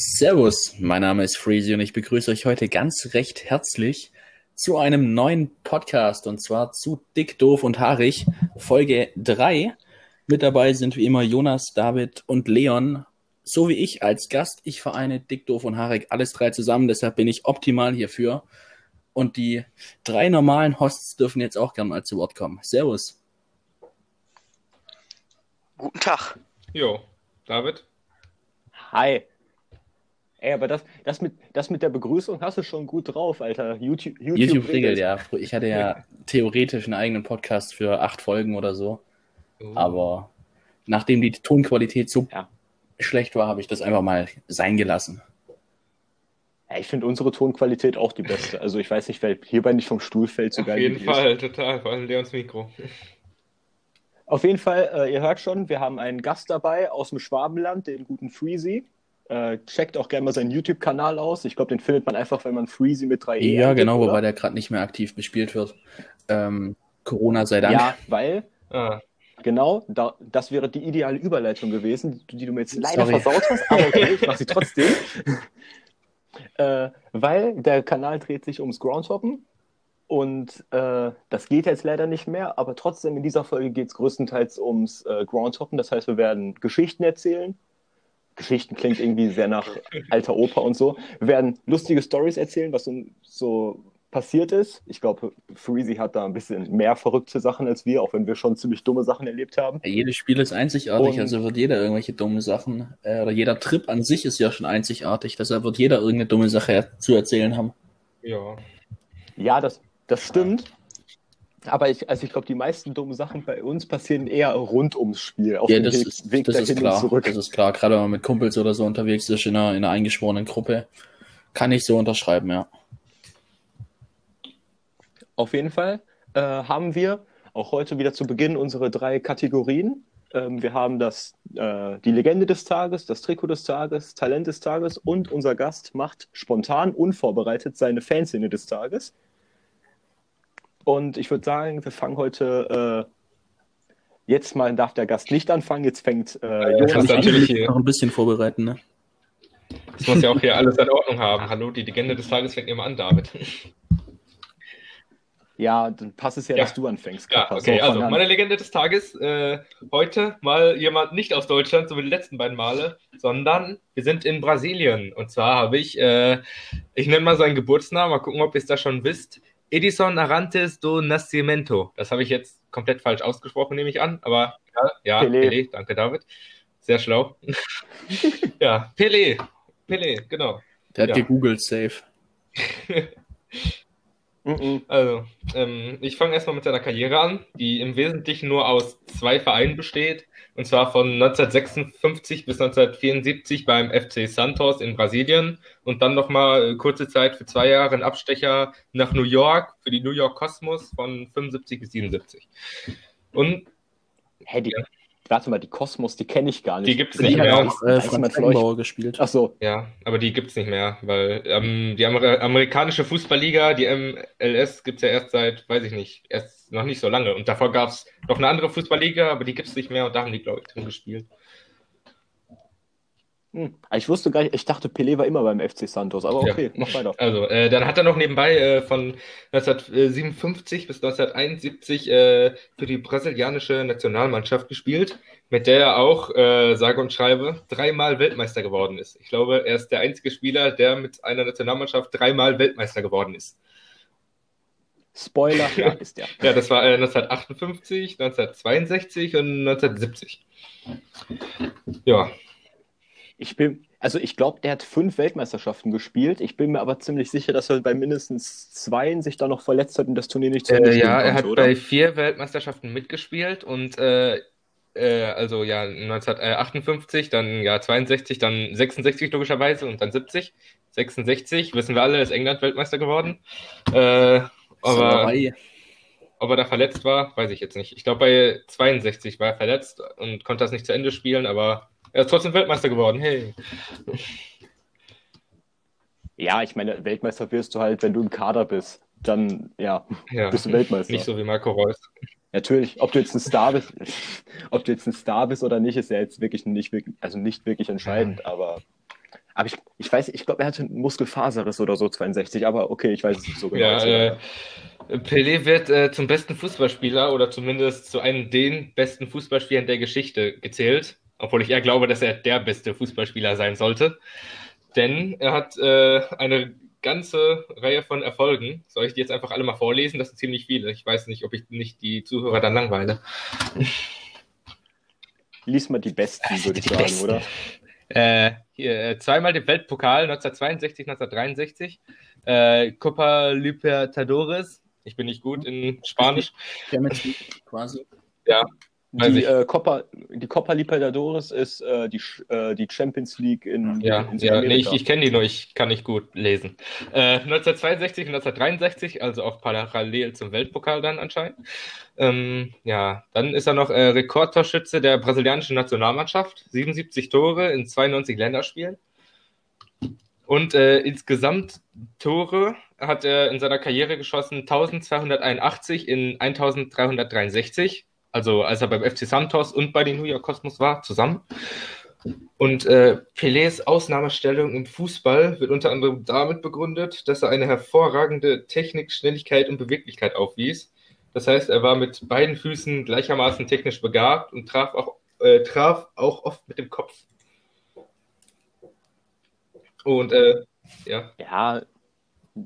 Servus, mein Name ist Freezy und ich begrüße euch heute ganz recht herzlich zu einem neuen Podcast und zwar zu Dick, Doof und Haarig, Folge 3. Mit dabei sind wie immer Jonas, David und Leon, so wie ich als Gast. Ich vereine Dick, Doof und Haarig alles drei zusammen, deshalb bin ich optimal hierfür. Und die drei normalen Hosts dürfen jetzt auch gerne mal zu Wort kommen. Servus. Guten Tag. Jo, David? Hi. Ey, aber das, das, mit, das mit der Begrüßung hast du schon gut drauf, Alter. YouTube, YouTube, YouTube regelt, ja. Ich hatte ja theoretisch einen eigenen Podcast für acht Folgen oder so. Oh. Aber nachdem die Tonqualität so ja. schlecht war, habe ich das einfach mal sein gelassen. Ja, ich finde unsere Tonqualität auch die beste. Also ich weiß nicht, wer hierbei nicht vom Stuhl fällt sogar. Auf jeden Fall, ist. total, vor allem Leons Mikro. Auf jeden Fall, äh, ihr hört schon, wir haben einen Gast dabei aus dem Schwabenland, den guten Freezy. Äh, checkt auch gerne mal seinen YouTube-Kanal aus. Ich glaube, den findet man einfach, wenn man Freezy mit 3E. Ja, genau, oder? wobei der gerade nicht mehr aktiv bespielt wird. Ähm, Corona sei Dank. Ja, weil. Ah. Genau, da, das wäre die ideale Überleitung gewesen, die, die du mir jetzt leider Sorry. versaut hast, aber okay, ich mache sie trotzdem. äh, weil der Kanal dreht sich ums Groundhoppen und äh, das geht jetzt leider nicht mehr, aber trotzdem in dieser Folge geht es größtenteils ums äh, Groundhoppen. Das heißt, wir werden Geschichten erzählen Geschichten klingt irgendwie sehr nach alter Oper und so. Wir werden lustige Stories erzählen, was so passiert ist. Ich glaube, Freezy hat da ein bisschen mehr verrückte Sachen als wir, auch wenn wir schon ziemlich dumme Sachen erlebt haben. Ja, jedes Spiel ist einzigartig, und also wird jeder irgendwelche dumme Sachen, äh, oder jeder Trip an sich ist ja schon einzigartig, deshalb wird jeder irgendeine dumme Sache zu erzählen haben. Ja. Ja, das, das stimmt. Aber ich, also ich glaube, die meisten dummen Sachen bei uns passieren eher rund ums Spiel, auf ja, dem Weg, ist, Weg das dahin ist klar, zurück. Das ist klar, gerade wenn man mit Kumpels oder so unterwegs ist in einer, in einer eingeschworenen Gruppe, kann ich so unterschreiben, ja. Auf jeden Fall äh, haben wir auch heute wieder zu Beginn unsere drei Kategorien. Ähm, wir haben das, äh, die Legende des Tages, das Trikot des Tages, Talent des Tages und unser Gast macht spontan, unvorbereitet seine Fanszene des Tages. Und ich würde sagen, wir fangen heute. Äh, jetzt mal darf der Gast nicht anfangen. Jetzt fängt äh, Jonas natürlich hier. noch ein bisschen vorbereiten. Ne? Das muss ja auch hier alles in Ordnung haben. Hallo, die Legende des Tages fängt immer an, David. Ja, dann passt es ja, ja. dass du anfängst. Ja, okay, also meine Legende des Tages. Äh, heute mal jemand nicht aus Deutschland, so wie die letzten beiden Male, sondern wir sind in Brasilien. Und zwar habe ich, äh, ich nenne mal seinen Geburtsnamen, mal gucken, ob ihr es da schon wisst. Edison Arantes do Nascimento. Das habe ich jetzt komplett falsch ausgesprochen, nehme ich an. Aber ja, ja Pelé. Pelé. Danke, David. Sehr schlau. ja, Pelé. Pelé, genau. Der hat ja. gegoogelt, safe. Also, ähm, ich fange erstmal mit seiner Karriere an, die im Wesentlichen nur aus zwei Vereinen besteht. Und zwar von 1956 bis 1974 beim FC Santos in Brasilien und dann nochmal äh, kurze Zeit für zwei Jahre ein Abstecher nach New York für die New York Cosmos von 75 bis 77. Und. Hey, die, Warte mal, die Kosmos, die kenne ich gar nicht. Die gibt es nicht mehr. Ist, äh, Franz Beckenbauer gespielt. Ach so. Ja, aber die gibt es nicht mehr, weil ähm, die Amer amerikanische Fußballliga, die MLS, gibt es ja erst seit, weiß ich nicht, erst noch nicht so lange. Und davor gab es noch eine andere Fußballliga, aber die gibt es nicht mehr und da haben die, glaube ich, drin gespielt. Hm. Ich wusste gar nicht, ich dachte, Pelé war immer beim FC Santos, aber okay, ja. mach weiter. Also, äh, dann hat er noch nebenbei äh, von 1957 bis 1971 äh, für die brasilianische Nationalmannschaft gespielt, mit der er auch, äh, sage und schreibe, dreimal Weltmeister geworden ist. Ich glaube, er ist der einzige Spieler, der mit einer Nationalmannschaft dreimal Weltmeister geworden ist. Spoiler, ja, ist der. ja, das war äh, 1958, 1962 und 1970. Ja, ich bin, also ich glaube, der hat fünf Weltmeisterschaften gespielt. Ich bin mir aber ziemlich sicher, dass er bei mindestens zwei sich da noch verletzt hat und das Turnier nicht zu Ende äh, Ja, er hat oder? bei vier Weltmeisterschaften mitgespielt und äh, äh, also ja 1958, dann ja 62, dann 66 logischerweise und dann 70. 66, wissen wir alle, ist England Weltmeister geworden. Äh, aber ob er da verletzt war, weiß ich jetzt nicht. Ich glaube, bei 62 war er verletzt und konnte das nicht zu Ende spielen, aber er ist trotzdem Weltmeister geworden. Hey. Ja, ich meine, Weltmeister wirst du halt, wenn du im Kader bist. Dann, ja, ja bist du Weltmeister. Nicht so wie Marco Reus. Natürlich, ob du jetzt ein Star bist, ob du jetzt ein Star bist oder nicht, ist ja jetzt wirklich nicht wirklich, also nicht wirklich entscheidend, aber Aber ich, ich weiß, ich glaube, er hatte einen Muskelfaserriss oder so 62, aber okay, ich weiß es nicht so genau. Ja, äh, Pelé wird äh, zum besten Fußballspieler oder zumindest zu einem den besten Fußballspielern der Geschichte gezählt, obwohl ich eher glaube, dass er der beste Fußballspieler sein sollte. Denn er hat äh, eine ganze Reihe von Erfolgen. Soll ich die jetzt einfach alle mal vorlesen? Das sind ziemlich viele. Ich weiß nicht, ob ich nicht die Zuhörer dann langweile. Lies mal die besten, würde ich sagen, besten. oder? Äh, hier, äh, zweimal den Weltpokal 1962, 1963. Äh, Copa Libertadores. Ich bin nicht gut in Spanisch. quasi. Ja, die, äh, Copa, die Copa Libertadores ist äh, die, äh, die Champions League in, ja, in ja, nee, ich, ich kenne die nur, ich kann nicht gut lesen. Äh, 1962 und 1963, also auch parallel zum Weltpokal dann anscheinend. Ähm, ja, dann ist er noch äh, Rekordtorschütze der brasilianischen Nationalmannschaft, 77 Tore in 92 Länderspielen. Und äh, insgesamt Tore hat er in seiner Karriere geschossen 1281 in 1363 also als er beim FC Santos und bei den New York Cosmos war, zusammen. Und äh, Pelés Ausnahmestellung im Fußball wird unter anderem damit begründet, dass er eine hervorragende Technik, Schnelligkeit und Beweglichkeit aufwies. Das heißt, er war mit beiden Füßen gleichermaßen technisch begabt und traf auch, äh, traf auch oft mit dem Kopf. Und äh, ja. Ja,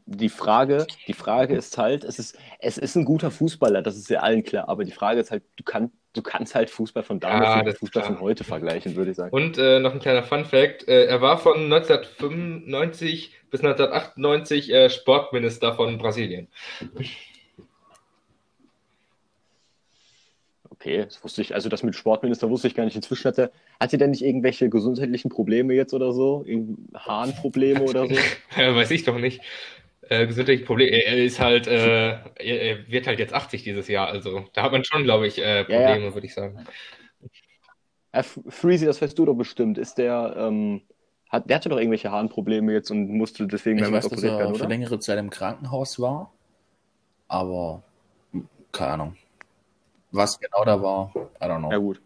die Frage, die Frage ist halt, es ist, es ist ein guter Fußballer, das ist ja allen klar, aber die Frage ist halt, du, kann, du kannst halt Fußball von damals ja, mit Fußball von heute vergleichen, würde ich sagen. Und äh, noch ein kleiner Fun-Fact: äh, Er war von 1995 bis 1998 äh, Sportminister von Brasilien. Okay, das wusste ich, also das mit Sportminister wusste ich gar nicht. Inzwischen hat er, hat er denn nicht irgendwelche gesundheitlichen Probleme jetzt oder so? Harnprobleme oder so? Weiß ich doch nicht äh, gesundheitliche Probleme. Er, er, ist halt, äh, er, er, wird halt jetzt 80 dieses Jahr, also da hat man schon, glaube ich, äh, Probleme, ja, ja. würde ich sagen. Äh, Freezy, das weißt du doch bestimmt. Ist der, ähm, hat, der hatte doch irgendwelche Harnprobleme jetzt und musste deswegen ich weiß, dass er werden, für längere Zeit im Krankenhaus war, aber keine Ahnung. Was genau da war, I don't know. Ja, gut.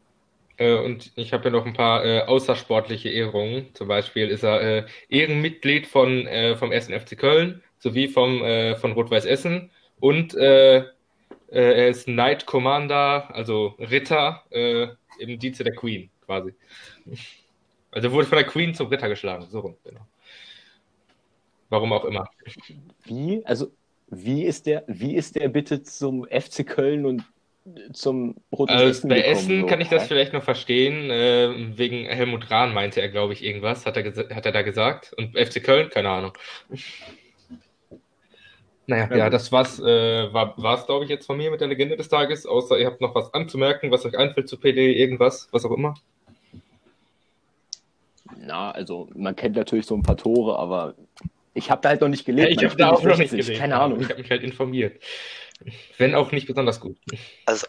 Äh, und ich habe ja noch ein paar äh, außersportliche Ehrungen. Zum Beispiel ist er äh, Ehrenmitglied von, äh, vom 1. FC Köln, sowie vom, äh, von Rot-Weiß Essen und äh, äh, er ist Knight Commander, also Ritter äh, im Dienste der Queen quasi. Also wurde von der Queen zum Ritter geschlagen, so rum, genau. Warum auch immer. Wie? Also, wie ist der, wie ist der bitte zum FC Köln und zum Roten also Essen Bei gekommen, Essen so. kann ich das vielleicht noch verstehen. Äh, wegen Helmut Rahn meinte er, glaube ich, irgendwas, hat er, hat er da gesagt. Und FC Köln, keine Ahnung. Naja, ja, ja das war's, äh, war es, glaube ich, jetzt von mir mit der Legende des Tages, außer ihr habt noch was anzumerken, was euch einfällt zu PD, irgendwas, was auch immer. Na, also man kennt natürlich so ein paar Tore, aber ich habe da halt noch nicht gelebt. Ja, ich habe da auch noch nicht gelebt. Keine Ahnung. Ich habe mich halt informiert. Wenn auch nicht besonders gut. Also,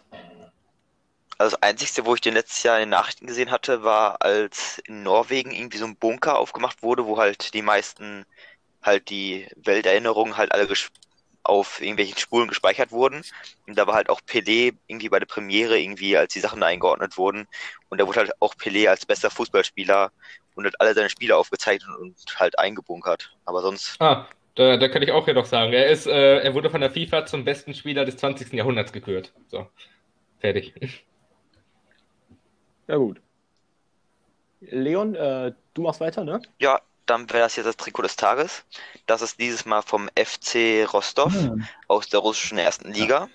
also das Einzige, wo ich den letztes Jahr in den Nachrichten gesehen hatte, war, als in Norwegen irgendwie so ein Bunker aufgemacht wurde, wo halt die meisten halt die Welterinnerungen halt alle auf irgendwelchen Spulen gespeichert wurden. Und da war halt auch Pelé irgendwie bei der Premiere irgendwie, als die Sachen eingeordnet wurden. Und da wurde halt auch Pelé als bester Fußballspieler und hat alle seine Spiele aufgezeichnet und halt eingebunkert. Aber sonst. Ah, da, da kann ich auch hier noch sagen. Er ist, äh, er wurde von der FIFA zum besten Spieler des 20. Jahrhunderts gekürt. So. Fertig. Ja, gut. Leon, äh, du machst weiter, ne? Ja, dann wäre das jetzt das Trikot des Tages. Das ist dieses Mal vom FC Rostov mhm. aus der russischen ersten Liga.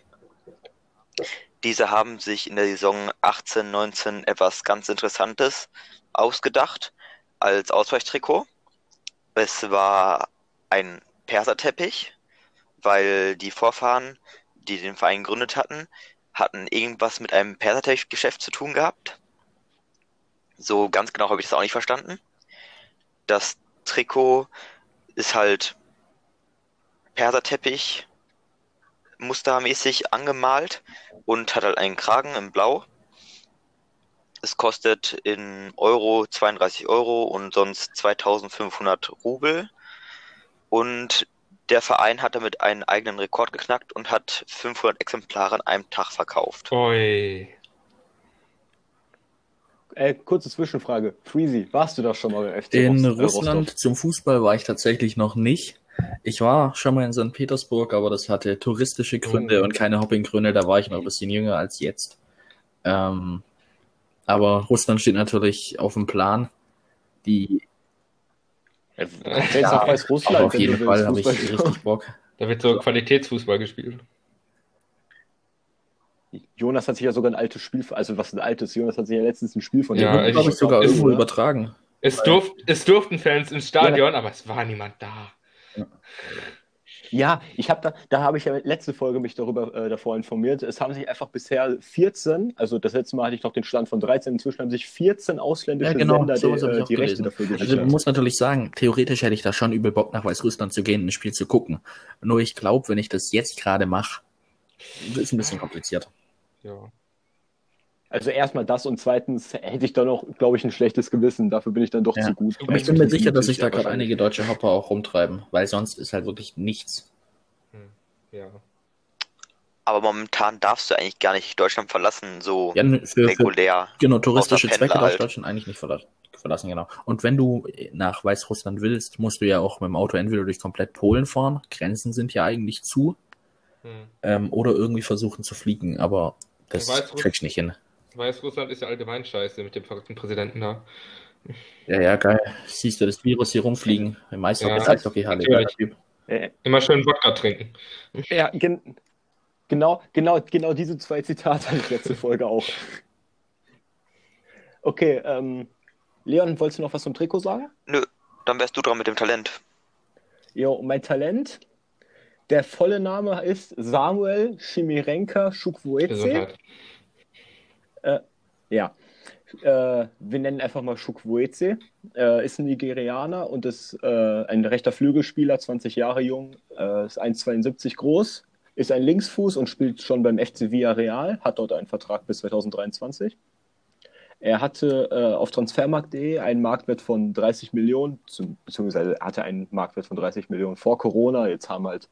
Diese haben sich in der Saison 18, 19 etwas ganz Interessantes ausgedacht als Ausweichtrikot. Es war ein Perserteppich, weil die Vorfahren, die den Verein gegründet hatten, hatten irgendwas mit einem Perserteppich-Geschäft zu tun gehabt. So ganz genau habe ich das auch nicht verstanden. Das Trikot ist halt Perserteppich mustermäßig angemalt und hat halt einen Kragen in Blau. Es kostet in Euro 32 Euro und sonst 2500 Rubel. Und der Verein hat damit einen eigenen Rekord geknackt und hat 500 Exemplare an einem Tag verkauft. Oi. Äh, kurze Zwischenfrage. Freezy, warst du da schon mal beim FC In Rost, äh, Russland Rostov? zum Fußball war ich tatsächlich noch nicht. Ich war schon mal in St. Petersburg, aber das hatte touristische Gründe mhm. und keine Hoppinggründe. Da war ich noch ein bisschen jünger als jetzt. Ähm, aber Russland steht natürlich auf dem Plan. Die ja, ja, auf jeden Fall habe ich richtig Bock. Da wird so Qualitätsfußball gespielt. Jonas hat sich ja sogar ein altes Spiel, also was ein altes, Jonas hat sich ja letztens ein Spiel von ja, dem, glaube ich, sogar irgendwo übertragen. Es, durft, es durften Fans ins Stadion, ja. aber es war niemand da. Ja, ich habe da, da habe ich ja letzte Folge mich darüber äh, davor informiert. Es haben sich einfach bisher 14, also das letzte Mal hatte ich noch den Stand von 13, inzwischen haben sich 14 ausländische ja, genau, Länder die, äh, die Rechte dafür gesichert. Also man muss natürlich sagen, theoretisch hätte ich da schon übel Bock nach Weißrussland zu gehen, ein Spiel zu gucken. Nur ich glaube, wenn ich das jetzt gerade mache, ist ein bisschen kompliziert. Ja. Also erstmal das und zweitens hätte ich da noch, glaube ich, ein schlechtes Gewissen. Dafür bin ich dann doch ja. zu gut. Aber ich bin mir sicher, dass sich da gerade einige deutsche Hopper auch rumtreiben, weil sonst ist halt wirklich nichts. Hm. Ja. Aber momentan darfst du eigentlich gar nicht Deutschland verlassen, so ja, für, regulär. Für, genau, touristische Zwecke darfst halt. Deutschland eigentlich nicht verlassen, genau. Und wenn du nach Weißrussland willst, musst du ja auch mit dem Auto entweder durch komplett Polen fahren, Grenzen sind ja eigentlich zu, hm. ähm, oder irgendwie versuchen zu fliegen, aber das kriegst du nicht hin. Weißrussland ist ja allgemein scheiße mit dem verrückten Präsidenten da. Ja, ja, geil. Siehst du das Virus hier rumfliegen? Im Meister ja, Eishockeyhalle. Ja, Immer schön Wodka trinken. Ja, gen genau, genau, genau diese zwei Zitate hatte ich letzte Folge auch. Okay, ähm, Leon, wolltest du noch was zum Trikot sagen? Nö, dann wärst du dran mit dem Talent. Jo, mein Talent, der volle Name ist Samuel Chimirenka Chukwueze. Äh, ja. Äh, wir nennen einfach mal Chukwueze. Äh, ist ein Nigerianer und ist äh, ein rechter Flügelspieler, 20 Jahre jung, äh, ist 1,72 groß, ist ein Linksfuß und spielt schon beim FC Villarreal, hat dort einen Vertrag bis 2023. Er hatte äh, auf transfermarkt.de einen Marktwert von 30 Millionen, beziehungsweise hatte einen Marktwert von 30 Millionen vor Corona. Jetzt haben halt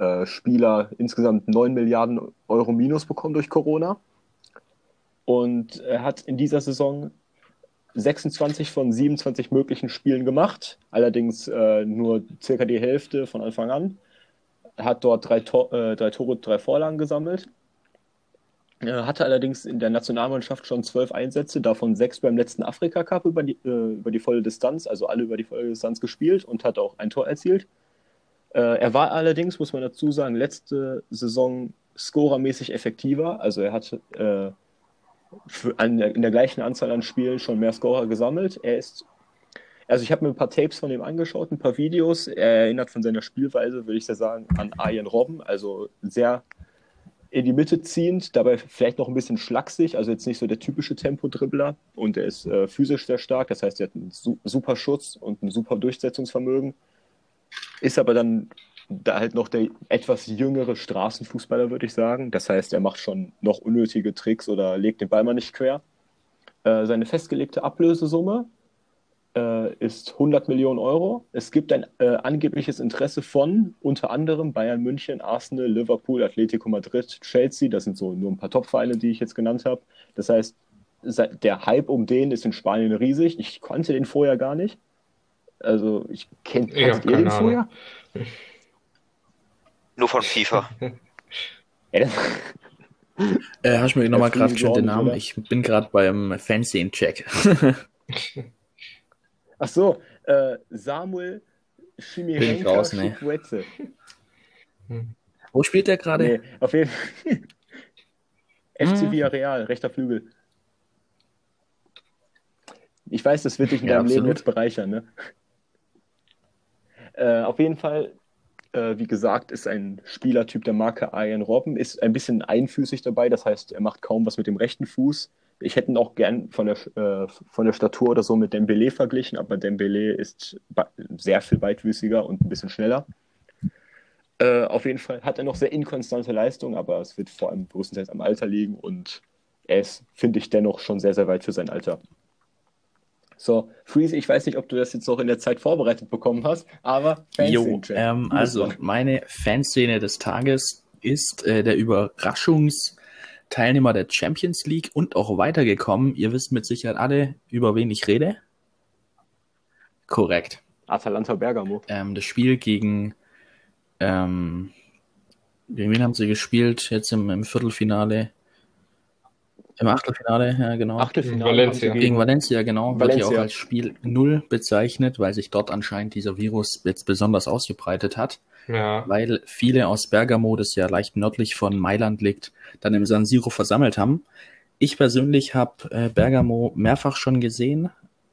äh, Spieler insgesamt 9 Milliarden Euro Minus bekommen durch Corona. Und er hat in dieser Saison 26 von 27 möglichen Spielen gemacht, allerdings äh, nur circa die Hälfte von Anfang an. Er hat dort drei, Tor, äh, drei Tore, drei Vorlagen gesammelt. Er hatte allerdings in der Nationalmannschaft schon zwölf Einsätze, davon sechs beim letzten Afrika Cup über äh, über die volle Distanz, also alle über die volle Distanz gespielt und hat auch ein Tor erzielt. Äh, er war allerdings, muss man dazu sagen, letzte Saison scorermäßig effektiver. Also er hat äh, an, in der gleichen Anzahl an Spielen schon mehr Scorer gesammelt. Er ist, also ich habe mir ein paar Tapes von ihm angeschaut, ein paar Videos. Er erinnert von seiner Spielweise, würde ich sehr sagen, an Arjen Robben, also sehr in die Mitte ziehend, dabei vielleicht noch ein bisschen schlaksig, also jetzt nicht so der typische Tempo-Dribbler und er ist äh, physisch sehr stark, das heißt, er hat einen su super Schutz und ein super Durchsetzungsvermögen, ist aber dann da halt noch der etwas jüngere Straßenfußballer, würde ich sagen. Das heißt, er macht schon noch unnötige Tricks oder legt den Ball mal nicht quer. Äh, seine festgelegte Ablösesumme äh, ist 100 Millionen Euro. Es gibt ein äh, angebliches Interesse von unter anderem Bayern München, Arsenal, Liverpool, Atletico Madrid, Chelsea. Das sind so nur ein paar Top-Vereine, die ich jetzt genannt habe. Das heißt, der Hype um den ist in Spanien riesig. Ich konnte den vorher gar nicht. Also, ich kenne ja, ihr den vorher? Nur von FIFA. äh, hast du mir nochmal gerade schon den Namen? Oder? Ich bin gerade beim Fernsehen-Check. Ach so, äh, Samuel Chimirenka raus, ne? Wo spielt der gerade? Nee, auf jeden Fall. FC hm. Villarreal, rechter Flügel. Ich weiß, das wird dich in ja, deinem absolut. Leben jetzt bereichern, ne? Äh, auf jeden Fall äh, wie gesagt, ist ein Spielertyp der Marke Ian Robben, ist ein bisschen einfüßig dabei, das heißt, er macht kaum was mit dem rechten Fuß. Ich hätte ihn auch gern von der, äh, von der Statur oder so mit Dembele verglichen, aber Dembele ist sehr viel weitwüßiger und ein bisschen schneller. Äh, auf jeden Fall hat er noch sehr inkonstante Leistung, aber es wird vor allem größtenteils am Alter liegen und er ist, finde ich, dennoch schon sehr, sehr weit für sein Alter. So, Freeze, ich weiß nicht, ob du das jetzt noch in der Zeit vorbereitet bekommen hast, aber Jo, ähm, also meine Fanszene des Tages ist äh, der Überraschungs Teilnehmer der Champions League und auch weitergekommen. Ihr wisst mit Sicherheit alle, über wen ich rede. Korrekt. Atalanta Bergamo. Ähm, das Spiel gegen, ähm, gegen wen haben sie gespielt jetzt im, im Viertelfinale? Im Achtelfinale, ja genau. Achtelfinale Valencia. Gegen Valencia, genau. Valencia. Wird ja auch als Spiel Null bezeichnet, weil sich dort anscheinend dieser Virus jetzt besonders ausgebreitet hat. Ja. Weil viele aus Bergamo, das ja leicht nördlich von Mailand liegt, dann im San Siro versammelt haben. Ich persönlich habe äh, Bergamo mehrfach schon gesehen.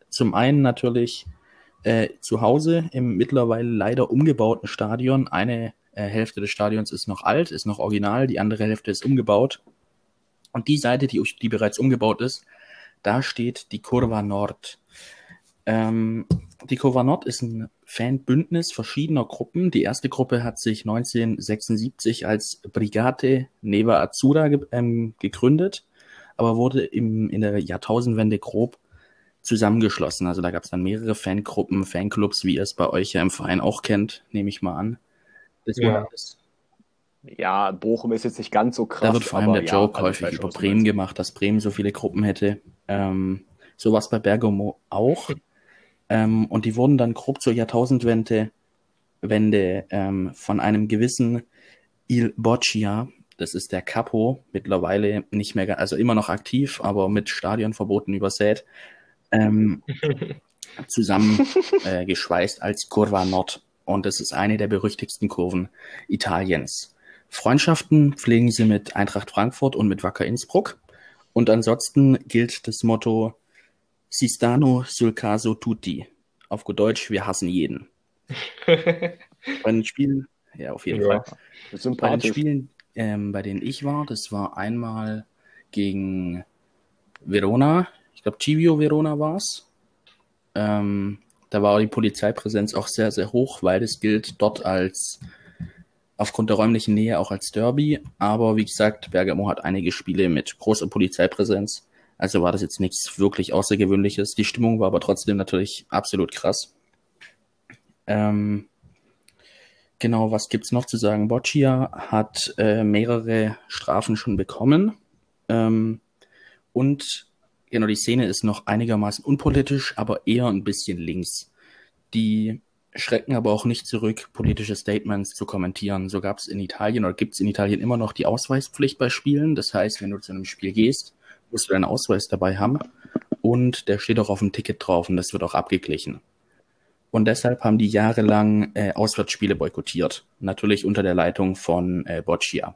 Zum einen natürlich äh, zu Hause im mittlerweile leider umgebauten Stadion. Eine äh, Hälfte des Stadions ist noch alt, ist noch original, die andere Hälfte ist umgebaut. Und die Seite, die, die bereits umgebaut ist, da steht die Kurva Nord. Ähm, die Kurva Nord ist ein Fanbündnis verschiedener Gruppen. Die erste Gruppe hat sich 1976 als Brigate Neva Azzurra ge ähm, gegründet, aber wurde im, in der Jahrtausendwende grob zusammengeschlossen. Also da gab es dann mehrere Fangruppen, Fanclubs, wie ihr es bei euch ja im Verein auch kennt, nehme ich mal an. Das ja. Das ja, Bochum ist jetzt nicht ganz so krass. Da wird vor allem der Joke ja, häufig über Bremen gemacht, dass Bremen so viele Gruppen hätte. Ähm, so war es bei Bergamo auch. Ähm, und die wurden dann grob zur Jahrtausendwende Wende, ähm, von einem gewissen Il Boccia, das ist der Capo, mittlerweile nicht mehr, also immer noch aktiv, aber mit Stadionverboten übersät, ähm, zusammen äh, geschweißt als Curva Nord. Und das ist eine der berüchtigsten Kurven Italiens. Freundschaften pflegen sie mit Eintracht Frankfurt und mit Wacker Innsbruck. Und ansonsten gilt das Motto Sistano sul caso tutti. Auf gut Deutsch, wir hassen jeden. bei den Spielen, ja, auf jeden ja. Fall. Bei den Spielen, ähm, bei denen ich war, das war einmal gegen Verona. Ich glaube, Civio Verona war es. Ähm, da war die Polizeipräsenz auch sehr, sehr hoch, weil es gilt dort als aufgrund der räumlichen Nähe auch als Derby. Aber wie gesagt, Bergamo hat einige Spiele mit großer Polizeipräsenz. Also war das jetzt nichts wirklich Außergewöhnliches. Die Stimmung war aber trotzdem natürlich absolut krass. Ähm, genau, was gibt's noch zu sagen? Boccia hat äh, mehrere Strafen schon bekommen. Ähm, und genau, die Szene ist noch einigermaßen unpolitisch, aber eher ein bisschen links. Die schrecken aber auch nicht zurück, politische Statements zu kommentieren. So gab es in Italien oder gibt es in Italien immer noch die Ausweispflicht bei Spielen. Das heißt, wenn du zu einem Spiel gehst, musst du deinen Ausweis dabei haben und der steht auch auf dem Ticket drauf und das wird auch abgeglichen. Und deshalb haben die jahrelang äh, Auswärtsspiele boykottiert. Natürlich unter der Leitung von äh, Boccia.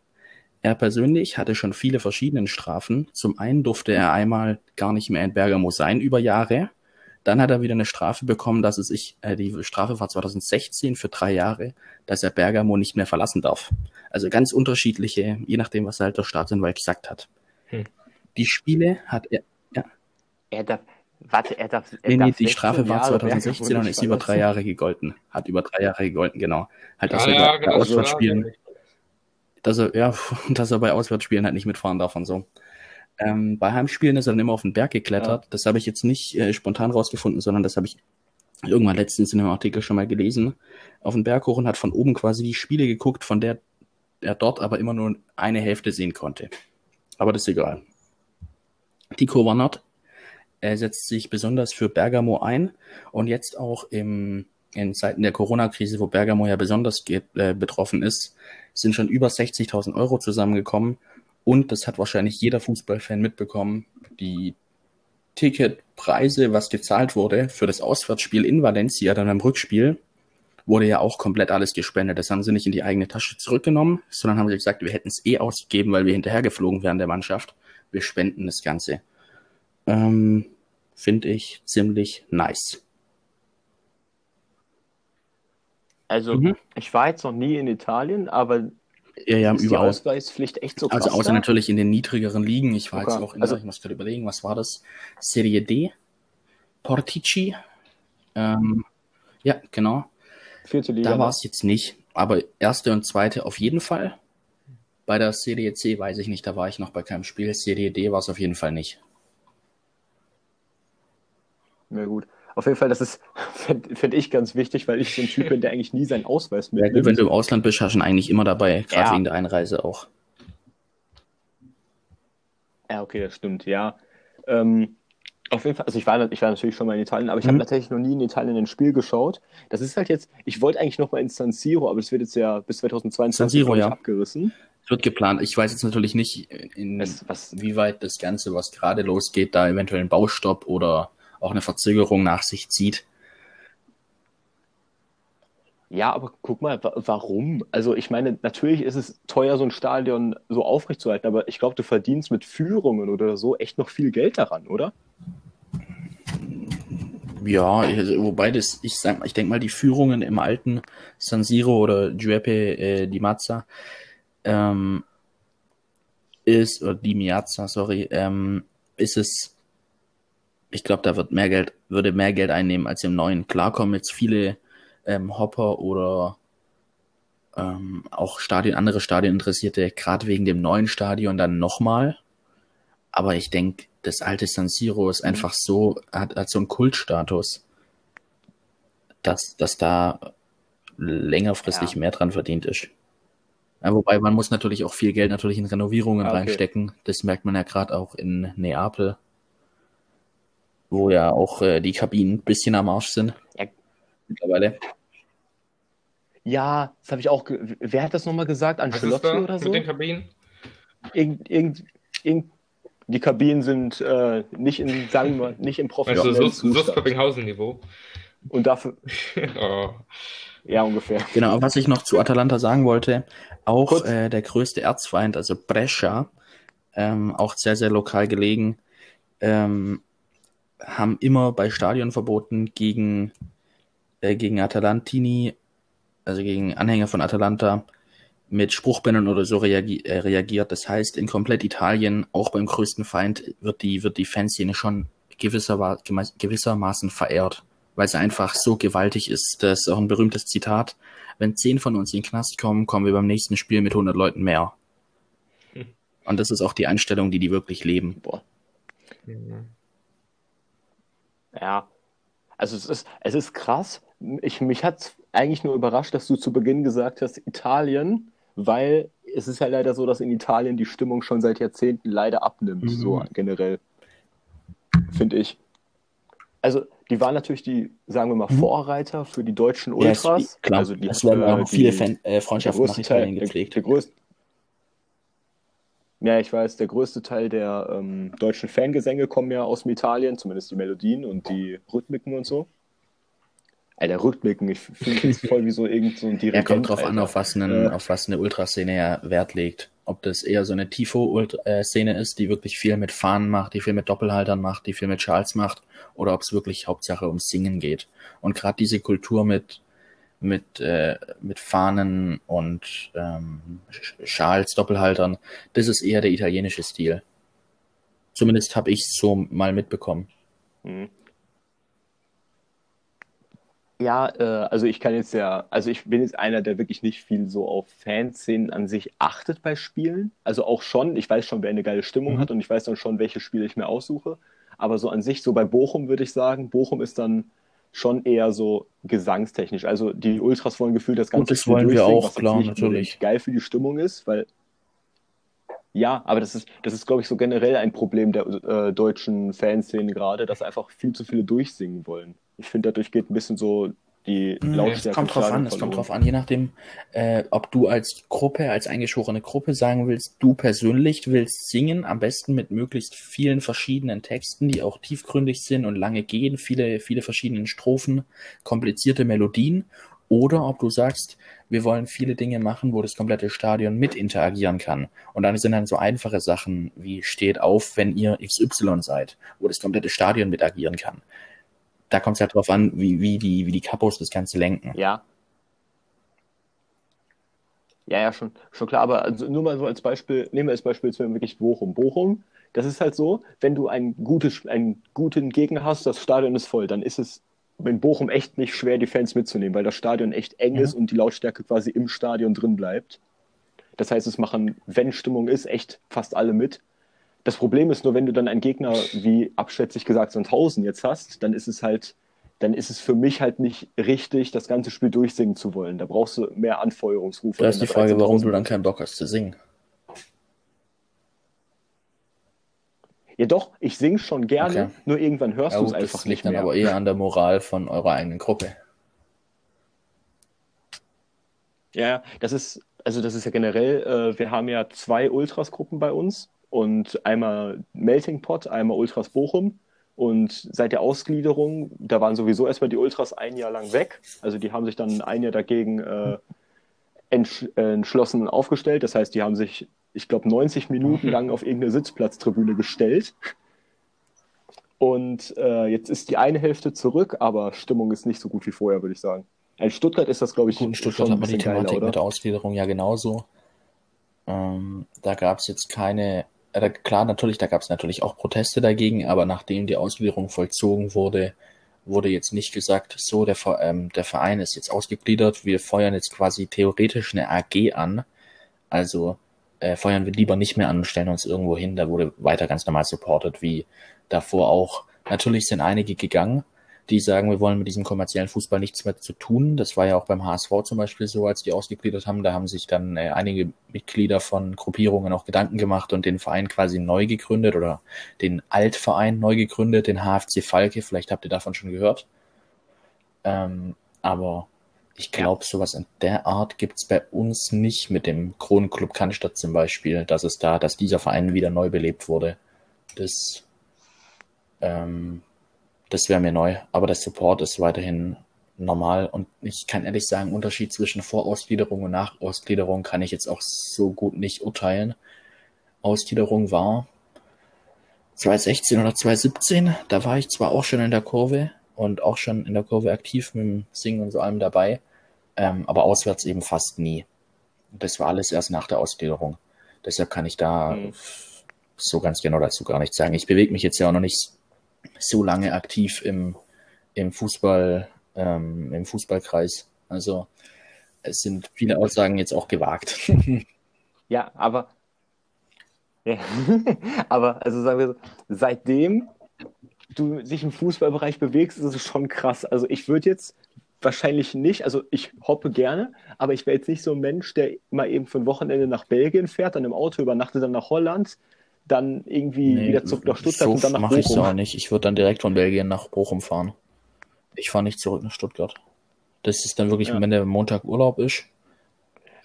Er persönlich hatte schon viele verschiedene Strafen. Zum einen durfte er einmal gar nicht mehr in Bergamo sein über Jahre. Dann hat er wieder eine Strafe bekommen, dass es sich, äh, die Strafe war 2016 für drei Jahre, dass er Bergamo nicht mehr verlassen darf. Also ganz unterschiedliche, je nachdem, was halt der Staatsanwalt gesagt hat. Hm. Die Spiele hat er, ja. Er darf, warte, er darf, er nee, nee, die Strafe war 2016 und ist über drei Jahre gegolten. Hat über drei Jahre gegolten, genau. Halt, dass ja, er ja, bei genau, Auswärtsspielen, dass er, ja, dass er bei Auswärtsspielen halt nicht mitfahren darf und so. Ähm, bei Heimspielen ist er dann immer auf den Berg geklettert. Ja. Das habe ich jetzt nicht äh, spontan rausgefunden, sondern das habe ich irgendwann letztens in einem Artikel schon mal gelesen. Auf den Berg hoch und hat von oben quasi die Spiele geguckt, von der er dort aber immer nur eine Hälfte sehen konnte. Aber das ist egal. Die Kurva Nord äh, setzt sich besonders für Bergamo ein und jetzt auch im, in Zeiten der Corona-Krise, wo Bergamo ja besonders äh, betroffen ist, sind schon über 60.000 Euro zusammengekommen und das hat wahrscheinlich jeder Fußballfan mitbekommen. Die Ticketpreise, was gezahlt wurde für das Auswärtsspiel in Valencia, dann beim Rückspiel, wurde ja auch komplett alles gespendet. Das haben sie nicht in die eigene Tasche zurückgenommen, sondern haben sie gesagt, wir hätten es eh ausgegeben, weil wir hinterhergeflogen wären der Mannschaft. Wir spenden das Ganze. Ähm, Finde ich ziemlich nice. Also, mhm. ich war jetzt noch nie in Italien, aber ja, ja, ist überall. die Ausweispflicht echt so also krass Also außer da? natürlich in den niedrigeren Ligen. Ich war okay. jetzt auch in, also, ich muss gerade überlegen, was war das? Serie D? Portici? Ähm, ja, genau. Vierte Liga. Da war es jetzt nicht, aber erste und zweite auf jeden Fall. Bei der Serie C weiß ich nicht, da war ich noch bei keinem Spiel. Serie D war es auf jeden Fall nicht. Ja gut. Auf jeden Fall, das ist, finde find ich ganz wichtig, weil ich so ein Typ bin, der eigentlich nie seinen Ausweis mitnimmt. Ja, wenn du im Ausland bist, hast du ihn eigentlich immer dabei, gerade ja. wegen der Einreise auch. Ja, okay, das stimmt, ja. Ähm, auf jeden Fall, also ich war, ich war natürlich schon mal in Italien, aber ich mhm. habe tatsächlich noch nie in Italien ein Spiel geschaut. Das ist halt jetzt, ich wollte eigentlich noch mal ins San Siro, aber das wird jetzt ja bis 2022 San Siro, ja. abgerissen. Wird geplant. Ich weiß jetzt natürlich nicht, in, was, was, wie weit das Ganze, was gerade losgeht, da eventuell ein Baustopp oder auch eine Verzögerung nach sich zieht. Ja, aber guck mal, warum? Also ich meine, natürlich ist es teuer, so ein Stadion so aufrechtzuerhalten, aber ich glaube, du verdienst mit Führungen oder so echt noch viel Geld daran, oder? Ja, also, wobei das, ich sag ich denke mal, die Führungen im alten San Siro oder Giuseppe äh, Di Mazza ähm, ist, oder Di Miazza, sorry, ähm, ist es, ich glaube, da wird mehr Geld, würde mehr Geld einnehmen als im neuen. Klar kommen jetzt viele ähm, Hopper oder ähm, auch Stadien, andere Stadioninteressierte, gerade wegen dem neuen Stadion dann nochmal. Aber ich denke, das alte San Siro ist einfach so, hat, hat so einen Kultstatus, dass, dass da längerfristig ja. mehr dran verdient ist. Ja, wobei man muss natürlich auch viel Geld natürlich in Renovierungen okay. reinstecken. Das merkt man ja gerade auch in Neapel, wo ja auch äh, die Kabinen ein bisschen am Arsch sind. Ja. Mittlerweile. Ja, das habe ich auch. Wer hat das nochmal gesagt? Ancelotti oder so? Mit den Kabinen? Irgend, irgend, irgend, die Kabinen sind äh, nicht in, sagen wir, nicht im professionellen also, so, so niveau Und dafür. oh. Ja, ungefähr. Genau, was ich noch zu Atalanta sagen wollte, auch äh, der größte Erzfeind, also Brescia, ähm, auch sehr, sehr lokal gelegen, ähm, haben immer bei Stadionverboten gegen, äh, gegen Atalantini, also gegen Anhänger von Atalanta, mit Spruchbändern oder so reagi äh, reagiert. Das heißt, in komplett Italien, auch beim größten Feind, wird die, wird die Fanszene schon gewisser, gewissermaßen verehrt, weil sie einfach so gewaltig ist. Das ist auch ein berühmtes Zitat. Wenn zehn von uns in den Knast kommen, kommen wir beim nächsten Spiel mit 100 Leuten mehr. Hm. Und das ist auch die Einstellung, die die wirklich leben. Boah. Ja, also es ist, es ist krass. Ich, mich hat eigentlich nur überrascht, dass du zu Beginn gesagt hast, Italien weil es ist ja leider so, dass in Italien die Stimmung schon seit Jahrzehnten leider abnimmt, mhm. so generell, finde ich. Also, die waren natürlich die, sagen wir mal, mhm. Vorreiter für die deutschen Ultras. Ja, klar. Also die, es werden auch viele Fan, äh, Freundschaften nach Italien gepflegt. Der, der größte, ja, ich weiß, der größte Teil der ähm, deutschen Fangesänge kommen ja aus Italien, zumindest die Melodien und die Rhythmiken und so. Alter, Rückblicken, ich fühle mich voll wie so irgend so ein Dirigent. Er kommt drauf Alter. an, auf was, einen, äh. auf was eine Ultraszene ja Wert legt. Ob das eher so eine Tifo-Szene ist, die wirklich viel mit Fahnen macht, die viel mit Doppelhaltern macht, die viel mit Schals macht, oder ob es wirklich Hauptsache ums Singen geht. Und gerade diese Kultur mit, mit, äh, mit Fahnen und ähm, Schals, Doppelhaltern, das ist eher der italienische Stil. Zumindest habe ich es so mal mitbekommen. Mhm. Ja, äh, also ich kann jetzt ja, also ich bin jetzt einer, der wirklich nicht viel so auf Fanszenen an sich achtet bei Spielen. Also auch schon, ich weiß schon, wer eine geile Stimmung mhm. hat und ich weiß dann schon, welche Spiele ich mir aussuche. Aber so an sich, so bei Bochum würde ich sagen, Bochum ist dann schon eher so gesangstechnisch. Also die Ultras wollen gefühlt das ganze und das wollen wir auch, klar, natürlich. Geil für die Stimmung ist, weil ja, aber das ist, das ist, glaube ich, so generell ein Problem der äh, deutschen Fanszene gerade, dass einfach viel zu viele durchsingen wollen. Ich finde, dadurch geht ein bisschen so die hm, Lautstärke. Es kommt drauf an, es kommt drauf an, je nachdem, äh, ob du als Gruppe, als eingeschworene Gruppe sagen willst, du persönlich willst singen, am besten mit möglichst vielen verschiedenen Texten, die auch tiefgründig sind und lange gehen, viele, viele verschiedene Strophen, komplizierte Melodien, oder ob du sagst, wir wollen viele Dinge machen, wo das komplette Stadion mit interagieren kann. Und dann sind dann so einfache Sachen wie steht auf, wenn ihr XY seid, wo das komplette Stadion mit agieren kann da kommt es ja drauf an, wie, wie, die, wie die Kapos das Ganze lenken. Ja. Ja, ja, schon, schon klar. Aber also nur mal so als Beispiel, nehmen wir als Beispiel jetzt wirklich Bochum. Bochum, das ist halt so, wenn du ein gutes, einen guten Gegner hast, das Stadion ist voll, dann ist es in Bochum echt nicht schwer, die Fans mitzunehmen, weil das Stadion echt eng mhm. ist und die Lautstärke quasi im Stadion drin bleibt. Das heißt, es machen, wenn Stimmung ist, echt fast alle mit. Das Problem ist nur, wenn du dann einen Gegner wie abschätzig gesagt Sandhausen jetzt hast, dann ist es halt, dann ist es für mich halt nicht richtig, das ganze Spiel durchsingen zu wollen. Da brauchst du mehr Anfeuerungsrufe. Da ist die Frage, warum du dann keinen Bock hast zu singen. Ja doch, ich singe schon gerne, okay. nur irgendwann hörst ja, du es einfach das liegt dann aber eher an der Moral von eurer eigenen Gruppe. Ja, das ist, also das ist ja generell, äh, wir haben ja zwei Ultras-Gruppen bei uns und einmal Melting Pot, einmal Ultras Bochum. Und seit der Ausgliederung, da waren sowieso erstmal die Ultras ein Jahr lang weg. Also die haben sich dann ein Jahr dagegen äh, entsch entschlossen aufgestellt. Das heißt, die haben sich, ich glaube, 90 Minuten lang auf irgendeine Sitzplatztribüne gestellt. Und äh, jetzt ist die eine Hälfte zurück, aber Stimmung ist nicht so gut wie vorher, würde ich sagen. In Stuttgart ist das, glaube ich, gut. In Stuttgart hat man die Thematik geiler, mit der Ausgliederung ja genauso. Ähm, da gab es jetzt keine äh, klar, natürlich, da gab es natürlich auch Proteste dagegen, aber nachdem die Ausgliederung vollzogen wurde, wurde jetzt nicht gesagt, so, der, ähm, der Verein ist jetzt ausgegliedert, wir feuern jetzt quasi theoretisch eine AG an. Also äh, feuern wir lieber nicht mehr an und stellen uns irgendwo hin. Da wurde weiter ganz normal supported, wie davor auch. Natürlich sind einige gegangen, die sagen, wir wollen mit diesem kommerziellen Fußball nichts mehr zu tun. Das war ja auch beim HSV zum Beispiel so, als die ausgegliedert haben. Da haben sich dann äh, einige Mitglieder von Gruppierungen auch Gedanken gemacht und den Verein quasi neu gegründet oder den Altverein neu gegründet, den HFC Falke. Vielleicht habt ihr davon schon gehört. Ähm, aber ich glaube, sowas in der Art gibt's bei uns nicht mit dem Kronenclub Cannstatt zum Beispiel, dass es da, dass dieser Verein wieder neu belebt wurde. Das ähm, das wäre mir neu, aber der Support ist weiterhin normal und ich kann ehrlich sagen, Unterschied zwischen Vorausgliederung und Nachausgliederung kann ich jetzt auch so gut nicht urteilen. Ausgliederung war 2016 oder 2017, da war ich zwar auch schon in der Kurve und auch schon in der Kurve aktiv mit dem Singen und so allem dabei, ähm, aber auswärts eben fast nie. Das war alles erst nach der Ausgliederung. Deshalb kann ich da mhm. so ganz genau dazu gar nichts sagen. Ich bewege mich jetzt ja auch noch nicht so lange aktiv im, im Fußball, ähm, im Fußballkreis. Also es sind viele Aussagen jetzt auch gewagt. ja, aber ja, aber also sagen wir so, seitdem du dich im Fußballbereich bewegst, ist es schon krass. Also ich würde jetzt wahrscheinlich nicht, also ich hoppe gerne, aber ich wäre jetzt nicht so ein Mensch, der mal eben ein Wochenende nach Belgien fährt, dann im Auto übernachtet, dann nach Holland, dann irgendwie nee, wieder zurück nach Stuttgart so und dann nach mach Bochum. mache ich auch nicht. Ich würde dann direkt von Belgien nach Bochum fahren. Ich fahre nicht zurück nach Stuttgart. Das ist dann wirklich, ja. wenn der Montag Urlaub ist,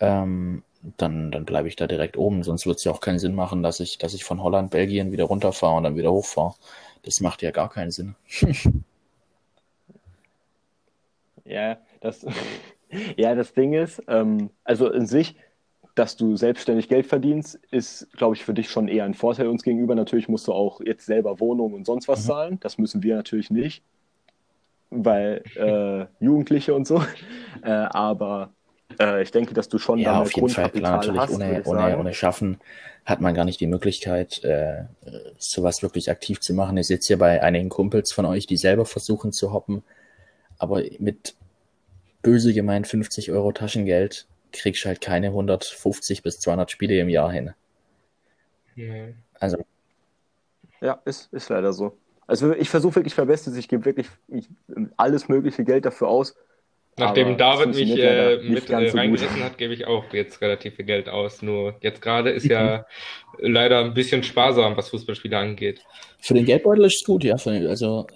ähm, dann, dann bleibe ich da direkt oben. Sonst wird es ja auch keinen Sinn machen, dass ich, dass ich von Holland, Belgien wieder runterfahre und dann wieder hochfahre. Das macht ja gar keinen Sinn. ja, das, ja, das Ding ist, ähm, also in sich, dass du selbstständig Geld verdienst, ist, glaube ich, für dich schon eher ein Vorteil uns gegenüber. Natürlich musst du auch jetzt selber Wohnungen und sonst was mhm. zahlen. Das müssen wir natürlich nicht, weil äh, Jugendliche und so. Äh, aber äh, ich denke, dass du schon ja, auf jeden Fall klar, natürlich hast, ohne, ohne, ohne Schaffen hat man gar nicht die Möglichkeit, äh, sowas wirklich aktiv zu machen. Ich sitze hier bei einigen Kumpels von euch, die selber versuchen zu hoppen, aber mit böse gemeint 50 Euro Taschengeld kriegst halt keine 150 bis 200 Spiele im Jahr hin. Nee. Also. Ja, ist, ist leider so. Also ich versuche wirklich mein Bestes, ich gebe wirklich ich, alles mögliche Geld dafür aus. Nachdem David mich äh, mit äh, reingerissen so hat, gebe ich auch jetzt relativ viel Geld aus. Nur jetzt gerade ist ja leider ein bisschen sparsam, was Fußballspiele angeht. Für den Geldbeutel ist es gut, ja. Also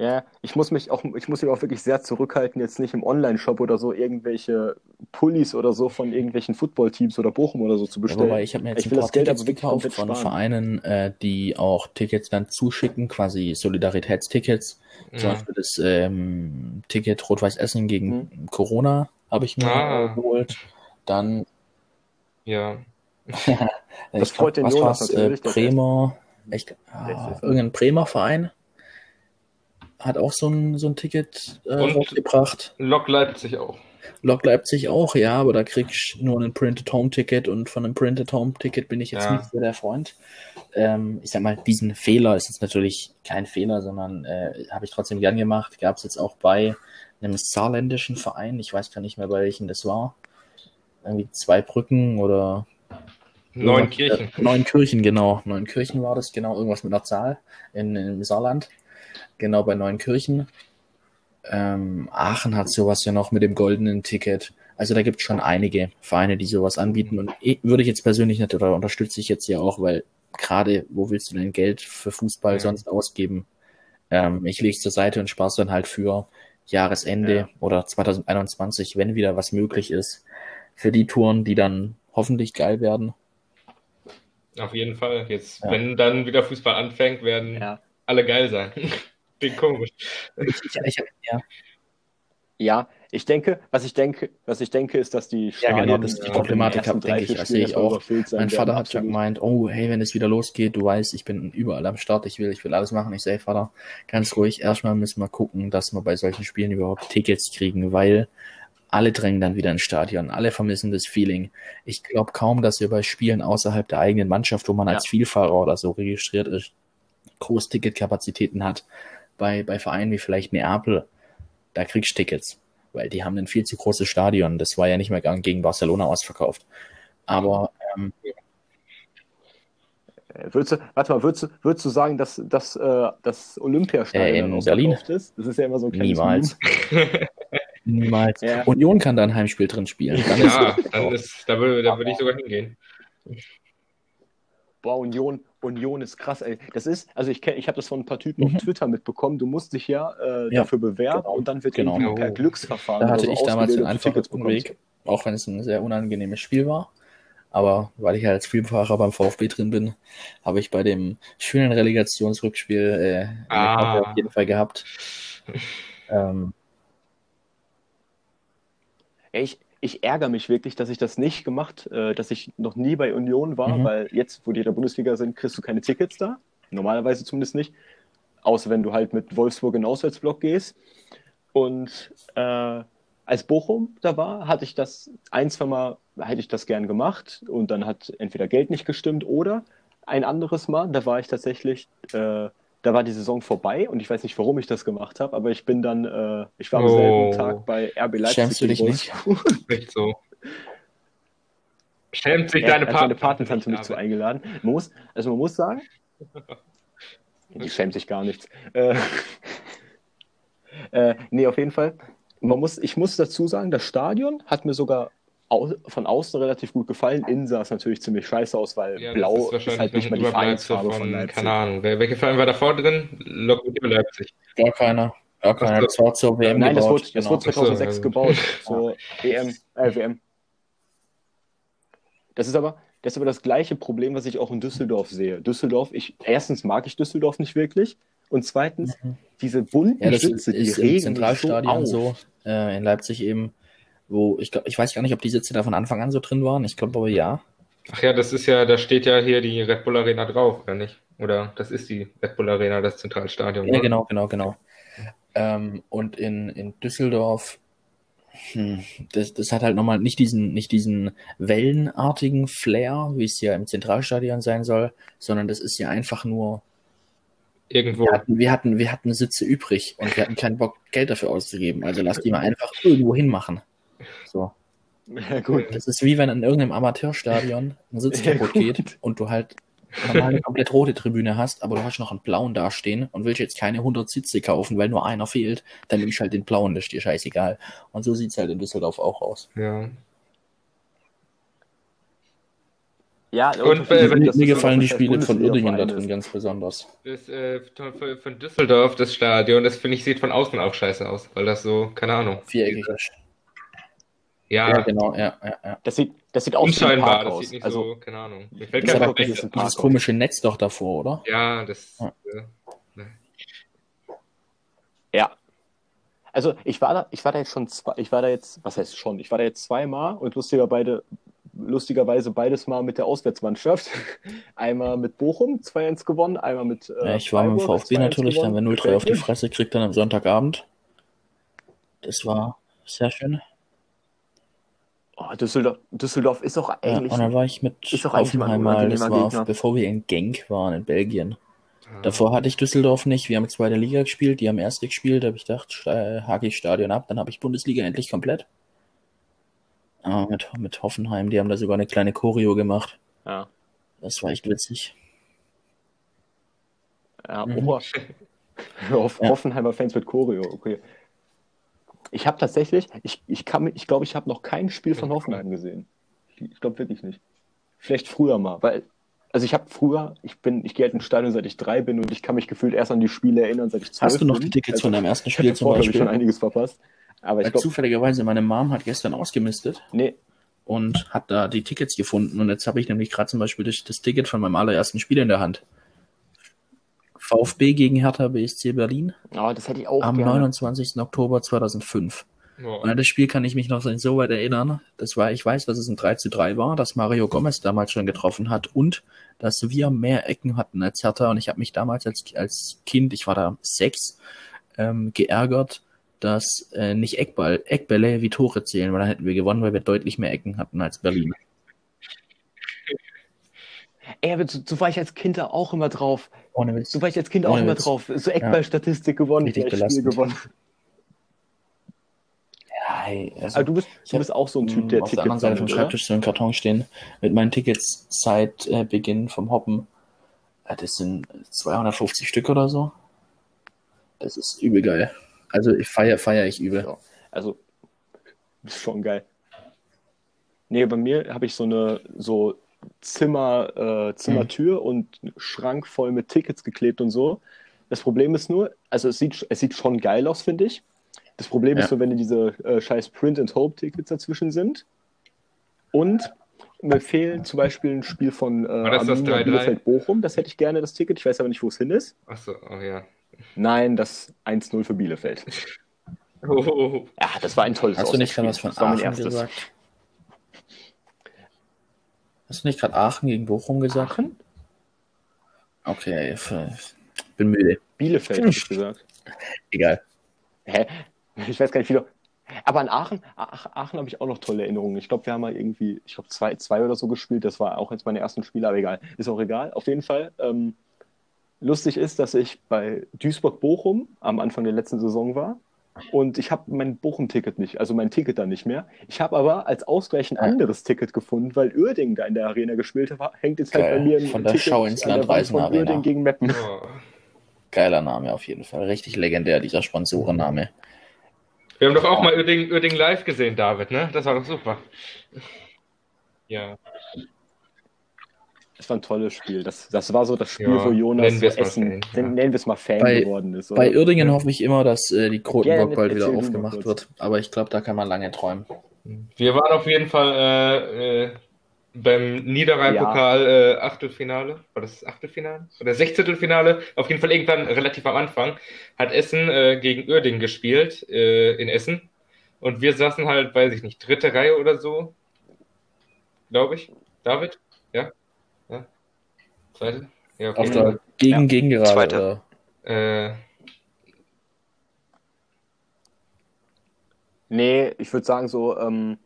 ja, ich muss mich auch, ich muss mich auch wirklich sehr zurückhalten, jetzt nicht im Online-Shop oder so irgendwelche Pullis oder so von irgendwelchen Football-Teams oder Bochum oder so zu bestellen. Ja, wobei ich habe mir jetzt ich ein paar Tickets gekauft von Vereinen, äh, die auch Tickets dann zuschicken, quasi Solidaritätstickets. Ja. Zum Beispiel das ähm, Ticket Rot-Weiß Essen gegen mhm. Corona habe ich mir ah. geholt. Dann ja. das freut den Jonas natürlich. Äh, Bremer, echt, ah, irgendein Bremer Verein hat auch so ein, so ein Ticket äh, rausgebracht. Lok Leipzig auch. Lok Leipzig auch, ja, aber da kriegst du nur ein Printed Home Ticket und von einem Printed Home Ticket bin ich jetzt ja. nicht so der Freund. Ähm, ich sag mal, diesen Fehler ist jetzt natürlich kein Fehler, sondern äh, habe ich trotzdem gern gemacht. Gab es jetzt auch bei einem saarländischen Verein, ich weiß gar nicht mehr, bei welchem das war. Irgendwie zwei Brücken oder Neun Kirchen. Äh, neun Kirchen, genau. Neun Kirchen war das, genau, irgendwas mit einer Zahl in, im Saarland genau bei Neunkirchen. Ähm, Aachen hat sowas ja noch mit dem goldenen Ticket. Also da gibt es schon einige Vereine, die sowas anbieten. Und ich, würde ich jetzt persönlich nicht oder unterstütze ich jetzt ja auch, weil gerade, wo willst du denn Geld für Fußball ja. sonst ausgeben? Ähm, ich lege es zur Seite und spare es dann halt für Jahresende ja. oder 2021, wenn wieder was möglich ist, für die Touren, die dann hoffentlich geil werden. Auf jeden Fall. Jetzt, ja. wenn dann wieder Fußball anfängt, werden ja. alle geil sein. Klingt komisch. Ich, ich, ja. ja, ich denke, was ich denke, was ich denke, ist, dass die Stadien, ja, genau, das die Problematik habe, denke ich, das sehe ich auch. Mein Vater hat schon gemeint, oh, hey, wenn es wieder losgeht, du weißt, ich bin überall am Start, ich will, ich will alles machen. Ich sage, Vater, ganz ruhig, erstmal müssen wir gucken, dass wir bei solchen Spielen überhaupt Tickets kriegen, weil alle drängen dann wieder ins Stadion, alle vermissen das Feeling. Ich glaube kaum, dass ihr bei Spielen außerhalb der eigenen Mannschaft, wo man ja. als Vielfahrer oder so registriert ist, Großticketkapazitäten hat. Bei, bei Vereinen wie vielleicht Neapel, da kriegst du Tickets weil die haben ein viel zu großes Stadion. Das war ja nicht mehr gegen Barcelona ausverkauft. Aber ähm, äh, Würdest du, warte mal, würdest du, würdest du sagen, dass, dass äh, das Olympiastadion äh, in Berlin ist? Das ist ja immer so ein Niemals. Niemals. Ja. Union kann da ein Heimspiel drin spielen. Dann ja, ist dann ist, da würde, da würde ich sogar hingehen. Boah, Union, Union ist krass, ey. Das ist, also ich, ich habe das von ein paar Typen mhm. auf Twitter mitbekommen. Du musst dich ja, äh, ja. dafür bewerben genau. und dann wird genau. irgendwie per Glücksverfahren. Da hatte so ich damals den einfachen Weg, auch wenn es ein sehr unangenehmes Spiel war. Aber weil ich ja als Spielfahrer beim VfB drin bin, habe ich bei dem schönen Relegationsrückspiel äh, ah. auf jeden Fall gehabt. ähm, ich, ich ärgere mich wirklich, dass ich das nicht gemacht, äh, dass ich noch nie bei Union war, mhm. weil jetzt, wo die in der Bundesliga sind, kriegst du keine Tickets da. Normalerweise zumindest nicht. Außer wenn du halt mit Wolfsburg in den Auswärtsblock gehst. Und äh, als Bochum da war, hatte ich das ein, zwei Mal, hätte ich das gern gemacht und dann hat entweder Geld nicht gestimmt oder ein anderes Mal, da war ich tatsächlich äh, da war die Saison vorbei und ich weiß nicht, warum ich das gemacht habe, aber ich bin dann, äh, ich war am oh. selben Tag bei RB Leipzig. Schämst du dich nicht? Nicht so. Schämt sich ja, deine Patentante? Patentante mich zu eingeladen. Man muss, also man muss sagen, die schämt sich gar nichts. Äh, äh, nee, auf jeden Fall. Man muss, ich muss dazu sagen, das Stadion hat mir sogar von außen relativ gut gefallen. Innen sah es natürlich ziemlich scheiße aus, weil ja, blau ist, ist halt nicht mehr die Vereinsfarbe von, von Leipzig. Keine Ahnung. Wer, welche Verein war davor drin? Lokomotive Leipzig. Gar keiner. Gar keiner. Das war zur WM Nein, gebaut. das wurde, genau. das wurde 2006 so, gebaut. Zur EM, äh, WM. Das ist aber, das ist aber das gleiche Problem, was ich auch in Düsseldorf sehe. Düsseldorf, ich, erstens mag ich Düsseldorf nicht wirklich. Und zweitens, mhm. diese bunten ja, das Schütze, die ist regen im Zentralstadion so, so äh, in Leipzig eben wo ich ich weiß gar nicht, ob die Sitze da von Anfang an so drin waren. Ich glaube aber ja. Ach ja, das ist ja, da steht ja hier die Red Bull Arena drauf, oder nicht? Oder das ist die Red Bull Arena, das Zentralstadion. Ja, oder? genau, genau, genau. Ähm, und in, in Düsseldorf, hm, das, das hat halt nochmal nicht diesen, nicht diesen wellenartigen Flair, wie es ja im Zentralstadion sein soll, sondern das ist ja einfach nur. Irgendwo. Wir hatten, wir hatten, wir hatten Sitze übrig und wir hatten keinen Bock, Geld dafür auszugeben. Also lass die mal einfach irgendwo hinmachen. So. Ja, gut. Das ist wie wenn in irgendeinem Amateurstadion ein Sitz ja, kaputt geht und du halt normal eine komplett rote Tribüne hast, aber du hast noch einen blauen dastehen und willst jetzt keine 100 Sitze kaufen, weil nur einer fehlt, dann nimmst du halt den blauen, das ist dir scheißegal. Und so sieht es halt in Düsseldorf auch aus. Ja. Ja, und äh, mir, mir gefallen die Spiele von Uerdingen da drin ganz besonders. Das, äh, von Düsseldorf, das Stadion, das finde ich, sieht von außen auch scheiße aus, weil das so, keine Ahnung. Viereckig ist. Ja, ja genau, ja, ja, ja. Das sieht, das sieht aus wie ein Park das sieht nicht also, so, keine Ahnung. Mir fällt das kein dieses, dieses komische Netz doch davor, oder? Ja, das. Ja. Äh, ja. Also ich war da, ich war da jetzt schon zwei, ich war da jetzt, was heißt schon, ich war da jetzt zweimal und lustiger beide, lustigerweise beides mal mit der Auswärtsmannschaft. Einmal mit Bochum 2-1 gewonnen, einmal mit. Äh, ja, ich war mit dem VfB natürlich, gewonnen. dann wenn 0-3 auf die Fresse kriegt dann am Sonntagabend. Das war sehr schön. Oh, Düsseldorf, Düsseldorf ist auch eigentlich. Ja, und dann war ich mit ist Hoffenheim mal, das war, Gegner. bevor wir in Genk waren, in Belgien. Ah. Davor hatte ich Düsseldorf nicht. Wir haben zweite Liga gespielt, die haben erste gespielt. Da habe ich gedacht, hake ich Stadion ab. Dann habe ich Bundesliga endlich komplett. Ah, mit, mit Hoffenheim, die haben da sogar eine kleine Choreo gemacht. Ja. Das war echt witzig. Ja, mhm. Hoffenheimer Fans mit Choreo, okay. Ich habe tatsächlich, ich, ich, kann, ich glaube, ich habe noch kein Spiel von Hoffenheim gesehen. Ich, ich glaube wirklich nicht. Vielleicht früher mal, weil, also ich habe früher, ich bin, ich gehe halt ins Stadion, seit ich drei bin und ich kann mich gefühlt erst an die Spiele erinnern, seit ich zwölf Hast du noch bin. die Tickets Also, von deinem ersten Spiel zum glaub ich, Beispiel? schon einiges verpasst. Aber ich Weil glaube, zufälligerweise, meine Mom hat gestern ausgemistet nee, und hat da die Tickets gefunden. Und jetzt habe ich nämlich gerade zum Beispiel das, das Ticket von meinem allerersten Spiel in der Hand. VfB gegen Hertha BSC Berlin oh, das hätte ich auch am gerne. 29. Oktober 2005. Ja. Und an das Spiel kann ich mich noch so weit erinnern. Das war, ich weiß, dass es ein 3 zu 3 war, dass Mario Gomez damals schon getroffen hat und dass wir mehr Ecken hatten als Hertha. Und ich habe mich damals als, als Kind, ich war da sechs, ähm, geärgert, dass äh, nicht Eckball, Eckbälle wie Tore zählen, weil dann hätten wir gewonnen, weil wir deutlich mehr Ecken hatten als Berlin. Ey, aber so, so war ich als Kind da auch immer drauf. Ohne Witz. So war ich als Kind auch Ohne immer Witz. drauf. So Eckballstatistik gewonnen, Richtig Spiel gewonnen. Ja, hey, also, Aber du bist, du bist auch so ein Typ, der auf der anderen Tickets Seite vom? Schreibtisch so ein Karton stehen mit meinen Tickets seit äh, Beginn vom Hoppen. Äh, Das sind 250 Stück oder so. Das ist übel geil. Also ich feier, feier ich übel. Ja. Also, ist schon geil. Nee, bei mir habe ich so eine so Zimmer, äh, Zimmertür und einen Schrank voll mit Tickets geklebt und so. Das Problem ist nur, also es sieht, es sieht schon geil aus, finde ich. Das Problem Ja. ist nur, wenn diese äh, scheiß Print-and-Hope-Tickets dazwischen sind. Und mir fehlen zum Beispiel ein Spiel von äh, das das Arminia 3-3? Bielefeld-Bochum. Das hätte ich gerne, das Ticket. Ich weiß aber nicht, wo es hin ist. Achso, oh ja. Nein, das 1-0 für Bielefeld. Oh, Ja, das war ein tolles Hast du nicht Auswärtsspiel. was von Das war mein Aachen erstes. gesagt? Hast du nicht gerade Aachen gegen Bochum gesagt? Aachen? Okay, bin müde. Bielefeld, hab ich gesagt. Egal. Hä? Ich weiß gar nicht, wie du. Aber an Aachen, Ach, Aachen habe ich auch noch tolle Erinnerungen. Ich glaube, wir haben mal irgendwie, ich glaube, zwei, zwei oder so gespielt. Das war auch jetzt meine ersten Spiele, aber egal. Ist auch egal. Auf jeden Fall. Ähm, lustig ist, dass ich bei Duisburg-Bochum am Anfang der letzten Saison war. Und ich habe mein Bochum-Ticket nicht, also mein Ticket da nicht mehr. Ich habe aber als Ausgleich ein Ja. anderes Ticket gefunden, weil Uerdingen da in der Arena gespielt hat. Hängt jetzt halt Geil. bei mir ein Von der Ticket Schau ins Land Reisen Arena. Uerdingen gegen Meppen. oh. Geiler Name auf jeden Fall. Richtig legendär, dieser Sponsorenname. Wir haben doch auch mal Uerdingen, Uerdingen live gesehen, David, ne? Das war doch super. Ja. Das war ein tolles Spiel. Das, das war so das Spiel, Ja, wo Jonas nennen so wir es mal Essen, Fan, ja. nennen wir es mal Fan Bei- geworden ist. Bei oder? Uerdingen Ja. hoffe ich immer, dass äh, die Krotenburg bald wieder aufgemacht wird. Aber ich glaube, da kann man lange träumen. Wir waren auf jeden Fall äh, äh, beim Niederrhein-Pokal äh, Achtelfinale. War das Achtelfinale? Oder Sechzehntelfinale? Auf jeden Fall irgendwann relativ am Anfang. Hat Essen äh, gegen Uerdingen gespielt äh, in Essen. Und wir saßen halt, weiß ich nicht, dritte Reihe oder so. Glaube ich. David? Ja? Zweite? Ja, okay. Auf der Gegen, Ja. gegen gerade. Zweite. Oder? Äh, Nee, ich würde sagen so, ähm,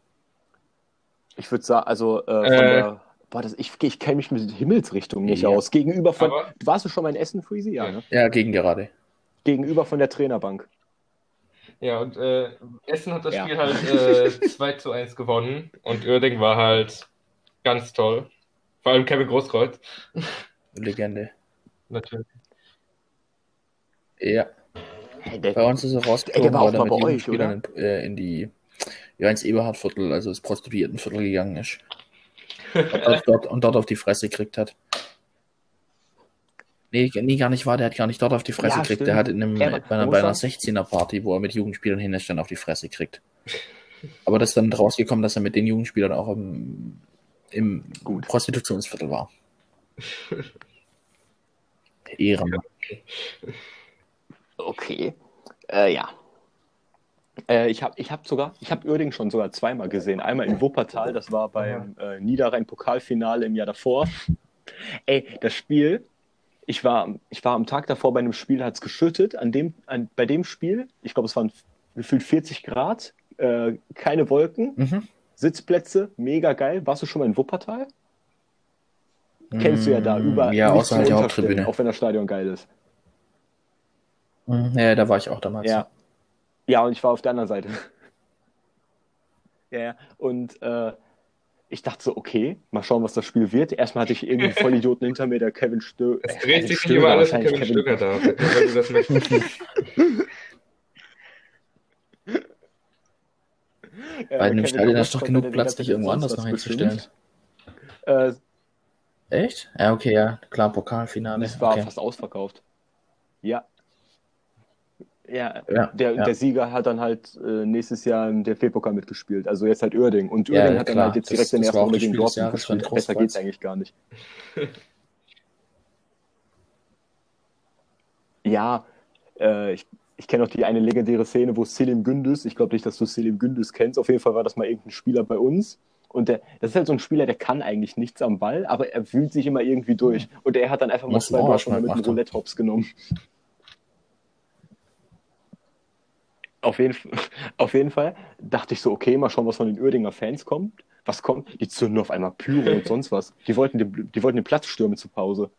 ich würde sagen, also äh, von Äh. der, boah, das, ich, ich kenne mich mit Himmelsrichtung nicht Ja. aus. Gegenüber von, Aber- warst du schon mal in Essen, Freezy? Ja, Ja. ne? Ja, gegen gerade. Gegenüber von der Trainerbank. Ja, und äh, Essen hat das Ja. Spiel halt äh, 2 zu 1 gewonnen und Uerdingen war halt ganz toll. Vor allem Kevin Großkreuz. Legende. Natürlich. Ja. Hey, der, Bei uns ist er rausgekommen, war auch weil er mit bei euch, Jugendspielern in, äh, in die ja, ins Eberhardviertel, also das Prostituiertenviertel gegangen ist. Und dort, und dort auf die Fresse gekriegt hat. Nee, nee, gar nicht wahr, der hat gar nicht dort auf die Fresse Ja, gekriegt. stimmt. Der hat in einem, Ja, bei einer, bei einer muss 16er-Party, wo er mit Jugendspielern hin ist, dann auf die Fresse kriegt. Aber das ist dann rausgekommen, dass er mit den Jugendspielern auch im, im Gut. Prostitutionsviertel war. Ehrenmann. okay. Äh, ja. Äh, ich habe ich hab sogar, ich habe Uerdingen schon sogar zweimal gesehen. Einmal in Wuppertal, das war beim äh, Niederrhein-Pokalfinale im Jahr davor. Ey, das Spiel, ich war, ich war am Tag davor bei einem Spiel, hat es geschüttet. An dem, an, bei dem Spiel, ich glaube, es waren gefühlt 40 Grad, äh, keine Wolken, Mhm. Sitzplätze, mega geil. Warst du schon mal in Wuppertal? Kennst du ja da, Mm, über Ja, außerhalb der Haupttribüne. Auch wenn das Stadion geil ist. Mhm, Ja, da war ich auch damals. Ja. Ja, und ich war auf der anderen Seite. ja, ja. Und äh, ich dachte so, okay, mal schauen, was das Spiel wird. Erstmal hatte ich irgendeinen Vollidioten hinter mir, der Kevin Stö Es dreht Kevin sich Stöger, immer alles wahrscheinlich Kevin Stöger da, weil du das möchtest. Bei dem Stadion hast du doch genug Platz, dich irgendwo anders noch hinzustellen. Äh, Echt? Ja, okay, ja. Klar, Pokalfinale. Es war okay. fast ausverkauft. Ja. Ja, Ja, der, ja. der Sieger hat dann halt äh, nächstes Jahr im DFB-Pokal mitgespielt. Also jetzt halt Uerding. Und Uerding Ja, hat dann klar. halt jetzt Das- direkt in das der war auch ersten Runde gegen Dortmund gespielt. Besser geht's eigentlich gar nicht. Ja, äh, ich, ich kenne auch die eine legendäre Szene, wo Selim Gündüz, ich glaube nicht, dass du Selim Gündüz kennst, auf jeden Fall war das mal irgendein Spieler bei uns. Und der, das ist halt so ein Spieler, der kann eigentlich nichts am Ball, aber er wühlt sich immer irgendwie durch. Und er hat dann einfach mal zwei mal mit einem. Roulette-Hops genommen. Auf jeden, auf jeden Fall dachte ich so, okay, mal schauen, was von den Uerdinger Fans kommt. Was kommt? Die zünden auf einmal Pyro und sonst was. Die wollten den, die wollten den Platz stürmen zur Pause.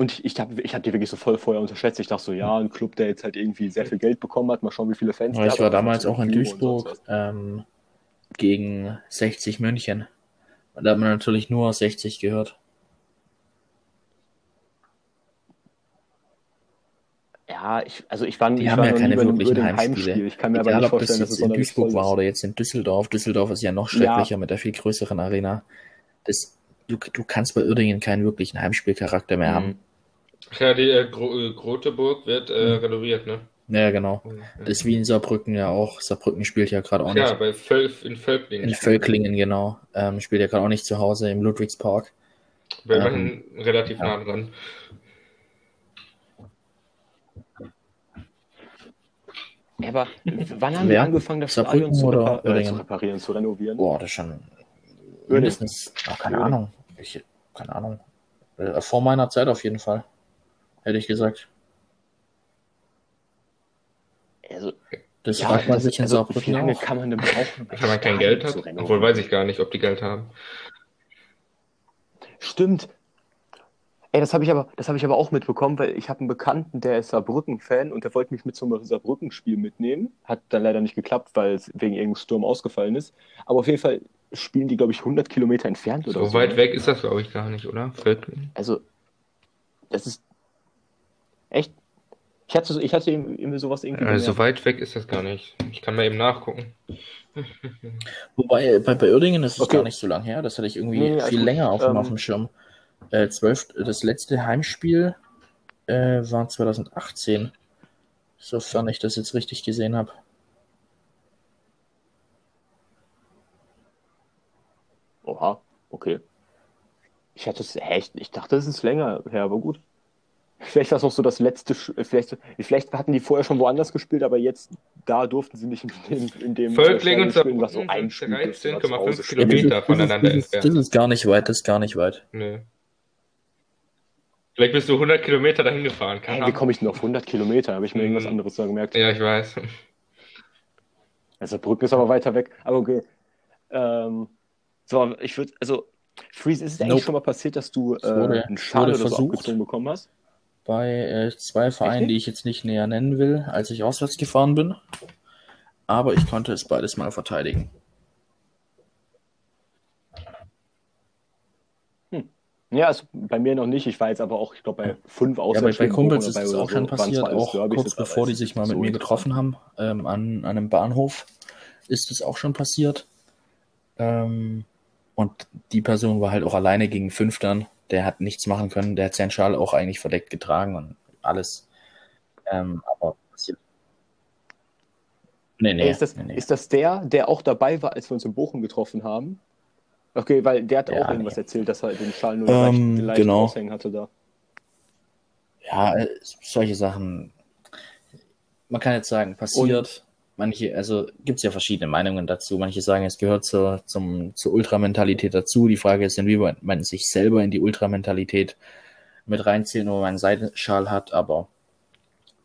Und ich, ich habe ich hab die wirklich so voll vorher unterschätzt. Ich dachte so, ja, ein Club, der jetzt halt irgendwie sehr viel Geld bekommen hat, mal schauen, wie viele Fans Aber der ich war Aber damals so auch in Duisburg ähm, gegen 60 München. Und da hat man natürlich nur 60 gehört. Ja, ich, also ich war, Die ich haben war ja keine wirklichen Heimspiele. Ich kann mir aber Egal, nicht ob das vorstellen, dass jetzt es in Duisburg war oder jetzt in Düsseldorf. Düsseldorf ist ja noch schrecklicher mit der viel größeren Arena. Das, du, du kannst bei Uerdingen keinen wirklichen Heimspielcharakter mehr haben. Ja, die äh, Gro äh, Groteburg wird äh, renoviert, ne? Ja, genau. Ja. Das ist wie in Saarbrücken ja auch. Saarbrücken spielt ja gerade auch Ja, nicht. bei Völf in Völklingen. In Völklingen, genau. Ähm, spielt ja gerade auch nicht zu Hause im Ludwigspark. Wäre Ähm, immerhin relativ ja. nah dran. Ja, aber wann haben Wer? wir angefangen, das Saarbrücken Stadion zu, oder repar äh, zu reparieren, zu renovieren? Boah, das ist schon mindestens, ach, keine Uerdingen. Ahnung. Ich, keine Ahnung. Äh, Vor meiner Zeit auf jeden Fall. Hätte ich gesagt. Also, Das ja, fragt man sich also, wie Saarbrücken lange auch. kann man denn brauchen? Wenn man kein Geld hat. Obwohl weiß ich gar nicht, ob die Geld haben. Stimmt. Ey, das habe ich aber, das habe ich aber auch mitbekommen, weil ich habe einen Bekannten, der ist Saarbrücken-Fan und der wollte mich mit zum Saarbrücken-Spiel mitnehmen. Hat dann leider nicht geklappt, weil es wegen irgendeinem Sturm ausgefallen ist. Aber auf jeden Fall spielen die, glaube ich, 100 Kilometer entfernt oder So so. weit weg ist das, glaube ich, gar nicht, oder? Völklingen. Also, das ist echt. Ich hatte, so- ich hatte irgendwie sowas irgendwie. Äh, so weit weg ist das gar nicht. Ich kann mal eben nachgucken. Wobei, bei, bei Uerdingen ist es Okay. gar nicht so lang her. Das hatte ich irgendwie Nee, viel gut. länger auf, dem- Ähm, auf dem Schirm. Äh, 12, das letzte Heimspiel äh, war 2018. Sofern ich das jetzt richtig gesehen habe. Oha, okay. Ich hatte es echt, ich dachte, es ist länger her, aber gut. Vielleicht war es auch so das letzte, Sch- vielleicht, vielleicht hatten die vorher schon woanders gespielt, aber jetzt, da durften sie nicht in dem, in dem Völklingen und spielen, was so ein sind Spiel ist, was zu 13,5 Hause Kilometer. spielt. das, ist, voneinander das, ist, das entfernt. ist gar nicht weit, das ist gar nicht weit. Nö. Vielleicht bist du 100 Kilometer dahin gefahren. Hey, Keine wie Ahnung. komme ich denn auf 100 Kilometer? Habe ich mir irgendwas Mhm. anderes da gemerkt? Ja, ich weiß. Also Brücken ist aber weiter weg. Aber okay. Ähm, so, ich würde, also, Freeze, ist es eigentlich Nope. schon mal passiert, dass du äh, einen wurde oder so bekommen hast? Bei äh, zwei Vereinen, nicht? die ich jetzt nicht näher nennen will, als ich auswärts gefahren bin. Aber ich konnte es beides mal verteidigen. Ja, also bei mir noch nicht. Ich war jetzt aber auch, ich glaube, bei fünf Ja, bei, bei Kumpels ist es auch schon passiert, auch Derbys, kurz bevor die sich mal mit so mir getroffen haben, ähm, an, an einem Bahnhof, ist es auch schon passiert. Ähm, und die Person war halt auch alleine gegen fünf dann. Der hat nichts machen können. Der hat seinen Schal auch eigentlich verdeckt getragen und alles. Ähm, aber passiert. Nee, nee. Ist, das, nee, nee. ist das der, der auch dabei war, als wir uns in Bochum getroffen haben? Okay, weil der hat Ja, auch irgendwas nee. erzählt, dass er den Schal nur Ähm, leicht, leicht genau. raushängen hatte da. Ja, äh, solche Sachen. Man kann jetzt sagen, passiert. Manche, also gibt es ja verschiedene Meinungen dazu. Manche sagen, es gehört zur, zum, zur Ultramentalität dazu. Die Frage ist, inwieweit man sich selber in die Ultramentalität mit reinzählen, wo man einen Seidenschal hat. Aber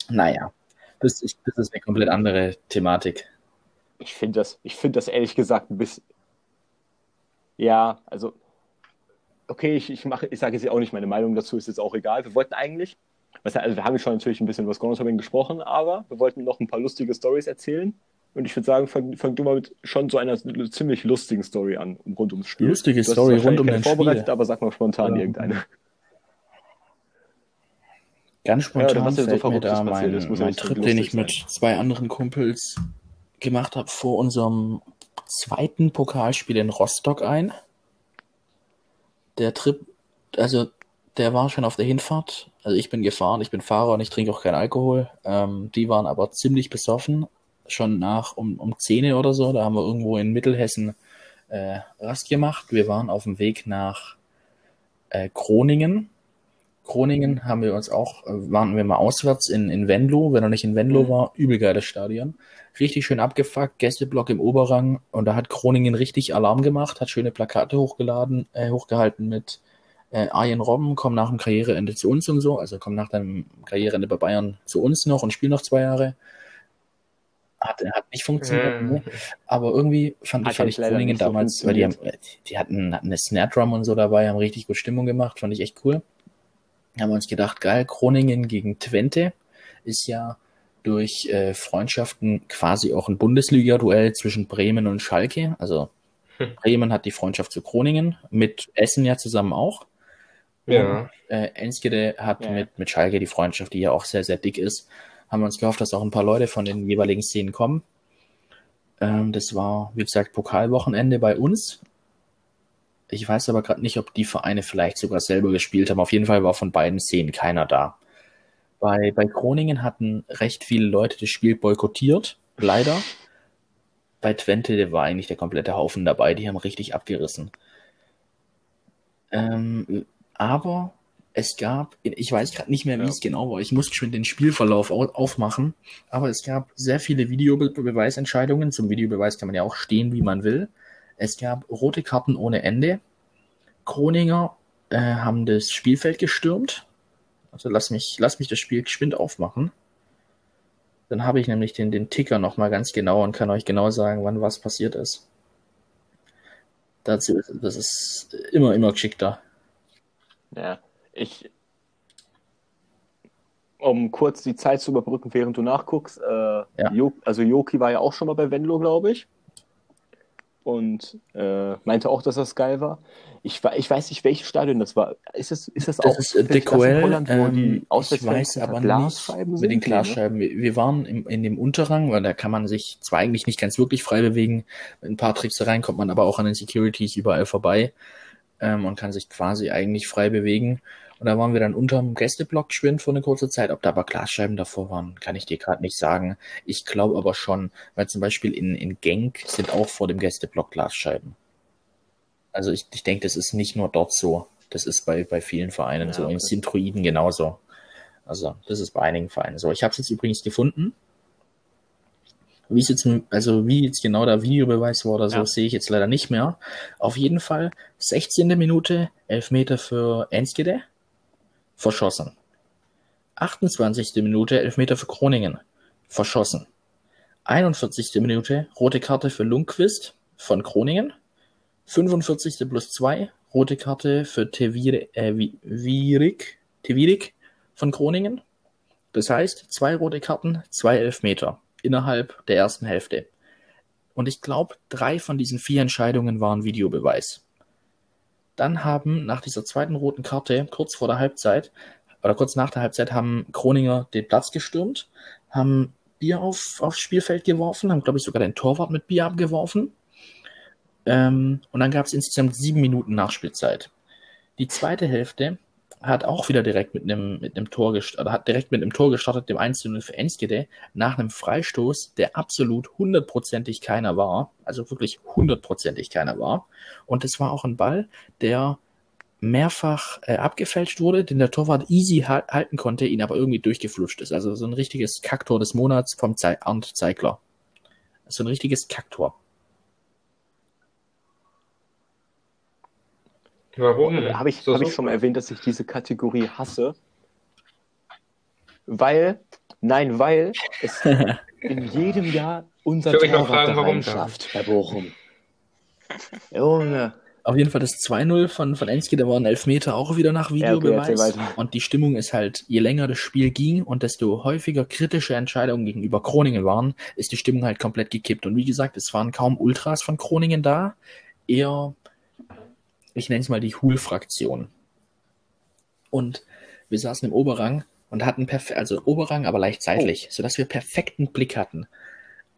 naja, das ist, das ist eine komplett andere Thematik. Ich finde das, ich das ehrlich gesagt ein bisschen. Ja, also. Okay, ich, ich mache, ich sage jetzt auch nicht meine Meinung dazu, ist jetzt auch egal. Wir wollten eigentlich, also wir haben schon natürlich ein bisschen über das Groundhopping gesprochen, aber wir wollten noch ein paar lustige Stories erzählen. Und ich würde sagen, fang, fang du mal mit schon so einer ziemlich lustigen Story an, rund ums Spiel. Lustige Du Story rund um den vorbereitet, Spiel. aber sag mal spontan Ähm, irgendeine. Ganz Ja, spontan was denn so fällt mir da mein, ja mein Trip, den ich mit sein. zwei anderen Kumpels gemacht habe vor unserem zweiten Pokalspiel in Rostock ein. Der Trip, also der war schon auf der Hinfahrt. Also ich bin gefahren, ich bin Fahrer und ich trinke auch keinen Alkohol. Ähm, die waren aber ziemlich besoffen, schon nach um, um 10 oder so. Da haben wir irgendwo in Mittelhessen äh, Rast gemacht. Wir waren auf dem Weg nach äh, Groningen. Groningen haben wir uns auch, äh, waren wir mal auswärts in, in Venlo. Wenn er nicht in Venlo mhm. war, übel geiles Stadion. Richtig schön abgefuckt, Gästeblock im Oberrang. Und da hat Groningen richtig Alarm gemacht, hat schöne Plakate hochgeladen, äh, hochgehalten mit äh, Arjen Robben, komm nach dem Karriereende zu uns und so. Also komm nach deinem Karriereende bei Bayern zu uns noch und spiel noch zwei Jahre. Hat, hat nicht funktioniert. Mhm. Ne? Aber irgendwie fand, fand ich Groningen damals, so weil die, haben, die hatten, hatten eine Snare Drum und so dabei, haben richtig gut Stimmung gemacht, fand ich echt cool. Haben wir uns gedacht, geil, Groningen gegen Twente ist ja durch äh, Freundschaften quasi auch ein Bundesliga-Duell zwischen Bremen und Schalke. Also hm. Bremen hat die Freundschaft zu Groningen, mit Essen ja zusammen auch. Ja. Und, äh, Enskede hat ja. mit, mit Schalke die Freundschaft, die ja auch sehr, sehr dick ist haben wir uns gehofft, dass auch ein paar Leute von den jeweiligen Szenen kommen. Ähm, das war, wie gesagt, Pokalwochenende bei uns. Ich weiß aber gerade nicht, ob die Vereine vielleicht sogar selber gespielt haben. Auf jeden Fall war von beiden Szenen keiner da. Bei, bei Groningen hatten recht viele Leute das Spiel boykottiert, leider. Bei Twente war eigentlich der komplette Haufen dabei, die haben richtig abgerissen. Ähm, aber es gab, ich weiß gerade nicht mehr, wie ja. es genau war, ich musste schon den Spielverlauf aufmachen, aber es gab sehr viele Videobeweisentscheidungen. Zum Videobeweis kann man ja auch stehen, wie man will. Es gab rote Karten ohne Ende. Kroninger äh, haben das Spielfeld gestürmt. Also lass mich, lass mich das Spiel geschwind aufmachen. Dann habe ich nämlich den, den Ticker nochmal ganz genau und kann euch genau sagen, wann was passiert ist. Dazu, das ist immer, immer geschickter. Ja, ich, um kurz die Zeit zu überbrücken, während du nachguckst, äh, ja. jo, also Yoki war ja auch schon mal bei Venlo, glaube ich. Und äh, meinte auch, dass das geil war. Ich, ich weiß nicht, welches Stadion das war. Ist das, ist das, das auch ist, De Coel, Holland, wo ähm, die ich weiß aber Glasscheiben nicht mit den Glasscheiben. Wir, wir waren im, in dem Unterrang, weil da kann man sich zwar eigentlich nicht ganz wirklich frei bewegen. Mit ein paar Tricks rein kommt man aber auch an den Securities überall vorbei ähm, und kann sich quasi eigentlich frei bewegen. Und da waren wir dann unterm Gästeblock geschwind für eine kurze Zeit. Ob da aber Glasscheiben davor waren, kann ich dir gerade nicht sagen. Ich glaube aber schon, weil zum Beispiel in, in Genk sind auch vor dem Gästeblock Glasscheiben. Also ich, ich denke, das ist nicht nur dort so. Das ist bei, bei vielen Vereinen ja, so. In Sintroiden genauso. Also das ist bei einigen Vereinen so. Ich habe es jetzt übrigens gefunden. Wie es jetzt, also wie jetzt genau der Videobeweis war oder so, ja. sehe ich jetzt leider nicht mehr. Auf jeden Fall 16. Minute, 11 Meter für Enskede verschossen. 28. Minute Elfmeter für Groningen, verschossen. 41. Minute rote Karte für Lundqvist von Groningen. 45. plus 2 rote Karte für Tevirik, äh, Virik, Tevirik von Groningen. Das heißt, zwei rote Karten, zwei Elfmeter innerhalb der ersten Hälfte. Und ich glaube, drei von diesen vier Entscheidungen waren Videobeweis. Dann haben nach dieser zweiten roten Karte, kurz vor der Halbzeit, oder kurz nach der Halbzeit, haben Kroninger den Platz gestürmt, haben Bier auf, aufs Spielfeld geworfen, haben, glaube ich, sogar den Torwart mit Bier abgeworfen. Ähm, und dann gab es insgesamt sieben Minuten Nachspielzeit. Die zweite Hälfte hat auch wieder direkt mit einem, mit einem Tor gestartet, hat direkt mit einem Tor gestartet, dem 1 für Enskede, nach einem Freistoß, der absolut hundertprozentig keiner war, also wirklich hundertprozentig keiner war. Und es war auch ein Ball, der mehrfach äh, abgefälscht wurde, den der Torwart easy halten konnte, ihn aber irgendwie durchgeflutscht ist. Also so ein richtiges Kacktor des Monats vom Ze Arndt Zeigler. So ein richtiges Kacktor. Warum? Äh, Habe ich, so, hab so? ich schon mal erwähnt, dass ich diese Kategorie hasse? Weil, nein, weil es in jedem Jahr unser Torwart fragen, warum schafft, Herr Bochum. Junge. Auf jeden Fall das 2-0 von, von Enski, da war ein Elfmeter auch wieder nach Videobeweis. Ja, okay, und die Stimmung ist halt, je länger das Spiel ging und desto häufiger kritische Entscheidungen gegenüber Kroningen waren, ist die Stimmung halt komplett gekippt. Und wie gesagt, es waren kaum Ultras von Kroningen da, eher ich nenne es mal die Hul-Fraktion. Und wir saßen im Oberrang und hatten perfekt, also Oberrang, aber leicht seitlich, oh. sodass wir perfekten Blick hatten.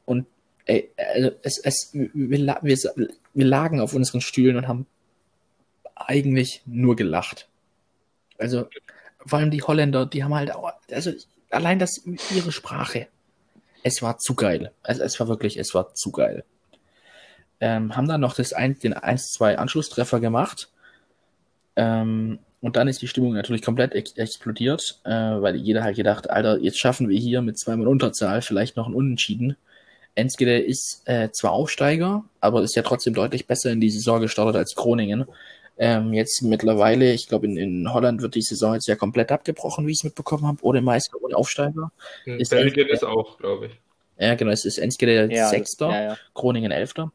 Und ey, also es, es, wir, wir, wir lagen auf unseren Stühlen und haben eigentlich nur gelacht. Also, vor allem die Holländer, die haben halt also allein das, ihre Sprache. Es war zu geil. Also, es war wirklich, es war zu geil. Ähm, haben dann noch das ein, den 1-2 Anschlusstreffer gemacht. Ähm, und dann ist die Stimmung natürlich komplett ex explodiert, äh, weil jeder halt gedacht, Alter, jetzt schaffen wir hier mit zweimal Unterzahl vielleicht noch ein Unentschieden. Enskede ist äh, zwar Aufsteiger, aber ist ja trotzdem deutlich besser in die Saison gestartet als Groningen. Ähm, jetzt mittlerweile, ich glaube, in, in Holland wird die Saison jetzt ja komplett abgebrochen, wie ich es mitbekommen habe, ohne Meister, ohne Aufsteiger. In ist Belgien ist auch, glaube ich. Ja, genau, es ist Enskede ja, Sechster, ja, ja. Groningen Elfter.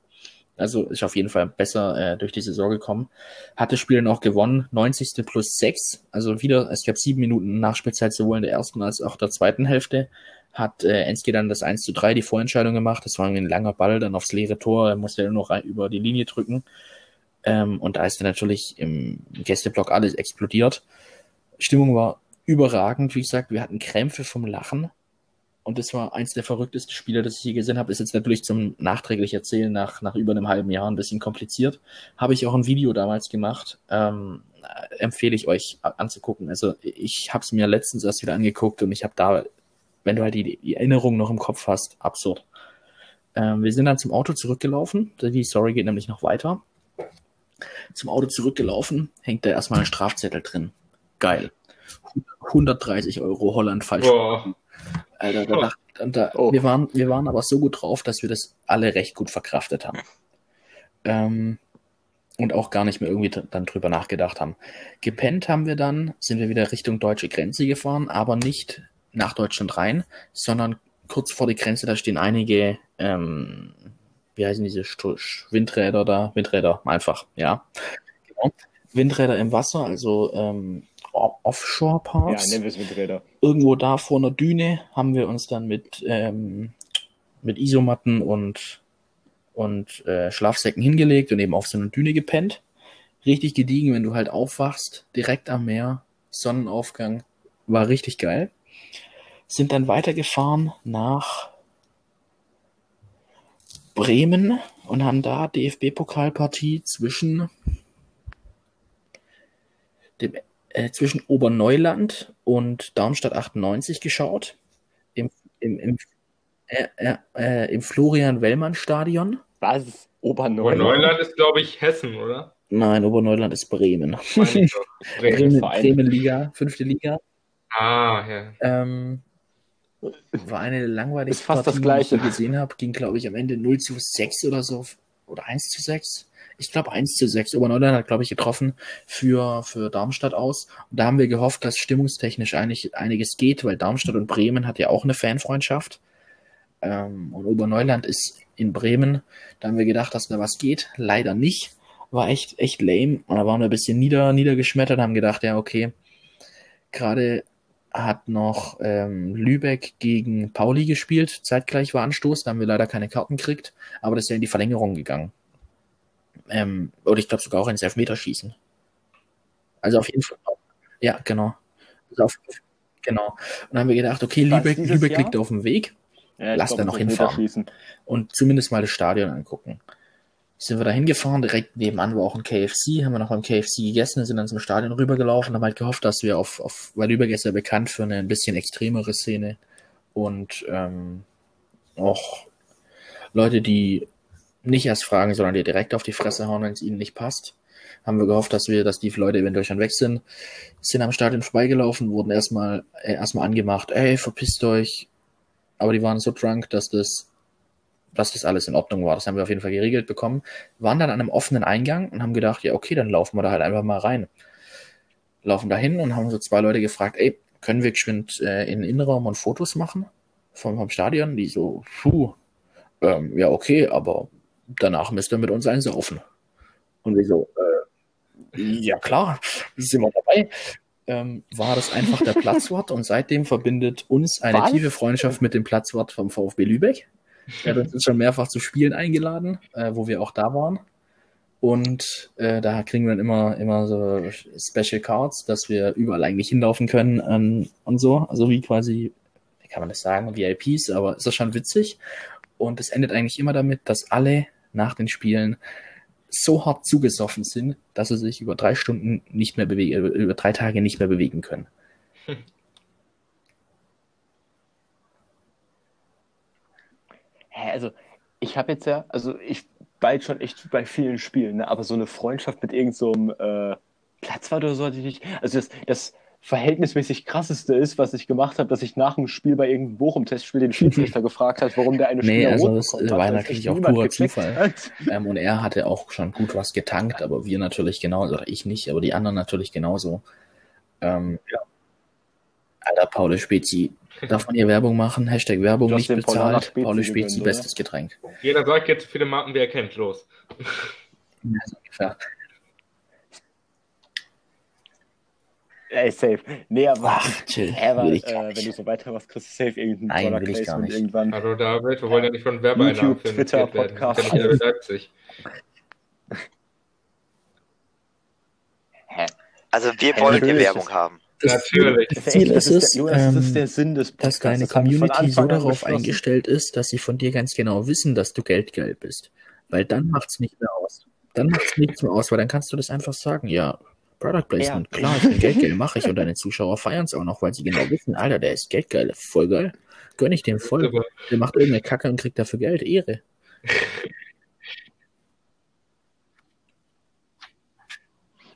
Also ist auf jeden Fall besser äh, durch die Saison gekommen. Hat das Spiel noch gewonnen, 90. plus 6. Also wieder, es gab sieben Minuten Nachspielzeit sowohl in der ersten als auch der zweiten Hälfte. Hat äh, Enske dann das 1 zu 3, die Vorentscheidung gemacht. Das war ein langer Ball, dann aufs leere Tor. Er musste nur noch rein, über die Linie drücken. Ähm, und da ist dann natürlich im Gästeblock alles explodiert. Stimmung war überragend. Wie gesagt, wir hatten Krämpfe vom Lachen. Und das war eins der verrücktesten Spiele, das ich je gesehen habe. Ist jetzt natürlich zum nachträglich erzählen nach, nach über einem halben Jahr ein bisschen kompliziert. Habe ich auch ein Video damals gemacht. Ähm, empfehle ich euch anzugucken. Also ich habe es mir letztens erst wieder angeguckt und ich habe da, wenn du halt die, die, Erinnerung noch im Kopf hast, absurd. Ähm, wir sind dann zum Auto zurückgelaufen. Die Story geht nämlich noch weiter. Zum Auto zurückgelaufen, hängt da erstmal ein Strafzettel drin. Geil. 130 Euro Holland falsch. Oh. Alter, da, oh. da, oh. wir, waren, wir waren aber so gut drauf, dass wir das alle recht gut verkraftet haben. Ähm, und auch gar nicht mehr irgendwie dann drüber nachgedacht haben. Gepennt haben wir dann, sind wir wieder Richtung deutsche Grenze gefahren, aber nicht nach Deutschland rein, sondern kurz vor die Grenze, da stehen einige, ähm, wie heißen diese St Windräder da? Windräder, einfach, ja. Genau. Windräder im Wasser, also ähm, Offshore-Parks. Ja, nennen wir es Windräder. Irgendwo da vor einer Düne haben wir uns dann mit, ähm, mit Isomatten und, und äh, Schlafsäcken hingelegt und eben auf so einer Düne gepennt. Richtig gediegen, wenn du halt aufwachst, direkt am Meer, Sonnenaufgang, war richtig geil. Sind dann weitergefahren nach Bremen und haben da DFB-Pokalpartie zwischen dem äh, zwischen Oberneuland und Darmstadt 98 geschaut. Im, im, im, äh, äh, äh im Florian-Wellmann-Stadion. Was? Oberneuland? Oberneuland ist, glaube ich, Hessen, oder? Nein, Oberneuland ist Bremen. Bremen, Bremen, Bremen Liga, fünfte Liga. Ah, ja. Ähm, war eine langweilige ist fast Partie, das gleiche. die ich gesehen habe. Ging, glaube ich, am Ende 0 zu 6 oder so. Oder 1 zu 6 ich glaube 1 zu 6. Oberneuland hat, glaube ich, getroffen für, für Darmstadt aus. Und da haben wir gehofft, dass stimmungstechnisch eigentlich einiges geht, weil Darmstadt und Bremen hat ja auch eine Fanfreundschaft. Ähm, und Oberneuland ist in Bremen. Da haben wir gedacht, dass da was geht. Leider nicht. War echt, echt lame. Und da waren wir ein bisschen nieder, niedergeschmettert, haben gedacht, ja, okay. Gerade hat noch ähm, Lübeck gegen Pauli gespielt. Zeitgleich war Anstoß. Da haben wir leider keine Karten gekriegt. Aber das ist ja in die Verlängerung gegangen. Ähm, oder ich glaube sogar auch ins Elfmeterschießen. Also auf jeden Fall. Ja, genau. Also auf, genau. Und dann haben wir gedacht, okay, Lübeck, Lübeck liegt auf dem Weg. Ja, Lass da noch hinfahren. Und zumindest mal das Stadion angucken. Sind wir da hingefahren, direkt nebenan war auch ein KFC, haben wir noch beim KFC gegessen, sind dann zum Stadion rübergelaufen, haben halt gehofft, dass wir auf, auf weil Lübeck ist ja bekannt für eine ein bisschen extremere Szene und ähm, auch Leute, die nicht erst fragen, sondern dir direkt auf die Fresse hauen, wenn es ihnen nicht passt. Haben wir gehofft, dass wir, dass die Leute eventuell schon weg sind. Sind am Stadion vorbeigelaufen, wurden erstmal äh, erstmal angemacht, ey, verpisst euch. Aber die waren so drunk, dass das, dass das alles in Ordnung war. Das haben wir auf jeden Fall geregelt bekommen. Waren dann an einem offenen Eingang und haben gedacht, ja, okay, dann laufen wir da halt einfach mal rein. Laufen da hin und haben so zwei Leute gefragt, ey, können wir geschwind äh, in den Innenraum und Fotos machen vom, vom Stadion? Die so, puh, ähm, ja, okay, aber danach müsst ihr mit uns einsaufen. Und wir so, äh, ja klar, sind wir dabei. Ähm, war das einfach der Platzwart und seitdem verbindet uns eine Was? tiefe Freundschaft mit dem Platzwart vom VfB Lübeck. Er hat uns schon mehrfach zu Spielen eingeladen, äh, wo wir auch da waren. Und äh, da kriegen wir dann immer, immer so Special Cards, dass wir überall eigentlich hinlaufen können ähm, und so. Also wie quasi, wie kann man das sagen, VIPs, aber ist das schon witzig. Und es endet eigentlich immer damit, dass alle nach den Spielen so hart zugesoffen sind, dass sie sich über drei Stunden nicht mehr bewegen, über drei Tage nicht mehr bewegen können. Hä, also ich habe jetzt ja, also ich bald schon echt bei vielen Spielen, ne? aber so eine Freundschaft mit irgendeinem so äh, Platzwart oder so hatte ich nicht. Also das, das verhältnismäßig krasseste ist, was ich gemacht habe, dass ich nach dem Spiel bei irgendeinem Bochum-Testspiel den Schiedsrichter gefragt hat, warum der eine Nee, Spieler also rot das war natürlich auch niemand purer Zufall. hat. Ähm, und er hatte auch schon gut was getankt, aber wir natürlich genauso, oder ich nicht, aber die anderen natürlich genauso. Ähm, ja. Alter, Paul Spezi, darf man hier Werbung machen? Hashtag Werbung Du hast nicht bezahlt. Spezi Paul Spezi, bestes Getränk. Jeder sagt jetzt viele Marken, wie er kennt. Los. Ja, so ungefähr. Ey, safe. Nee, aber, Ach, chill. Aber äh, ich wenn du so weitermachst, kriegst du safe irgendein Nein, Product will ich gar nicht. irgendwann. Hallo David, wir wollen ja nicht von Werbeeinnahmen YouTube, Twitter, werden. Podcast, Das ist ja nicht alles. Leipzig. Hä? Also wir wollen hier natürlich. Werbung haben. Das Natürlich. Das Ziel das ist es, der, Jonas, das ist der Sinn des dass deine Das Community so darauf eingestellt ist, dass sie von dir ganz genau wissen, dass du geldgeil bist. Weil dann macht's nicht mehr aus. Dann macht's nichts mehr aus, weil dann kannst du das einfach sagen, ja, Product Placement, Ja. klar, ich bin geldgeil, mache ich und deine Zuschauer feiern es auch noch, weil sie genau wissen, Alter, der ist geldgeil, voll geil. Gönn ich dem voll. Aber Der macht irgendeine Kacke und kriegt dafür Geld, Ehre.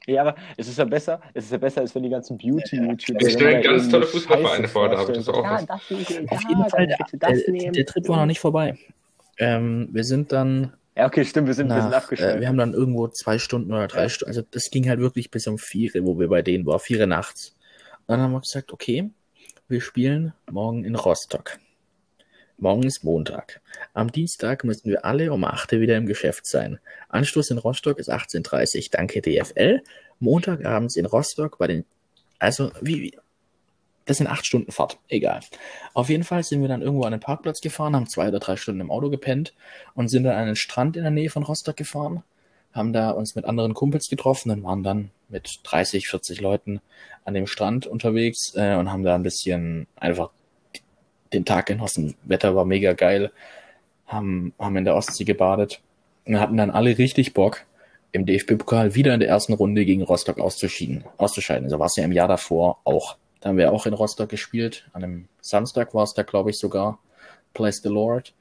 Ja, aber es ist ja besser, es ist ja besser, als wenn die ganzen Beauty-YouTuber. Stellen wenn da ganz tolle Fußballvereine vor, da habe ich das auch. Ja, das Auf ja, jeden Fall, der, bitte das der, nehmen. der Trip war noch nicht vorbei. Ähm, wir sind dann Ja, okay, stimmt, wir sind, wir sind nach, abgeschweift. äh, wir haben dann irgendwo zwei Stunden oder drei Ja. Stunden, also das ging halt wirklich bis um vier, wo wir bei denen waren, vier nachts. Und dann haben wir gesagt, okay, wir spielen morgen in Rostock. Morgen ist Montag. Am Dienstag müssen wir alle um 8 Uhr wieder im Geschäft sein. Anstoß in Rostock ist 18.30 Uhr, danke DFL. Montagabends in Rostock bei den, also wie, wie- das sind acht Stunden Fahrt, egal. Auf jeden Fall sind wir dann irgendwo an den Parkplatz gefahren, haben zwei oder drei Stunden im Auto gepennt und sind dann an einen Strand in der Nähe von Rostock gefahren, haben da uns mit anderen Kumpels getroffen und waren dann mit 30, 40 Leuten an dem Strand unterwegs äh, und haben da ein bisschen einfach den Tag genossen. Wetter war mega geil, haben, haben in der Ostsee gebadet und hatten dann alle richtig Bock, im DFB-Pokal wieder in der ersten Runde gegen Rostock auszuschieden, auszuscheiden. So war es ja im Jahr davor auch. Da haben wir auch in Rostock gespielt. An einem Samstag war es da, glaube ich, sogar. Place the Lord.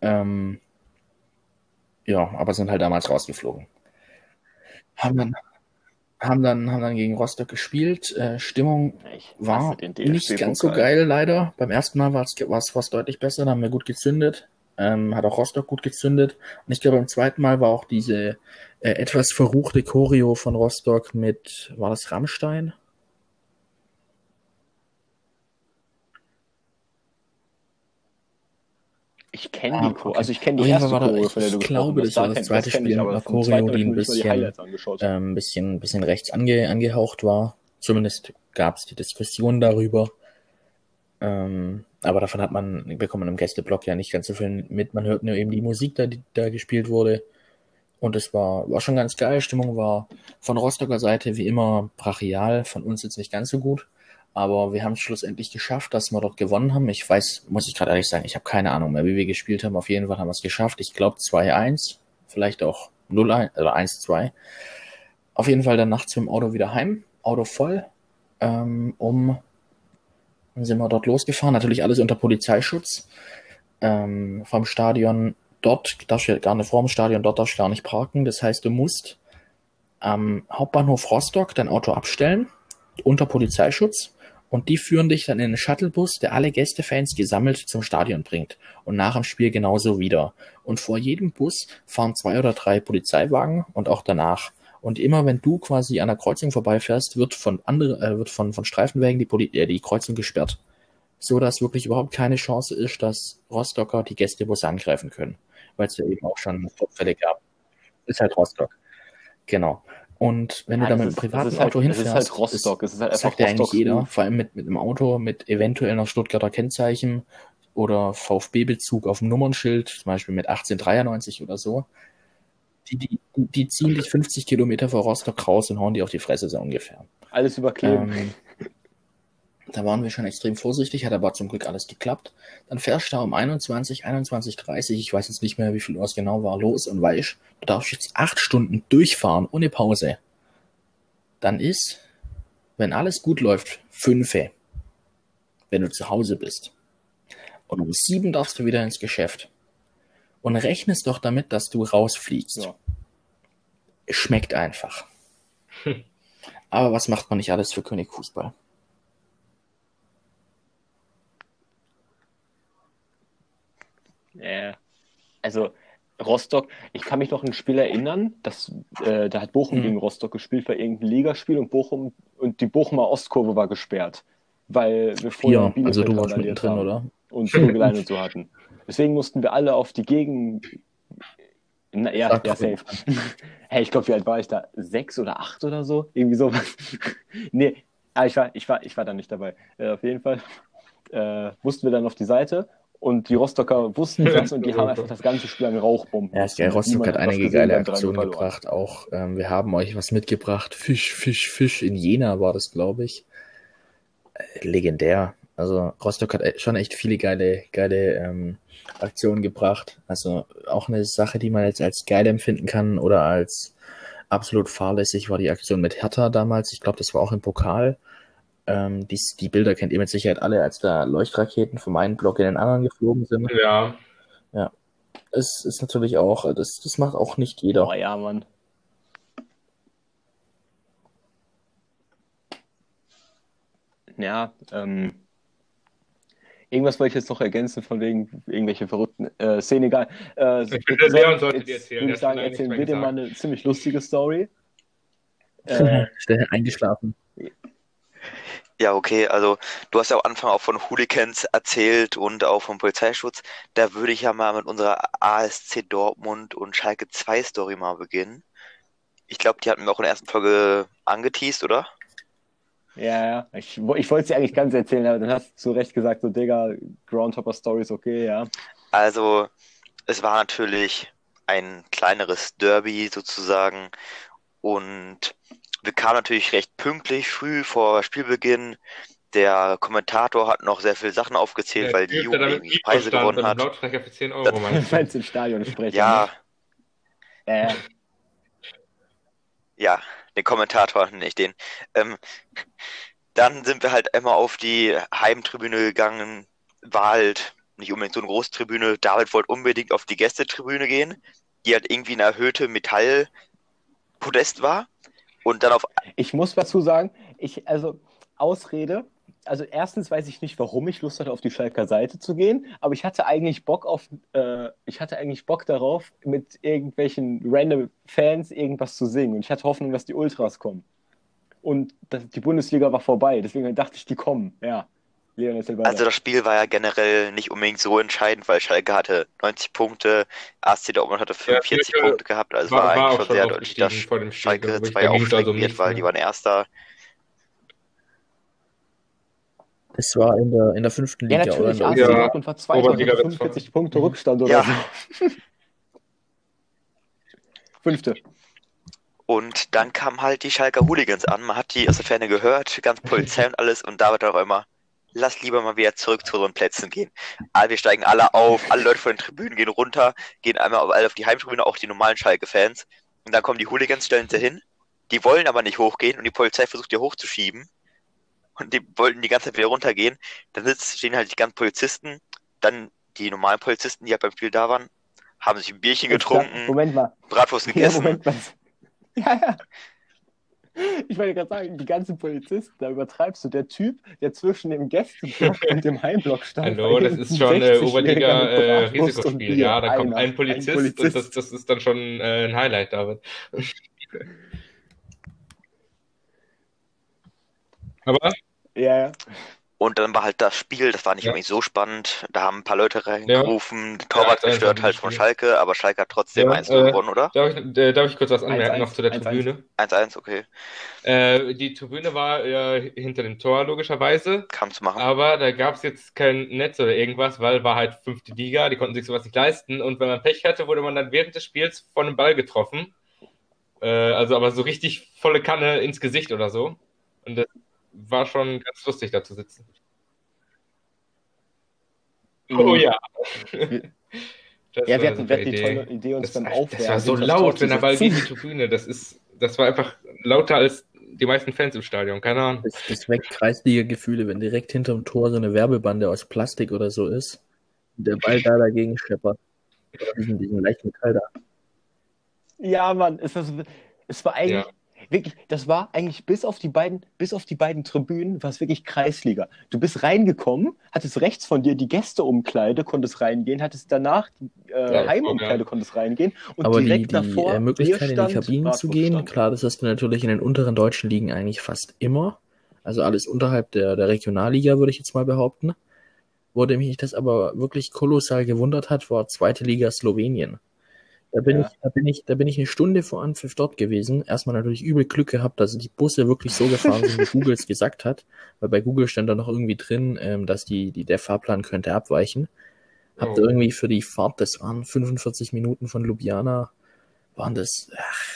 Ähm, ja, aber sind halt damals rausgeflogen. Haben dann, haben dann, haben dann gegen Rostock gespielt. Äh, Stimmung war nicht ganz so geil, leider. Beim ersten Mal war es deutlich besser, da haben wir gut gezündet. Ähm, hat auch Rostock gut gezündet. Und ich glaube, beim zweiten Mal war auch diese äh, etwas verruchte Choreo von Rostock mit, war das Rammstein? Ich kenne Ah, die Choreo, okay. also ich kenne die erste war Choreo, ich- von der du ich glaube, das war Da das zweite Spiel aber einer Choreo, die ein bisschen, ähm, bisschen, bisschen rechts ange, angehaucht war. Zumindest gab es die Diskussion darüber. Ähm, aber davon hat man, bekommt man im Gästeblock ja nicht ganz so viel mit. Man hört nur eben die Musik, da, die da gespielt wurde. Und es war, war schon ganz geil. Stimmung war von Rostocker Seite wie immer brachial, von uns jetzt nicht ganz so gut. Aber wir haben es schlussendlich geschafft, dass wir dort gewonnen haben. Ich weiß, muss ich gerade ehrlich sagen, ich habe keine Ahnung mehr, wie wir gespielt haben. Auf jeden Fall haben wir es geschafft. Ich glaube 2-1, vielleicht auch 0-1 oder 1-2. Auf jeden Fall dann nachts mit dem Auto wieder heim, Auto voll. Ähm, um sind wir dort losgefahren, natürlich alles unter Polizeischutz. Ähm, vom Stadion dort darfst du ja gar nicht vor dem Stadion, dort darfst du gar nicht parken. Das heißt, du musst am Hauptbahnhof Rostock dein Auto abstellen, unter Polizeischutz. Und die führen dich dann in einen Shuttlebus, der alle Gästefans gesammelt zum Stadion bringt. Und nach dem Spiel genauso wieder. Und vor jedem Bus fahren zwei oder drei Polizeiwagen und auch danach. Und immer wenn du quasi an der Kreuzung vorbeifährst, wird von andere, äh, wird von, von Streifenwägen die, Poli äh, die Kreuzung gesperrt. So dass wirklich überhaupt keine Chance ist, dass Rostocker die Gästebusse angreifen können. Weil es ja eben auch schon Vorfälle gab. Ist halt Rostock. Genau. Und wenn Ja, du da das mit einem ist- privaten das ist halt- Auto das hinfährst, ist halt Rostock, es ist halt das einfach sagt ja eigentlich jeder, vor allem mit, mit einem Auto mit eventuell noch Stuttgarter Kennzeichen oder VfB-Bezug auf dem Nummernschild, zum Beispiel mit 1893 oder so. Die, die, die ziehen dich 50 Kilometer vor Rostock raus und hauen die auf die Fresse so ungefähr. Alles überkleben. Ähm, Da waren wir schon extrem vorsichtig, hat aber zum Glück alles geklappt. Dann fährst du da um 21, 21, 30, ich weiß jetzt nicht mehr, wie viel Uhr es genau war, los und weißt, du darfst jetzt acht Stunden durchfahren, ohne Pause. Dann ist, wenn alles gut läuft, fünfe, wenn du zu Hause bist. Und um sieben darfst du wieder ins Geschäft. Und rechnest doch damit, dass du rausfliegst. Ja. Es schmeckt einfach. Aber was macht man nicht alles für König Fußball? Äh, also Rostock, ich kann mich noch an ein Spiel erinnern, dass, äh, da hat Bochum Mhm. gegen Rostock gespielt, war irgendein Ligaspiel und Bochum und die Bochumer Ostkurve war gesperrt, weil wir vorher Ja, Bielefeld also du warst mittendrin, haben oder? und Vögelein und so hatten. Deswegen mussten wir alle auf die Gegen... Na, ja, Sag ja, safe. hey, ich glaube, wie alt war ich da? Sechs oder acht oder so? Irgendwie sowas. nee, ah, ich, war, ich, war, ich war da nicht dabei. Äh, auf jeden Fall äh, mussten wir dann auf die Seite und die Rostocker wussten das und die haben einfach das ganze Spiel an Rauchbomben. Ja, ist geil. Rostock hat einige geile wir haben 3-0 Aktionen gebracht. Auch ähm, wir haben euch was mitgebracht. Fisch, Fisch, Fisch. In Jena war das, glaube ich. Äh, legendär. Also Rostock hat e- schon echt viele geile, geile ähm, Aktionen gebracht. Also auch eine Sache, die man jetzt als geil empfinden kann oder als absolut fahrlässig war die Aktion mit Hertha damals. Ich glaube, das war auch im Pokal. Ähm, die, die Bilder kennt ihr mit Sicherheit alle, als da Leuchtraketen vom einen Block in den anderen geflogen sind. Ja, Es ist natürlich auch, das, das macht auch nicht jeder. Oh ja, Mann. Ja, ähm, irgendwas wollte ich jetzt noch ergänzen von wegen irgendwelche verrückten äh, Szenen, egal. Äh, Ich finde, Leon sollte jetzt erzählen, Würde ich sagen, erzählen wir dir mal eine ziemlich lustige Story. Äh, Schnell eingeschlafen. Ja, okay, also du hast ja am Anfang auch von Hooligans erzählt und auch vom Polizeischutz. Da würde ich ja mal mit unserer ASC Dortmund und Schalke 2 Story mal beginnen. Ich glaube, die hatten wir auch in der ersten Folge angeteased, oder? ja, ja. Ich, ich wollte dir eigentlich ganz erzählen, aber dann hast du zu Recht gesagt, so, Digga, Groundhopper Story ist okay, ja. Also, es war natürlich ein kleineres Derby sozusagen und wir kamen natürlich recht pünktlich früh vor Spielbeginn. Der Kommentator hat noch sehr viele Sachen aufgezählt, der weil die Jugend irgendwie Mikro Preise gewonnen hat. Lautsprecher für 10 Euro, Du meinst du? meinst den Stadionsprecher. Ja, Ne? Äh, ja, den Kommentator, nicht den. Ähm, dann sind wir halt einmal auf die Heimtribüne gegangen. War halt nicht unbedingt so eine große Tribüne. David wollte unbedingt auf die Gästetribüne gehen, die halt irgendwie eine erhöhte Metallpodest war. Und dann auf Ich muss dazu sagen, ich, also Ausrede, also erstens weiß ich nicht, warum ich Lust hatte, auf die Schalker Seite zu gehen, aber ich hatte eigentlich Bock auf, äh, ich hatte eigentlich Bock darauf, mit irgendwelchen random Fans irgendwas zu singen. Und ich hatte Hoffnung, dass die Ultras kommen. Und das, die Bundesliga war vorbei, deswegen dachte ich, die kommen. Ja. Weiter. Also das Spiel war ja generell nicht unbedingt so entscheidend, weil Schalke hatte 90 Punkte, ASC Dortmund hatte 45 Schalke Punkte gehabt, also es war- war, war eigentlich auch schon sehr deutlich, dass aufgestiegen vor dem Spiel, Schalke glaub ich. 2 Da ging's also aufsteigen um wird, weil mehr. die waren Erster. Das war in der, in der fünften ja, Liga, oder? natürlich, In AC der Ja. Dortmund war Zweiter und Oberliga hatte wird's 45 Punkte Rückstand oder Ja. so. Fünfte. Und dann kamen halt die Schalker Hooligans an, man hat die aus der Ferne gehört, ganz Polizei und alles und David dann auf einmal, lass lieber mal wieder zurück zu unseren Plätzen gehen. Ah, wir steigen alle auf, alle Leute von den Tribünen gehen runter, gehen einmal auf- alle auf die Heimtribüne, auch die normalen Schalke-Fans. Und dann kommen die Hooligans, stellen sie hin, die wollen aber nicht hochgehen und die Polizei versucht die hochzuschieben. Und die wollten die ganze Zeit wieder runtergehen. Dann sitzen, stehen halt die ganzen Polizisten, dann die normalen Polizisten, die halt beim Spiel da waren, haben sich ein Bierchen getrunken, Moment mal. Bratwurst gegessen. Ja, ja. Ich wollte gerade sagen, die ganzen Polizisten, da übertreibst du. Der Typ, der zwischen dem Gästeblock und dem Heimblock stand. Hallo, das ist schon äh, 60-Jähriger Oberliga äh, Risikospiel. Ja, da kommt Einer, ein Polizist, und das, das ist dann schon äh, ein Highlight, David. Aber Ja, ja. Und dann war halt das Spiel, das war nicht Ja. unbedingt so spannend. Da haben ein paar Leute reingerufen, der Torwart Ja, gestört halt von. Schalke, aber Schalke hat trotzdem Ja, 1 äh, gewonnen, oder? darf ich, äh, darf ich kurz was anmerken 1-1, noch zu der 1-1. Tribüne? 1-1, okay. Äh, die Tribüne war äh, hinter dem Tor, logischerweise. Kann zu machen. Aber da gab es jetzt kein Netz oder irgendwas, weil war halt fünfte Liga, die konnten sich sowas nicht leisten. Und wenn man Pech hatte, wurde man dann während des Spiels von einem Ball getroffen. Äh, also aber so richtig volle Kanne ins Gesicht oder so. Und das, war schon ganz lustig, da zu sitzen. Mhm. Oh ja. Das Ja, war wir hatten, wir hatten die Idee. tolle Idee, uns Das, beim das Aufwärmen. war so laut, wenn der Ball gegen die Tribüne. Das ist, das war einfach lauter als die meisten Fans im Stadion. Keine Ahnung. Das, das weckt Kreisliga-Gefühle, wenn direkt hinterm Tor so eine Werbebande aus Plastik oder so ist und der Ball da dagegen scheppert. Oder diesen, diesen leichten Metall da. Ja, Mann, es so, es war eigentlich, wirklich, das war eigentlich bis auf die beiden, bis auf die beiden Tribünen, war es wirklich Kreisliga. Du bist reingekommen, hattest rechts von dir die Gästeumkleide, konntest reingehen, hattest danach die äh, Ja, Heimumkleide, konntest reingehen und Aber die, direkt die davor äh, Möglichkeit, in die Kabinen zu gehen, Bratwurststand. klar, das hast du natürlich in den unteren deutschen Ligen eigentlich fast immer. Also alles unterhalb der, der Regionalliga, würde ich jetzt mal behaupten. Wo mich das aber wirklich kolossal gewundert hat, war zweite Liga Slowenien. Da bin, Ja. ich, da, bin ich, da bin ich eine Stunde vor Anpfiff dort gewesen. Erstmal natürlich übel Glück gehabt, dass die Busse wirklich so gefahren sind, wie Google es gesagt hat. Weil bei Google stand da noch irgendwie drin, ähm, dass die, die, der Fahrplan könnte abweichen. Hab Oh. da irgendwie für die Fahrt, das waren 45 Minuten von Ljubljana, waren das ach,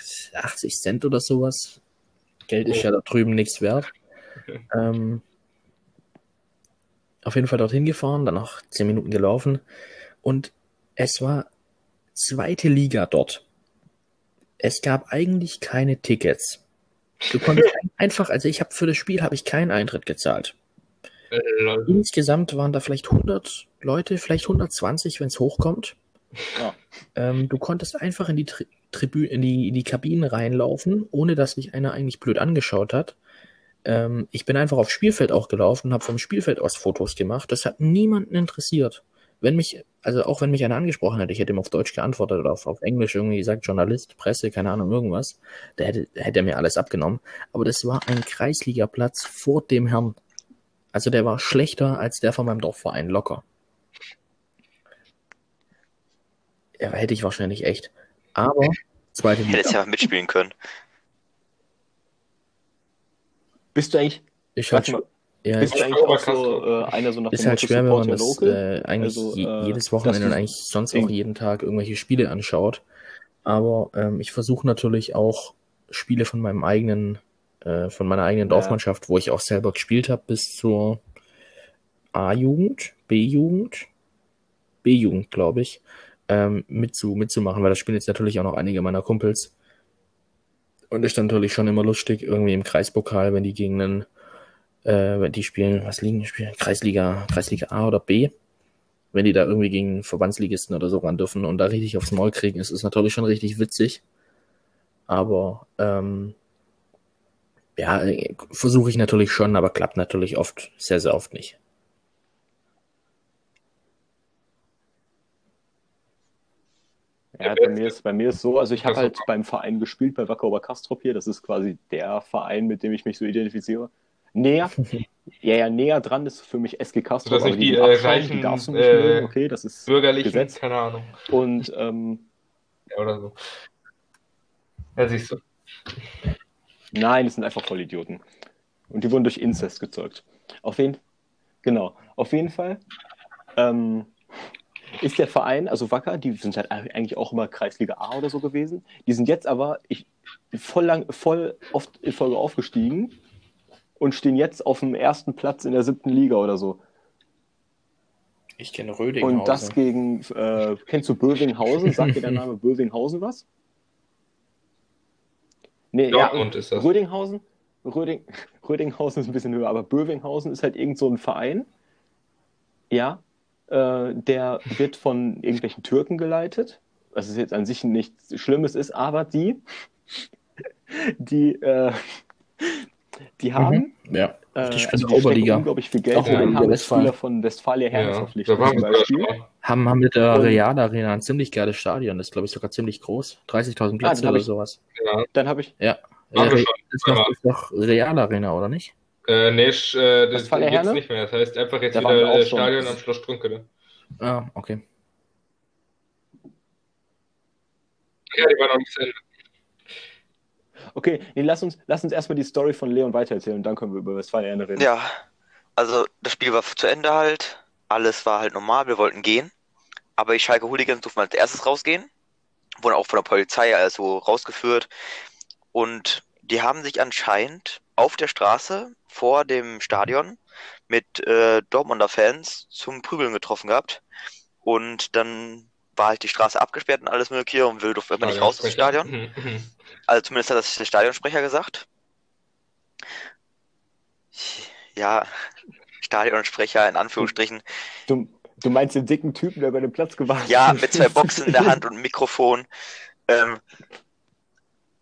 80 Cent oder sowas. Geld ist ja da drüben nichts wert. Ähm, auf jeden Fall dorthin gefahren, dann noch 10 Minuten gelaufen und es war zweite Liga dort. Es gab eigentlich keine Tickets. Du konntest einfach, also ich habe für das Spiel habe ich keinen Eintritt gezahlt. Äh, lol. Insgesamt waren da vielleicht 100 Leute, vielleicht 120, wenn es hochkommt. Ja. Ähm, du konntest einfach in die, Tri Tribü in, die, in die Kabinen reinlaufen, ohne dass dich einer eigentlich blöd angeschaut hat. Ähm, ich bin einfach aufs Spielfeld auch gelaufen und habe vom Spielfeld aus Fotos gemacht. Das hat niemanden interessiert. Wenn mich, also auch wenn mich einer angesprochen hätte, ich hätte ihm auf Deutsch geantwortet oder auf, auf Englisch irgendwie gesagt, Journalist, Presse, keine Ahnung, irgendwas, da hätte, hätte er mir alles abgenommen. Aber das war ein Kreisligaplatz vor dem Herrn. Also der war schlechter als der von meinem Dorfverein, locker. Ja, hätte ich wahrscheinlich echt. Aber zweite Hätte jetzt Liga. ja mitspielen können. Bist du eigentlich, halt, mal, ja, bist du ist, eigentlich auch so äh, einer so nach ist halt schwer, wenn man das local? äh, eigentlich Also, äh, jedes Wochenende und eigentlich sonst auch jeden Tag irgendwelche Spiele anschaut. Aber ähm, ich versuche natürlich auch Spiele von meinem eigenen, äh, von meiner eigenen Ja. Dorfmannschaft, wo ich auch selber gespielt habe, bis zur A-Jugend, B-Jugend, B-Jugend, glaube ich, ähm, mitzu, mitzumachen, weil das spielen jetzt natürlich auch noch einige meiner Kumpels. Und ist dann natürlich schon immer lustig, irgendwie im Kreispokal, wenn die gegen einen, äh, die spielen, was liegen spielen? Kreisliga, Kreisliga A oder B. Wenn die da irgendwie gegen Verbandsligisten oder so ran dürfen und da richtig aufs Maul kriegen, ist es natürlich schon richtig witzig. Aber ähm, ja, versuche ich natürlich schon, aber klappt natürlich oft, sehr, sehr oft nicht. Ja, bei mir ist bei mir ist so, also ich habe halt beim Verein gespielt, bei Wacker Oberkastrop hier. Das ist quasi der Verein, mit dem ich mich so identifiziere. Näher, ja, ja, näher dran ist für mich SG Kastrop, Sodass aber nicht die, sind äh, reichen, die äh, okay, das ist Bürgerlichen, Gesetz. keine Ahnung. Und ähm, Ja, oder so. Ja, siehst du. nein, das sind einfach Vollidioten. Und die wurden durch Inzest gezeugt. Auf jeden, genau, auf jeden Fall ähm, ist der Verein, also Wacker, die sind halt eigentlich auch immer Kreisliga A oder so gewesen. Die sind jetzt aber ich, voll lang, voll oft in Folge aufgestiegen und stehen jetzt auf dem ersten Platz in der siebten Liga oder so. Ich kenne Rödinghausen. Und das gegen, äh, kennst du Bövinghausen? Sagt dir der Name Bövinghausen was? Nee, ja, Dortmund ist das. Rödinghausen, Röding, Rödinghausen ist ein bisschen höher, aber Bövinghausen ist halt irgend so ein Verein, ja, äh, der wird von irgendwelchen Türken geleitet, was es jetzt an sich nichts Schlimmes ist, aber die, die, äh, die haben, Ja, äh, die spielen also die Oberliga. unglaublich viel Geld Auch rein, haben Westfalen. Spieler von Westfalia Herne Ja, verpflichtet zum Beispiel. Haben, haben mit der Real Arena ein ziemlich geiles Stadion. Das ist, glaube ich, sogar ziemlich groß. 30.000 Plätze hab oder ich- sowas. Ja. Dann habe ich, Ja. Äh, schon. ist, doch, ist doch Real Arena, oder nicht? Äh, nee, sch- äh, das Westfalia gibt's Herne? nicht mehr. Das heißt einfach jetzt Da wieder äh, schon. Stadion am Schloss Strünkele. Ah, okay. Ja, die waren noch nicht zu Ende. Okay, nee, lass uns, lass uns erstmal die Story von Leon weitererzählen und dann können wir über Westfalia Herne reden. Ja, also das Spiel war zu Ende halt. Alles war halt normal, wir wollten gehen. Aber die Schalke Hooligans durften als erstes rausgehen. Wurden auch von der Polizei also rausgeführt. Und die haben sich anscheinend auf der Straße vor dem Stadion mit äh, Dortmunder Fans zum Prügeln getroffen gehabt. Und dann war halt die Straße abgesperrt und alles mögliche und will durfte immer nicht raus aus dem Stadion. Also zumindest hat das der Stadionsprecher gesagt. Ja, Stadionsprecher in Anführungsstrichen. Du, du meinst den dicken Typen, der über den Platz gewartet Ja, mit zwei Boxen in der Hand und einem Mikrofon. Ähm,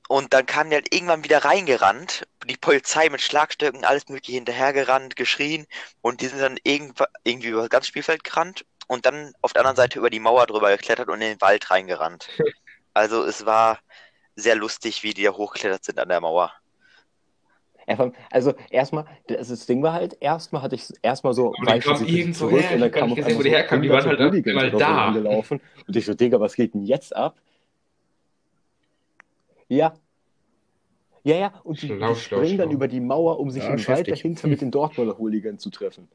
und dann kamen die halt irgendwann wieder reingerannt, die Polizei mit Schlagstöcken, alles mögliche hinterhergerannt, geschrien und die sind dann irgendwie über das ganze Spielfeld gerannt und dann auf der anderen Seite über die Mauer drüber geklettert und in den Wald reingerannt. Also es war sehr lustig, wie die da hochgeklettert sind an der Mauer. Also erstmal, das, Ding war halt, erstmal hatte ich erstmal so, sie sich irgendwo zurück her, und ich dann kam auf gesehen, wo einmal die so herkamen, die waren halt mal da. rumgelaufen. Und ich so, Digga, was geht denn jetzt ab? Ja. Ja, ja, und die, die springen dann über die Mauer, um sich Ja, im Wald dahinter mit den Dortmunder Hooligans zu treffen.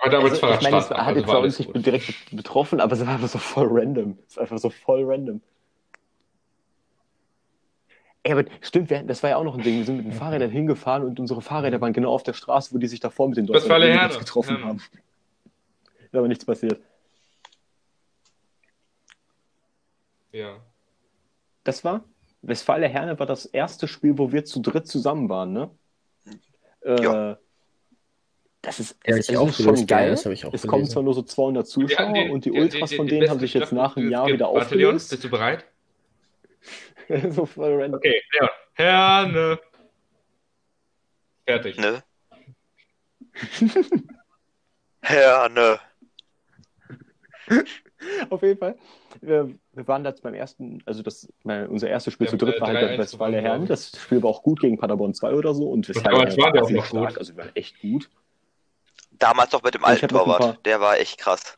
Aber damals Also, ich meine, es hat also jetzt war bei uns nicht direkt betroffen, aber es war einfach so voll random. Es ist einfach so voll random. Ey, aber stimmt, wir, das war ja auch noch ein Ding. Wir sind mit den Fahrrädern hingefahren und unsere Fahrräder waren genau auf der Straße, wo die sich davor mit den. Hooligans getroffen Ja. haben. Ist aber nichts passiert. Ja. Das war, Westfalia Herne war das erste Spiel, wo wir zu dritt zusammen waren, ne? Äh, Ja. Das ist, Ja, es, ich es auch ist schon gelesen, ja, geil. das habe ich auch es gelesen. kommen zwar nur so 200 Zuschauer die- und die die- Ultras die- von die denen haben sich jetzt nach einem Jahr wieder aufgelöst. Bist du bereit? so voll random. Okay, ja. Herne. Fertig. Ne? Herne. Auf jeden Fall. Wir, wir waren jetzt beim ersten, also das, mein, unser erstes Spiel Ja, zu dritt äh, war halt 3-1 bei Westfalia Herne. Das Spiel war auch gut gegen Paderborn 2 oder so und damals waren wir auch noch gut. stark, also wir waren echt gut. Damals doch mit dem alten noch Torwart. paar- Der war echt krass.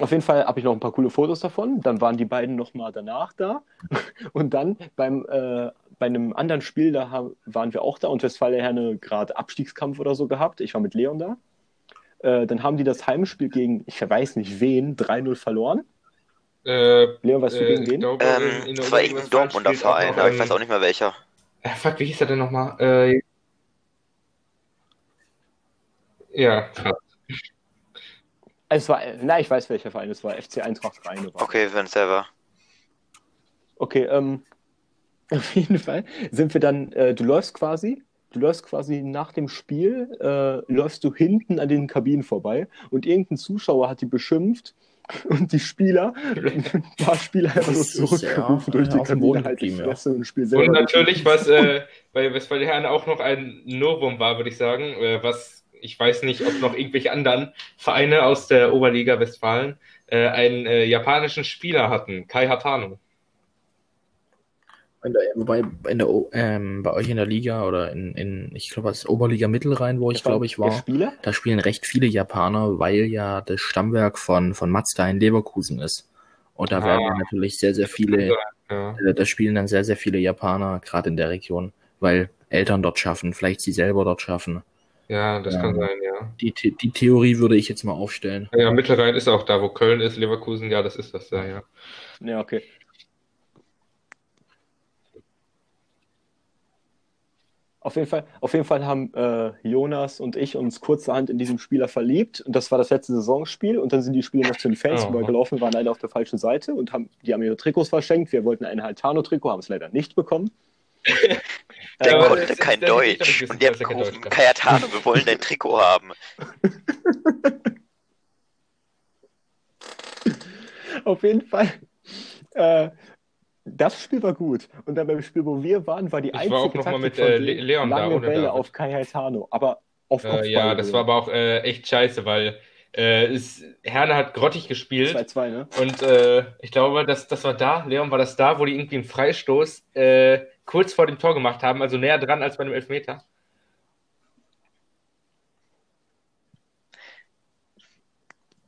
Auf jeden Fall habe ich noch ein paar coole Fotos davon. Dann waren die beiden nochmal danach da. Und dann beim, äh, bei einem anderen Spiel, da haben, waren wir auch da und Westfalia Herne gerade Abstiegskampf oder so gehabt. Ich war mit Leon da. Äh, dann haben die das Heimspiel gegen, ich weiß nicht wen, 3-0 verloren. Äh, Leon, weißt du äh, gegen ich wen? glaube, Ähm, das war irgendein Dortmunder Verein, noch aber ich weiß auch nicht mehr welcher. Äh, fuck, wie hieß er denn nochmal? Äh, ja, krass. Es war, nein, ich weiß welcher Verein es war. FC Eintracht Rheine war. Okay, wenn es selber. Okay, ähm, auf jeden Fall sind wir dann, äh, du läufst quasi, du läufst quasi nach dem Spiel, äh, läufst du hinten an den Kabinen vorbei und irgendein Zuschauer hat die beschimpft und die Spieler, ein paar Spieler einfach so Das ist ja zurückgerufen durch die Kabine halt die ja. Und Spiel selber. Und natürlich, was äh, bei Westfalia Herne auch noch ein Novum war, würde ich sagen, äh, was ich weiß nicht, ob noch irgendwelche anderen Vereine aus der Oberliga Westfalen äh, einen äh, japanischen Spieler hatten, Kai Hatano. In der, wobei in der, O- ähm, bei euch in der Liga oder in, in ich glaube, das ist Oberliga Mittelrhein, wo ich glaube ich war, da spielen recht viele Japaner, weil ja das Stammwerk von, von Mazda in Leverkusen ist. Und da Ah. werden natürlich sehr, sehr viele, Ja. äh, da spielen dann sehr, sehr viele Japaner, gerade in der Region, weil Eltern dort schaffen, vielleicht sie selber dort schaffen. Ja, das Ja. kann sein, ja. Die, die Theorie würde ich jetzt mal aufstellen. Ja, Mittelrhein ist auch da, wo Köln ist, Leverkusen, ja, das ist das da, ja. Ja, okay. Auf jeden Fall, auf jeden Fall haben äh, Jonas und ich uns kurzerhand in diesen Spieler verliebt. Und das war das letzte Saisonspiel. Und dann sind die Spieler noch zu den Fans Oh. übergelaufen, waren leider auf der falschen Seite und haben, die haben ihre Trikots verschenkt. Wir wollten ein Haltano-Trikot, haben es leider nicht bekommen. Der aber Äh, konnte ist- kein Deutsch. Und die haben er gerufen. Kayatano, wir wollen dein Trikot haben. Auf jeden Fall. Äh, das Spiel war gut. Und dann beim Spiel, wo wir waren, war die Ich war einzige auch noch mal Taktik mit, von äh, Leon da, lange ohne Bälle David. auf Kai Haitano. Aber auf Kopfball. Äh, ja, das war aber auch äh, echt scheiße, weil äh, es, Herne hat grottig gespielt. 2-2, ne? Und äh, ich glaube, das, das war da, Leon, war das da, wo die irgendwie einen Freistoß äh, kurz vor dem Tor gemacht haben, also näher dran als bei einem Elfmeter.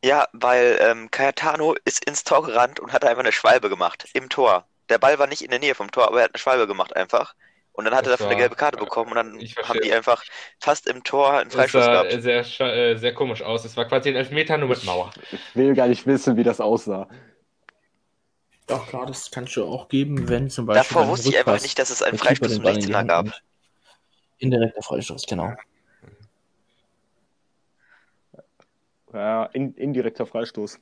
Ja, weil ähm, Kayatano ist ins Tor gerannt und hat einfach eine Schwalbe gemacht. Im Tor. Der Ball war nicht in der Nähe vom Tor, aber er hat eine Schwalbe gemacht einfach. Und dann hat er Das dafür eine war- gelbe Karte bekommen und dann haben die einfach fast im Tor einen Das Freistoß sah gehabt. äh, sehr, äh, sehr komisch aus. Es war quasi ein Elfmeter nur mit Mauer. Ich will gar nicht wissen, wie das aussah. Ja, klar, das kannst du auch geben, wenn zum Beispiel. Davor wusste ich einfach nicht, dass es einen Freistoß im 16er gab. Indirekter Freistoß, genau. Ja, in, indirekter Freistoß.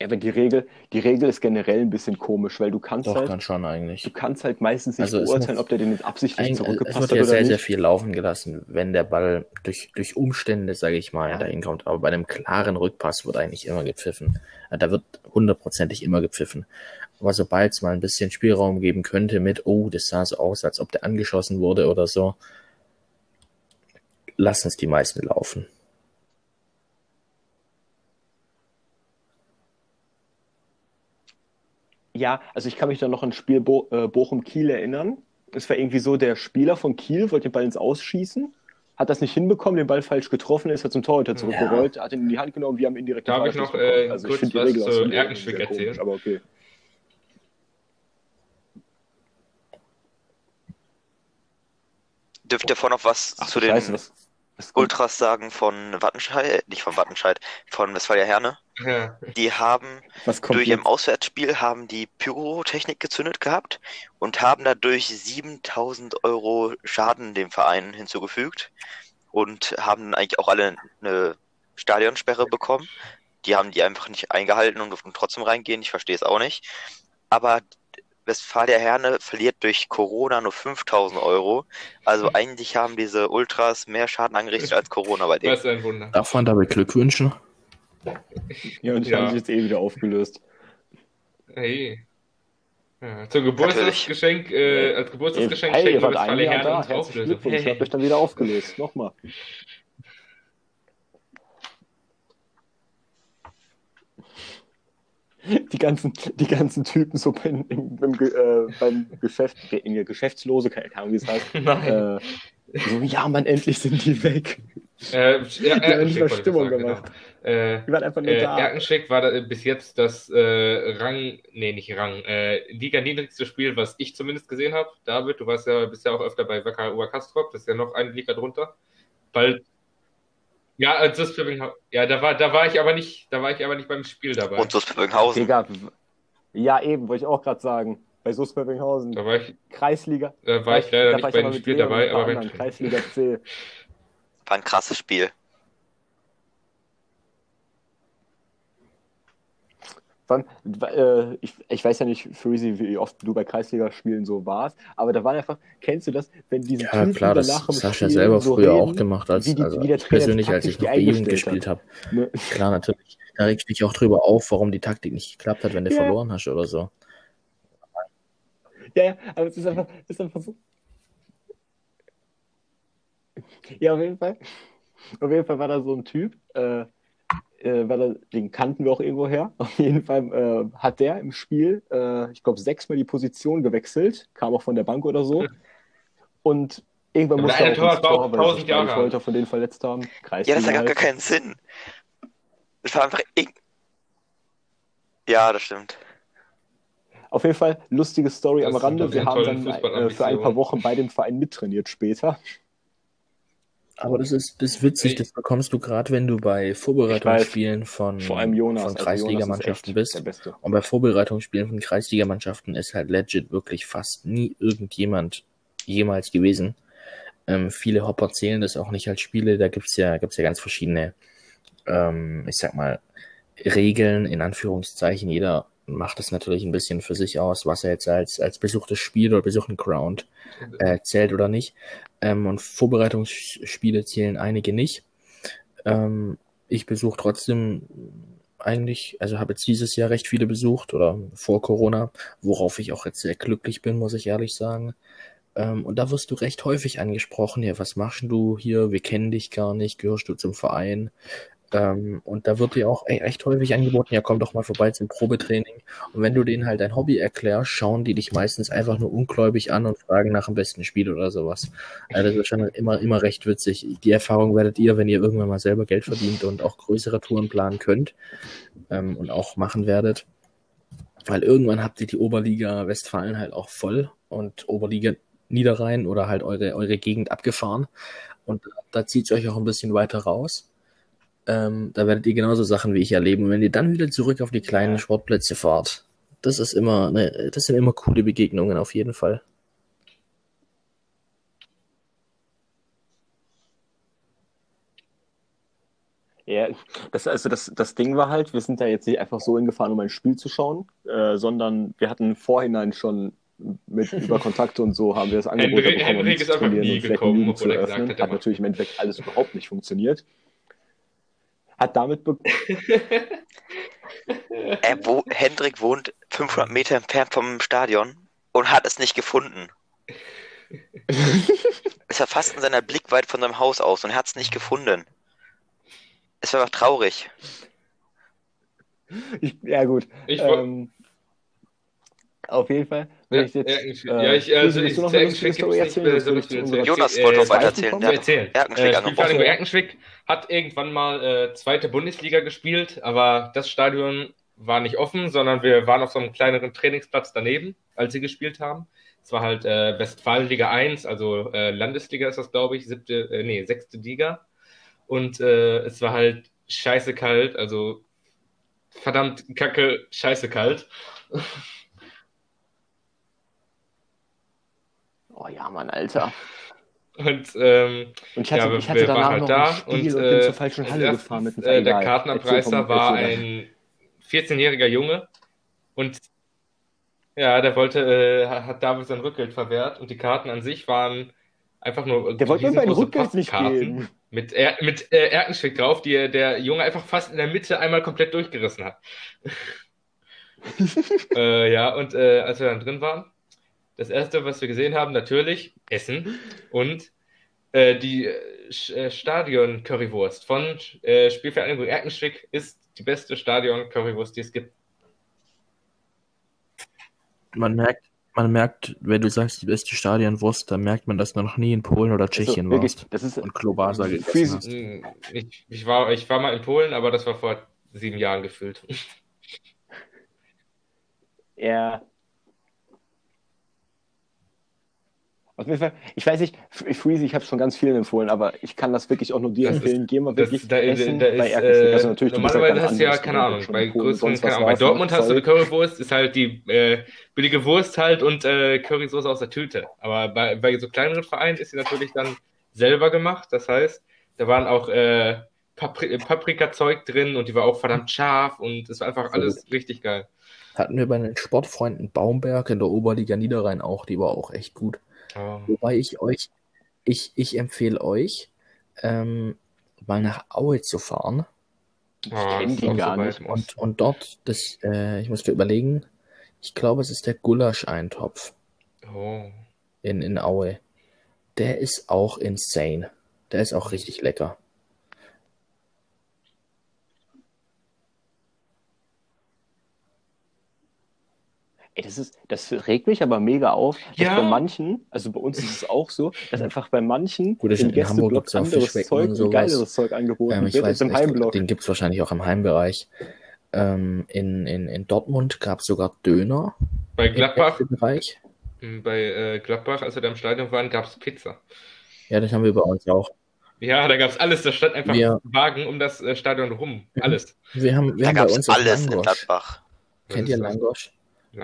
Ja, aber die Regel, die Regel ist generell ein bisschen komisch, weil du kannst Doch, halt, kann schon eigentlich. du kannst halt meistens nicht Also es beurteilen, ob der den jetzt absichtlich Ein, es zurückgepasst wird hat ja oder sehr, nicht. sehr viel laufen gelassen, wenn der Ball durch, durch Umstände, sage ich mal, Ja. dahin kommt. Aber bei einem klaren Rückpass wird eigentlich immer gepfiffen. Da wird hundertprozentig immer gepfiffen. Aber sobald es mal ein bisschen Spielraum geben könnte mit, oh, das sah so aus, als ob der angeschossen wurde oder so, lassen es die meisten laufen. Ja, also ich kann mich da noch an das Spiel Bo äh, Bochum-Kiel erinnern. Es war irgendwie so, der Spieler von Kiel wollte den Ball ins Ausschießen, hat das nicht hinbekommen, den Ball falsch getroffen, ist er zum Torhüter zurückgerollt, hat ihn in die Hand genommen, wir haben indirekten Darf ich noch, äh, also kurz ich was Regel zu Erkenschwick sehr komisch, erzählen? aber okay. Dürft ihr vor noch was Ach, zu den Scheiße, was? Ultras sagen von Wattenscheid, nicht von Wattenscheid, von Westfalia Herne? Ja. Die haben Was kommt durch jetzt? im Auswärtsspiel haben die Pyrotechnik gezündet gehabt und haben dadurch 7000 Euro Schaden dem Verein hinzugefügt und haben eigentlich auch alle eine Stadionsperre bekommen. Die haben die einfach nicht eingehalten und durften trotzdem reingehen. Ich verstehe es auch nicht. Aber Westfalia Herne verliert durch Corona nur 5000 Euro. Also eigentlich haben diese Ultras mehr Schaden angerichtet als Corona bei denen. Was ein Wunder. Darf man dabei Glückwünschen? Ja, und die Ja. haben sich jetzt eh wieder aufgelöst. Hey. Ja, zum Geburtstagsgeschenk, äh, als Geburtstagsgeschenk hey, ihr schenken wir Westfalia Herne da, Auflösung. Glückwunsch, ihr habt euch dann wieder aufgelöst. Nochmal. Die ganzen, die ganzen Typen so beim, im, im, äh, beim Geschäft, in der Geschäftslose, keine Ahnung, wie es heißt. Nein. Äh, so, ja, Mann, endlich sind die weg. Äh, ja, nicht mal Stimmung sagen, gemacht. Genau. Äh, Die waren einfach nur äh, da. Erkenschwick war da, bis jetzt das äh, Rang, nee, nicht Rang, äh, Liga niedrigste Spiel, was ich zumindest gesehen habe. David, du warst ja bisher auch öfter bei Wacker Oberkastrop, das ist ja noch eine Liga drunter. Bald. Ja, für ja, da war, da war ich aber nicht, da war ich aber nicht beim Spiel dabei. Und Bögenhausen. Digga, ja, eben, wollte ich auch gerade sagen. Bei SUS Bövinghausen. Da war ich, Kreisliga. da war ich leider da nicht war bei dem Spiel dabei, aber Kreisliga C. War ein krasses Spiel. Vor allem, äh, ich, ich weiß ja nicht, Freezy, wie oft du bei Kreisliga-Spielen so warst, aber da war einfach, kennst du das, wenn diese Ja, Typen klar, das hast du ja selber so früher reden, auch gemacht, als, wie die- also wie ich persönlich, als ich noch bei gespielt habe. Ne? Klar, natürlich. Da regst du dich auch drüber auf, warum die Taktik nicht geklappt hat, wenn du Ja. verloren hast oder so. Ja, ja, aber es ist einfach, es ist einfach so. Ja, auf jeden Fall. Auf jeden Fall war da so ein Typ, äh, äh, war da, den kannten wir auch irgendwo her. Auf jeden Fall äh, hat der im Spiel, äh, ich glaube, sechsmal die Position gewechselt, kam auch von der Bank oder so. Und irgendwann musste er auch ins Tor, auch weil sich 1000 beide Jahre Torhüter von denen verletzt haben. Ja, Kreisliga das ergab halt. gar keinen Sinn. Das war einfach. Ja, das stimmt. Auf jeden Fall lustige Story Das am Rande. Wir haben dann äh, für ein paar Wochen bei dem Verein mittrainiert später. Aber das ist, das ist witzig, das bekommst du gerade, wenn du bei Vorbereitungsspielen von, Vor allem Jonas. von also Kreisligamannschaften bist. Und bei Vorbereitungsspielen von Kreisligamannschaften ist halt legit wirklich fast nie irgendjemand jemals gewesen. Ähm, viele Hopper zählen das auch nicht als Spiele. Da gibt's ja, gibt's ja ganz verschiedene, ähm, ich sag mal, Regeln in Anführungszeichen. Jeder macht das natürlich ein bisschen für sich aus, was er jetzt als, als besuchtes Spiel oder besuchten Ground äh, zählt oder nicht. Ähm, und Vorbereitungsspiele zählen einige nicht. Ähm, ich besuche trotzdem eigentlich, also habe jetzt dieses Jahr recht viele besucht oder vor Corona, worauf ich auch jetzt sehr glücklich bin, muss ich ehrlich sagen. Ähm, und da wirst du recht häufig angesprochen, ja, was machst du hier? Wir kennen dich gar nicht, gehörst du zum Verein? Ähm, und da wird dir auch e- echt häufig angeboten, ja, komm doch mal vorbei zum Probetraining. Und wenn du denen halt dein Hobby erklärst, schauen die dich meistens einfach nur ungläubig an und fragen nach dem besten Spiel oder sowas. Also das ist schon immer, immer recht witzig. Die Erfahrung werdet ihr, wenn ihr irgendwann mal selber Geld verdient und auch größere Touren planen könnt ähm, und auch machen werdet. Weil irgendwann habt ihr die Oberliga Westfalen halt auch voll und Oberliga Niederrhein oder halt eure, eure Gegend abgefahren. Und da zieht es euch auch ein bisschen weiter raus. Ähm, da werdet ihr genauso Sachen wie ich erleben. Und wenn ihr dann wieder zurück auf die kleinen Sportplätze fahrt, das ist immer, ne, das sind immer coole Begegnungen auf jeden Fall. Ja, das, also das, das Ding war halt, wir sind da jetzt nicht einfach so hingefahren, um ein Spiel zu schauen, äh, sondern wir hatten vorhinein schon mit über Kontakte und so haben wir das Angebot Henrik, bekommen, Henrik ist einfach nie gekommen, zu eröffnen. Hat, hat natürlich im Endeffekt alles überhaupt nicht funktioniert. Hat damit er wo Hendrik wohnt 500 Meter entfernt vom Stadion und hat es nicht gefunden. es war fast in seiner Blickweite von seinem Haus aus und er hat es nicht gefunden. Es war einfach traurig. Ich, ja, gut. Ich ähm, auf jeden Fall. Ja, ich jetzt, Erkenschwick. ja, ich, also ich, noch Erkenschwick Story gibt's nicht, erzählen? äh, soll ich dir erzählen? Jonas Äh, wollte noch äh, weiter erzählen. Ja, erzählen. Erkenschwick Äh. Erkenschwick hat irgendwann mal äh, zweite Bundesliga gespielt, aber das Stadion war nicht offen, sondern wir waren auf so einem kleineren Trainingsplatz daneben, als sie gespielt haben. Es war halt äh, Westfalenliga 1, also äh, Landesliga ist das, glaube ich, siebte, äh, nee, sechste Liga. Und äh, es war halt scheiße kalt, also verdammt kacke, scheiße kalt. Oh ja, Mann, Alter. Und ähm, Und ich hatte, ja, ich hatte danach halt noch da Spiel und, und, bin äh, zur falschen als Halle erstes, gefahren mit dem äh, der. Kartenabreißer Erzähl war ein 14-jähriger Junge und ja, der wollte, äh, hat David sein Rückgeld verwehrt und die Karten an sich waren einfach nur Der wollte mir mein Rückgeld nicht geben. mit, er mit äh, Erkenschwick drauf, die der Junge einfach fast in der Mitte einmal komplett durchgerissen hat. äh, ja, und äh, als wir dann drin waren, das erste, was wir gesehen haben, natürlich Essen und äh, die äh, Stadion-Currywurst von äh, Spielvereinigung Erkenschwick ist die beste Stadion-Currywurst, die es gibt. Man merkt, man merkt, wenn du sagst, die beste Stadionwurst, dann merkt man, dass du noch nie in Polen oder Tschechien Also, wirklich, warst das ist und Klobasa gegessen Freeze- hast. Hm, Ich, ich, war, ich war mal in Polen, aber das war vor sieben Jahren gefühlt. eher. Auf jeden Fall, ich weiß nicht, Freezy, ich habe schon ganz vielen empfohlen, aber ich kann das wirklich auch nur dir Das empfehlen. Geh mal wirklich da, da, essen da bei ist, Erkenschwick. äh, Also natürlich, du normalerweise ganz hast du ja, keine Ahnung, bei größeren, keine Ahnung, bei Dortmund hast du Zeug. Currywurst, ist halt die äh, billige Wurst halt und äh, Currysoße aus der Tüte. Aber bei, bei so kleineren Vereinen ist sie natürlich dann selber gemacht. Das heißt, da waren auch äh, Papri Paprikazeug drin und die war auch verdammt scharf und es war einfach alles richtig geil. Hatten wir bei den Sportfreunden Baumberg in der Oberliga Niederrhein auch, die war auch echt gut. Oh. Wobei ich euch, ich, ich empfehle euch, ähm, mal nach Aue zu fahren Oh, kenn das die gar so nicht. und, und dort, das, äh, ich musste überlegen, ich glaube, es ist der Gulasch-Eintopf Oh. in, in Aue. Der ist auch insane. Der ist auch richtig lecker. Ey, das ist, das regt mich aber mega auf, dass Ja. bei manchen, also bei uns ist es auch so, dass einfach bei manchen Gut, im in Hamburg Gästeblock gibt's auch anderes Fischbecken Zeug und geileres Zeug angeboten Ähm, wird als im nicht, Heimblock. den gibt es wahrscheinlich auch im Heimbereich. Ähm, in, in, in Dortmund gab es sogar Döner Bei im Gladbach, Bereich. bei äh, Gladbach, als wir da im Stadion waren, gab es Pizza. Ja, das haben wir bei uns auch. Ja, da gab es alles. Da stand einfach Wir- Wagen um das äh, Stadion rum. Alles. Wir haben, wir Da haben bei gab uns es alles in. Gladbach. Kennt ihr Langosch?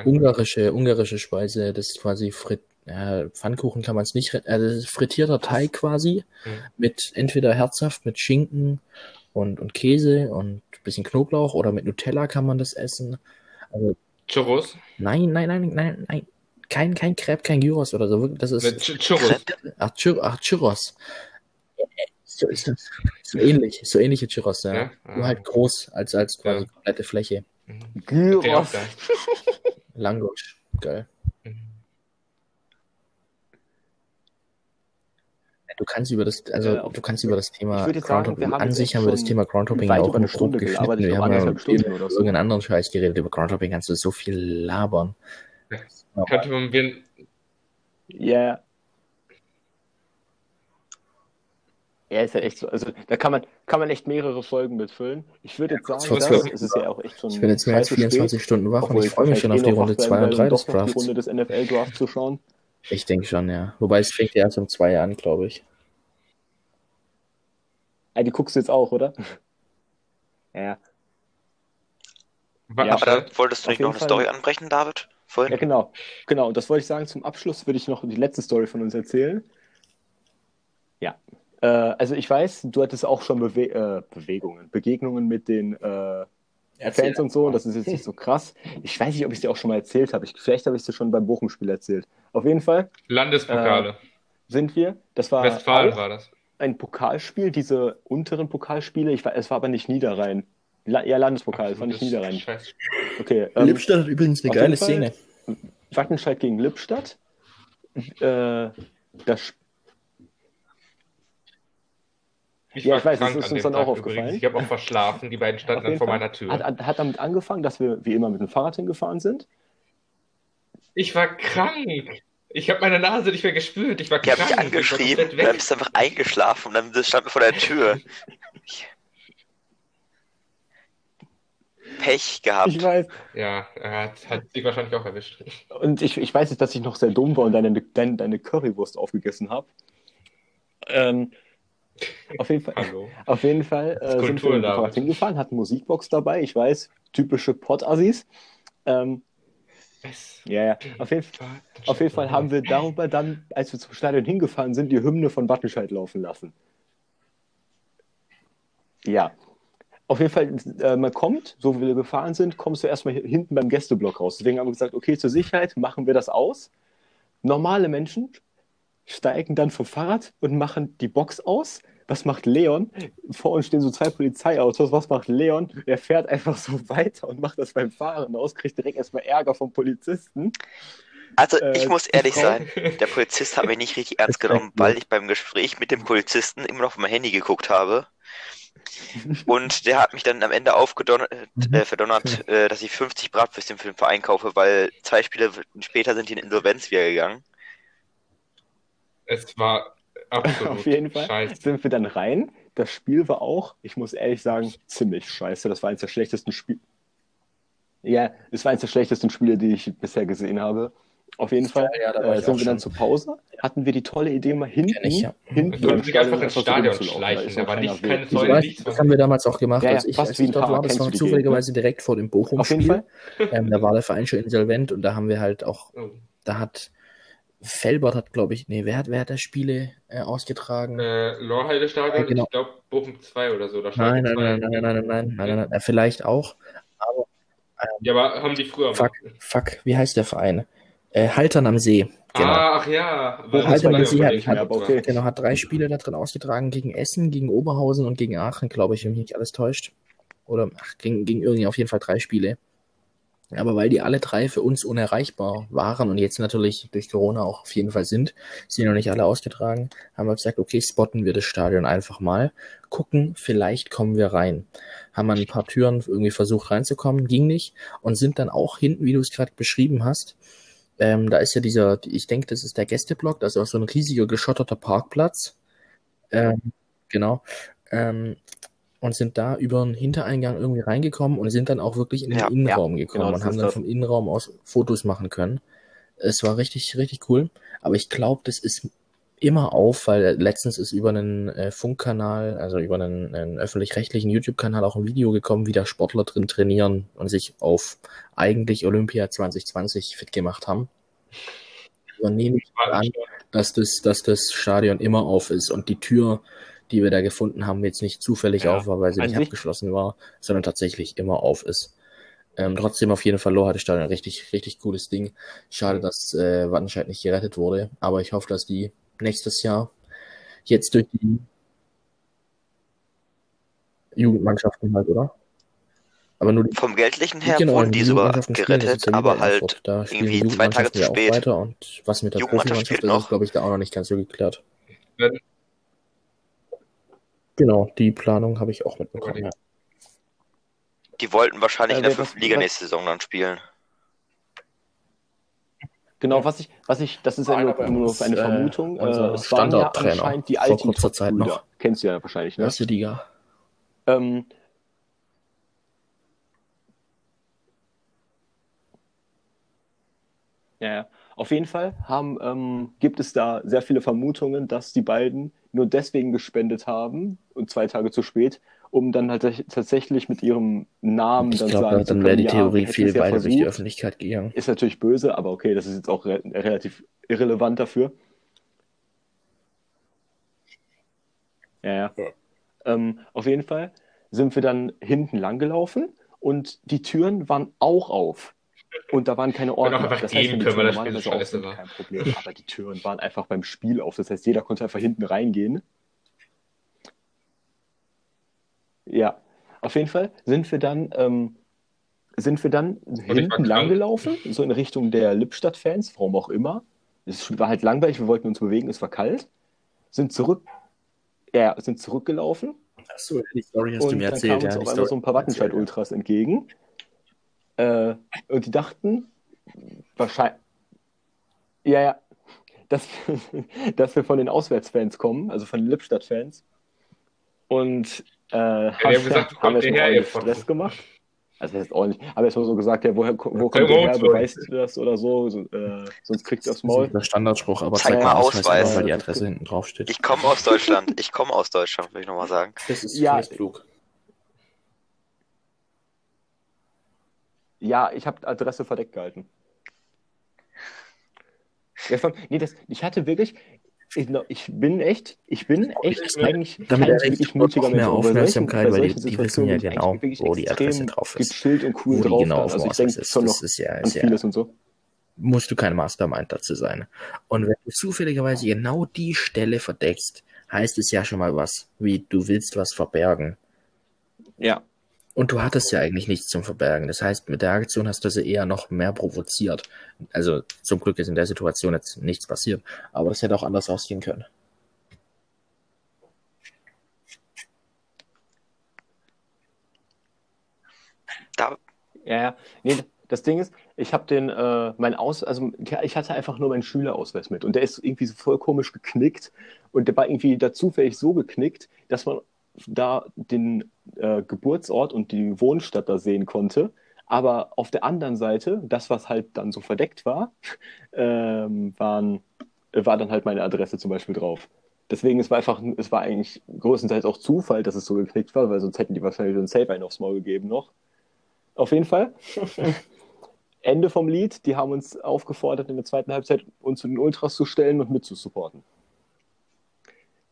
Ungarische, ungarische Speise, das ist quasi Frit ja, Pfannkuchen kann man es nicht, äh, das ist frittierter Teig quasi Mhm. mit entweder herzhaft mit Schinken und, und Käse und ein bisschen Knoblauch oder mit Nutella kann man das essen. Also Churros. nein, nein, nein, nein, nein, kein kein Crepe, kein Gyros oder so. Das ist Ch- Churros. ach, Chur ach Churros. So, so, so ähnlich, so ähnliche Churros, ja. Ja? Nur Ah. halt groß als als quasi Ja. komplette Fläche. Mhm. Gyros. Langosch, geil. Mhm. Du kannst über das, also Ja, du kannst über das Thema Groundhopping, an sich haben wir das Thema Groundhopping weit auch über eine Stunde geschnitten. Wir haben ja Stunden oder so. irgendeinen anderen Scheiß geredet. Über Groundhopping kannst du so viel labern. Ja. Könnte man Ja. Ja, ist ja echt so. Also da kann man, kann man echt mehrere Folgen mitfüllen. Ich würde jetzt sagen, zwölf- es ist ja auch echt schon Ich bin jetzt mehr als Zeit zu spät, 24 Stunden wach und ich freue mich schon auf die eh noch Runde wach 2 bleiben und werde, 3 um des die Drafts. Runde des NFL-Drafts zu schauen. Ich denke schon, ja. Wobei es fängt ja erst um zwei an, glaube ich. Ah, die guckst du jetzt auch, oder? Ja, War- Ja, Aber da wolltest du nicht noch eine Story Fall. anbrechen, David? Vorhin? ja, genau. Genau, und das wollte ich sagen. Zum Abschluss würde ich noch die letzte Story von uns erzählen. Ja. Äh, also ich weiß, du hattest auch schon Bewe äh, Bewegungen, Begegnungen mit den äh, Fans und so. Das ist jetzt nicht so krass. Ich weiß nicht, ob ich es dir auch schon mal erzählt habe. Ich, vielleicht habe ich es dir schon beim Bochum-Spiel erzählt. Auf jeden Fall Landespokale. sind wir. Das war Westfalen war das. ein Pokalspiel, diese unteren Pokalspiele. Ich war, es war aber nicht Niederrhein. La ja, Landespokal, es war nicht Niederrhein. Scheiß. Okay, ähm, Lippstadt hat übrigens eine geile Fall. Szene. Wattenscheid gegen Lippstadt. Äh, das Sp- Ich Ja, war ich weiß, das krank ist uns dann auch Tag aufgefallen. übrigens. Ich habe auch verschlafen. Die beiden standen dann vor Fall meiner Tür. hat, hat, damit angefangen, dass wir wie immer mit dem Fahrrad hingefahren sind. Ich war krank. Ich habe meine Nase nicht mehr gespürt. Ich war krank. Ich war angeschrieben, komplett dann weg. bist du einfach eingeschlafen und dann stand mir vor der Tür. Pech gehabt. Ich weiß. Ja, er hat, hat sich wahrscheinlich auch erwischt. Und ich, ich weiß jetzt, dass ich noch sehr dumm war und deine, deine, deine Currywurst aufgegessen habe. Ähm, auf jeden Fall, Hallo. auf jeden Fall äh, sind wir David. hingefahren, hatten Musikbox dabei. Ich weiß, typische Pottassis. Ähm, ja, ja. Auf jeden, auf jeden Fall haben wir darüber dann, als wir zum Stadion hingefahren sind, die Hymne von Wattenscheid laufen lassen. Ja. Auf jeden Fall, äh, man kommt, so wie wir gefahren sind, kommst du erstmal hinten beim Gästeblock raus. Deswegen haben wir gesagt, okay, zur Sicherheit machen wir das aus. Normale Menschen steigen dann vom Fahrrad und machen die Box aus. Was macht Leon? Vor uns stehen so zwei Polizeiautos. Was macht Leon? Er fährt einfach so weiter und macht das beim Fahren aus, kriegt direkt erstmal Ärger vom Polizisten. Also Äh, ich muss die ehrlich sein, der Polizist hat mich nicht richtig ernst genommen, weil ich beim Gespräch mit dem Polizisten immer noch auf mein Handy geguckt habe. Und der hat mich dann am Ende aufgedonnert, Mhm. äh, verdonnert, äh, dass ich 50 Bratwürstchen für den Verein kaufe, weil zwei Spiele später sind die in Insolvenz wieder gegangen. Es war absolut Auf jeden Fall scheiße. sind wir dann rein. Das Spiel war auch, ich muss ehrlich sagen, ziemlich scheiße. Das war eines der schlechtesten Spiele. Ja, es war eines der schlechtesten Spiele, die ich bisher gesehen habe. Auf jeden Fall Ja, ja, da äh, sind wir dann schon. zur Pause. Hatten wir die tolle Idee, mal hinten, ich, ja. hinten beim sich einfach ins Stadion rumzulaufen. Da schleichen, kleiner nicht keine Säule, nichts. das haben wir damals auch gemacht, Ja, ja, als ich, fast als wie ich dort war. Das war zufälligerweise direkt vor dem Auf jeden Bochum-Spiel. Fall. Ähm, da war der Verein schon insolvent und da haben wir halt auch, Oh. da hat Felbert hat, glaube ich, nee, wer hat, wer hat da Spiele äh, ausgetragen? Äh, Lorheide-Stadion, Ja, genau. ich glaube Bochum 2 oder so. Oder nein, nein, 2. nein, nein, nein, nein, nein, nein, nein, nein, äh, vielleicht auch. Aber Ja, aber haben die früher Fuck, fuck, wie heißt der Verein? Äh, Haltern am See. Genau. Ah, ach ja. Weil das Haltern am Stadion See hat, hat, mehr, okay. genau, hat drei Spiele da drin ausgetragen gegen Essen, gegen Oberhausen und gegen Aachen, glaube ich, wenn mich nicht alles täuscht. Oder ach, gegen, gegen irgendwie auf jeden Fall drei Spiele. Aber weil die alle drei für uns unerreichbar waren und jetzt natürlich durch Corona auch auf jeden Fall sind, sind noch nicht alle ausgetragen, haben wir gesagt, okay, spotten wir das Stadion einfach mal, gucken, vielleicht kommen wir rein. Haben an ein paar Türen irgendwie versucht reinzukommen, ging nicht und sind dann auch hinten, wie du es gerade beschrieben hast, ähm, da ist ja dieser, ich denke, das ist der Gästeblock, da ist auch so ein riesiger geschotterter Parkplatz. Ähm, genau. Ähm, und sind da über einen Hintereingang irgendwie reingekommen und sind dann auch wirklich in den Ja, Innenraum gekommen genau, und haben dann vom Innenraum aus Fotos machen können. Es war richtig, richtig cool. Aber ich glaube, das ist immer auf, weil letztens ist über einen äh, Funkkanal, also über einen, einen öffentlich-rechtlichen YouTube-Kanal auch ein Video gekommen, wie da Sportler drin trainieren und sich auf eigentlich Olympia 2020 fit gemacht haben. Also nehme ich mal an, dass das, dass das Stadion immer auf ist und die Tür, die wir da gefunden haben, jetzt nicht zufällig Ja, auf war, weil sie nicht abgeschlossen war, sondern tatsächlich immer auf ist. Ähm, trotzdem auf jeden Fall Loh hatte Stadion ein richtig, richtig cooles Ding. Schade, dass äh, Wattenscheid nicht gerettet wurde, aber ich hoffe, dass die nächstes Jahr jetzt durch die Jugendmannschaften halt, oder? Aber nur die Vom Geldlichen her genau, wurden die die sogar Jugendmannschaften spielen, das ist gerettet, ja aber halt. Da spielen die irgendwie zwei Tage Jugendmannschaften zu ja auch spät. weiter und was mit der Jugendmannschaft Profimannschaft spielt ist, noch. ist, glaube ich, da auch noch nicht ganz so geklärt. Wenn- Genau, die Planung habe ich auch mitbekommen. Ja. Die wollten wahrscheinlich Äh, in der fünften Liga nächste Saison dann spielen. Genau, was ich, was ich, das ist ja nur, nur uns, eine äh, Vermutung. Äh, unser es waren ja Standorttrainer anscheinend die vor alten kurzer Zeit noch. Kennst du ja wahrscheinlich, ne? Erste Liga. Ähm, ja, ja. Auf jeden Fall haben, ähm, gibt es da sehr viele Vermutungen, dass die beiden nur deswegen gespendet haben und zwei Tage zu spät, um dann halt tatsächlich mit ihrem Namen Ich dann glaube, sagen dann wäre die ja, Theorie hätten viel es ja weiter durch die. Öffentlichkeit gegangen. Ist natürlich böse, aber okay, das ist jetzt auch re relativ irrelevant dafür. Ja, ja. Ja. Ähm, auf jeden Fall sind wir dann hinten lang gelaufen und die Türen waren auch auf. Und da waren keine Ordner. Das gehen wenn die können, weil Türen das Spiel so normalerweise auf scheiße sind, war. kein Problem. Aber die Türen waren einfach beim Spiel auf. Das heißt, jeder konnte einfach hinten reingehen. Ja, auf jeden Fall sind wir dann, ähm, sind wir dann hinten lang krank. gelaufen, so in Richtung der Lippstadt-Fans, warum auch immer. Es war halt langweilig, wir wollten uns bewegen, es war kalt. Sind zurück, ja, sind zurückgelaufen Achso, die Story hast du und mir dann erzählt. kamen Ja, uns auf einmal so ein paar du mir Wattenscheid-Ultras entgegen. Äh, und die dachten, wahrscheinlich, ja, ja, dass, dass wir von den Auswärtsfans kommen, also von den Lippstadt-Fans. Und äh, haben, haben gesagt, haben kommt jetzt ihr mal her, ihr ordentlich? Stress gemacht. Also das ist ordentlich. Aber jetzt mal so gesagt, ja, woher, wo Ja, kommt ihr her, beweist ihr das oder so, so äh, sonst kriegt ihr aufs ja. Das Maul. ist der Standardspruch, aber Zeig mal Ausweis, weil die Adresse hinten drauf steht. Ich komme aus Deutschland. Ich komme aus Deutschland, will ich nochmal sagen. das ist Ja. vielleicht Ja, ich habe Adresse verdeckt gehalten. Ja, von, nee, das, ich hatte wirklich, ich, ich bin echt, ich bin echt eigentlich Damit kein wirklich sofort mutiger mehr Aufmerksamkeit, weil die- die wissen ja genau, wo die Adresse drauf ist. Gechillt und cool Wo die drauf. genau dem also ich Ausweis denke ist. schon noch ist ja, an ist ja und so. musst du kein Mastermind dazu sein. Und wenn du zufälligerweise genau die Stelle verdeckst, heißt es ja schon mal was, wie du willst was verbergen. Ja. Und du hattest ja eigentlich nichts zum Verbergen. Das heißt, mit der Aktion hast du sie eher noch mehr provoziert. Also zum Glück ist in der Situation jetzt nichts passiert. Aber das hätte auch anders ausgehen können. Da, Ja, ja. Nee, das Ding ist, ich habe den, äh, mein Aus, also ich hatte einfach nur meinen Schülerausweis mit und der ist irgendwie so voll komisch geknickt und der war irgendwie da zufällig so geknickt, dass man da den äh, Geburtsort und die Wohnstadt da sehen konnte. Aber auf der anderen Seite, das, was halt dann so verdeckt war, ähm, waren, war dann halt meine Adresse zum Beispiel drauf. Deswegen, es war einfach, es war eigentlich größtenteils auch Zufall, dass es so geknickt war, weil sonst hätten die wahrscheinlich so ein Safe einen aufs Maul gegeben noch. Auf jeden Fall. Ende vom Lied. Die haben uns aufgefordert, in der zweiten Halbzeit uns zu den Ultras zu stellen und mitzusupporten.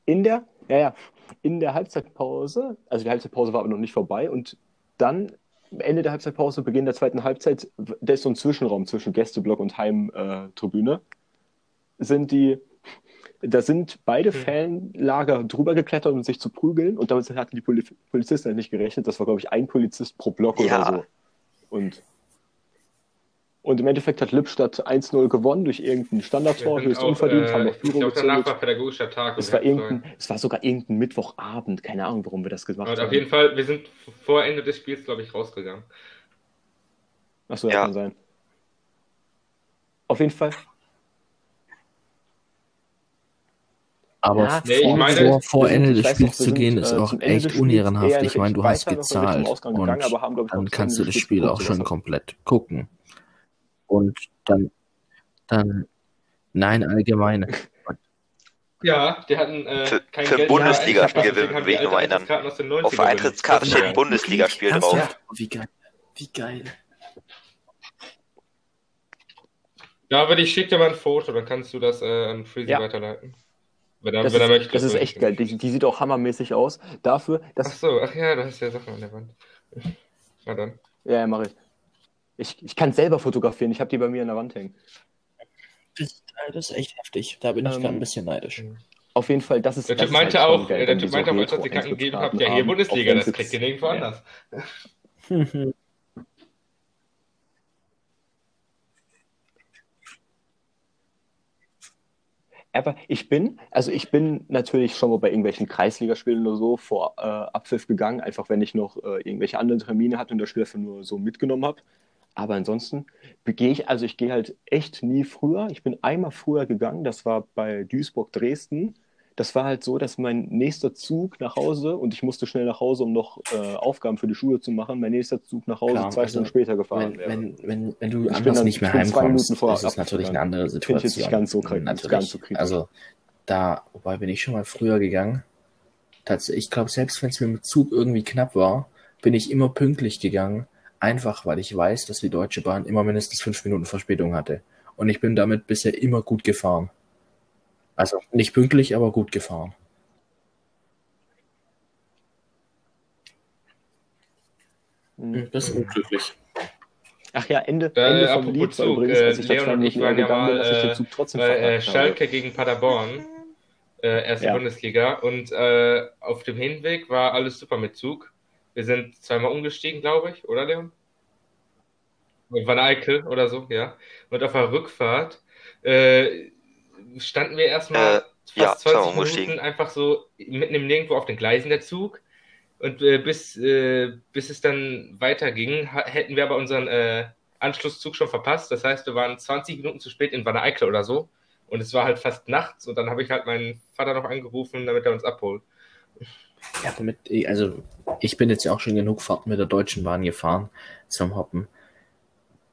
In der, ja, ja, in der Halbzeitpause, also die Halbzeitpause war aber noch nicht vorbei und dann am Ende der Halbzeitpause, Beginn der zweiten Halbzeit, da ist so ein Zwischenraum zwischen Gästeblock und Heimtribüne, sind die, da sind beide Fanlager drüber geklettert, um sich zu prügeln und damit hatten die Poli Polizisten halt nicht gerechnet. Das war, glaube ich, ein Polizist pro Block Ja. oder so. Und, und im Endeffekt hat Lippstadt 1-0 gewonnen durch irgendein Standardtor, höchst auch, unverdient, äh, haben noch ich Führung glaube, danach gezogen. war pädagogischer Tag. Es und war, irgendein, es war sogar irgendein Mittwochabend, keine Ahnung, warum wir das gemacht Und haben. auf jeden Fall, wir sind vor Ende des Spiels, glaube ich, rausgegangen. Achso, ja. Ja. kann sein. Auf jeden Fall. Aber Ja, Nee, ich vor, meine- vor, vor Ende ich des Spiels zu gehen, sind, ist äh, auch echt unehrenhaft. Ich meine, du hast gezahlt und gegangen, glaub ich, dann kannst du das Spiel auch schon komplett gucken. Und dann, dann, nein, allgemein. Ja, die hatten äh, Für- kein für Geld Bundesligaspiel will- ich alte erinnern. Eintrittskarten aus den 90ern auf der Eintrittskarte benutzt. steht Bundesligaspiel drauf. Ernsthaft? Wie geil. Wie geil. Ja, aber ich schicke dir mal ein Foto, dann kannst du das äh, an Freezy Ja. weiterleiten. Wenn er, Das, wenn er ist, möchte. das ist echt geil. Die, die sieht auch hammermäßig aus. Dafür, Ach dass. so, ach ja, da hast du ja Sachen an der Wand. Na dann. Ja, ja, mache ich. Ich, ich kann selber fotografieren. Ich habe die bei mir an der Wand hängen. Das, das ist echt heftig. Da bin ich Ähm, gerade ein bisschen neidisch. Auf jeden Fall, das ist. Der das Typ meinte halt auch, geil, der wenn Typ meinte auch, als ich die Karten gegeben habe, ja, hier Bundesliga, das kriegt ihr nirgendwo ja. anders. Aber ich bin, also ich bin natürlich schon mal bei irgendwelchen Kreisligaspielen oder so vor äh, Abpfiff gegangen, einfach wenn ich noch äh, irgendwelche anderen Termine hatte und das Spiel dafür nur so mitgenommen habe. Aber ansonsten gehe ich, also ich gehe halt echt nie früher. Ich bin einmal früher gegangen, das war bei Duisburg Dresden. Das war halt so, dass mein nächster Zug nach Hause und ich musste schnell nach Hause, um noch äh, Aufgaben für die Schule zu machen. Mein nächster Zug nach Hause Klar, zwei also Stunden später gefahren Wenn, wäre. wenn, wenn, wenn du Ich anders dann- nicht mehr heimkommst, vor ist es natürlich eine andere Finde ich jetzt Situation. nicht ganz so natürlich. ganz so kritisch. Also da, wobei bin ich schon mal früher gegangen. tatsächlich, ich glaube, selbst wenn es mit dem Zug irgendwie knapp war, bin ich immer pünktlich gegangen, einfach weil ich weiß, dass die Deutsche Bahn immer mindestens fünf Minuten Verspätung hatte. Und ich bin damit bisher immer gut gefahren. Also nicht pünktlich, aber gut gefahren. Hm. Das ist unglücklich. Ach ja, Ende, Äh, Ende vom apropos Lied war Zug, übrigens, äh, als ich Leon und ich waren ja mal dass ich den äh, Zug trotzdem bei äh, habe. Schalke gegen Paderborn, äh, erste Ja. Bundesliga. Und äh, auf dem Hinweg war alles super mit Zug. Wir sind zweimal umgestiegen, glaube ich, oder Leon? Van Eickel oder so, ja. Und auf der Rückfahrt äh, standen wir erstmal Äh, fast ja, 20 zweimal Minuten einfach so mitten im Nirgendwo auf den Gleisen der Zug. Und äh, bis, äh, bis es dann weiterging, hätten wir aber unseren äh, Anschlusszug schon verpasst. Das heißt, wir waren 20 Minuten zu spät in Wanne Eickel oder so. Und es war halt fast nachts. Und dann habe ich halt meinen Vater noch angerufen, damit er uns abholt. Ja, damit, also ich bin jetzt ja auch schon genug Fahrten mit der Deutschen Bahn gefahren zum Hoppen.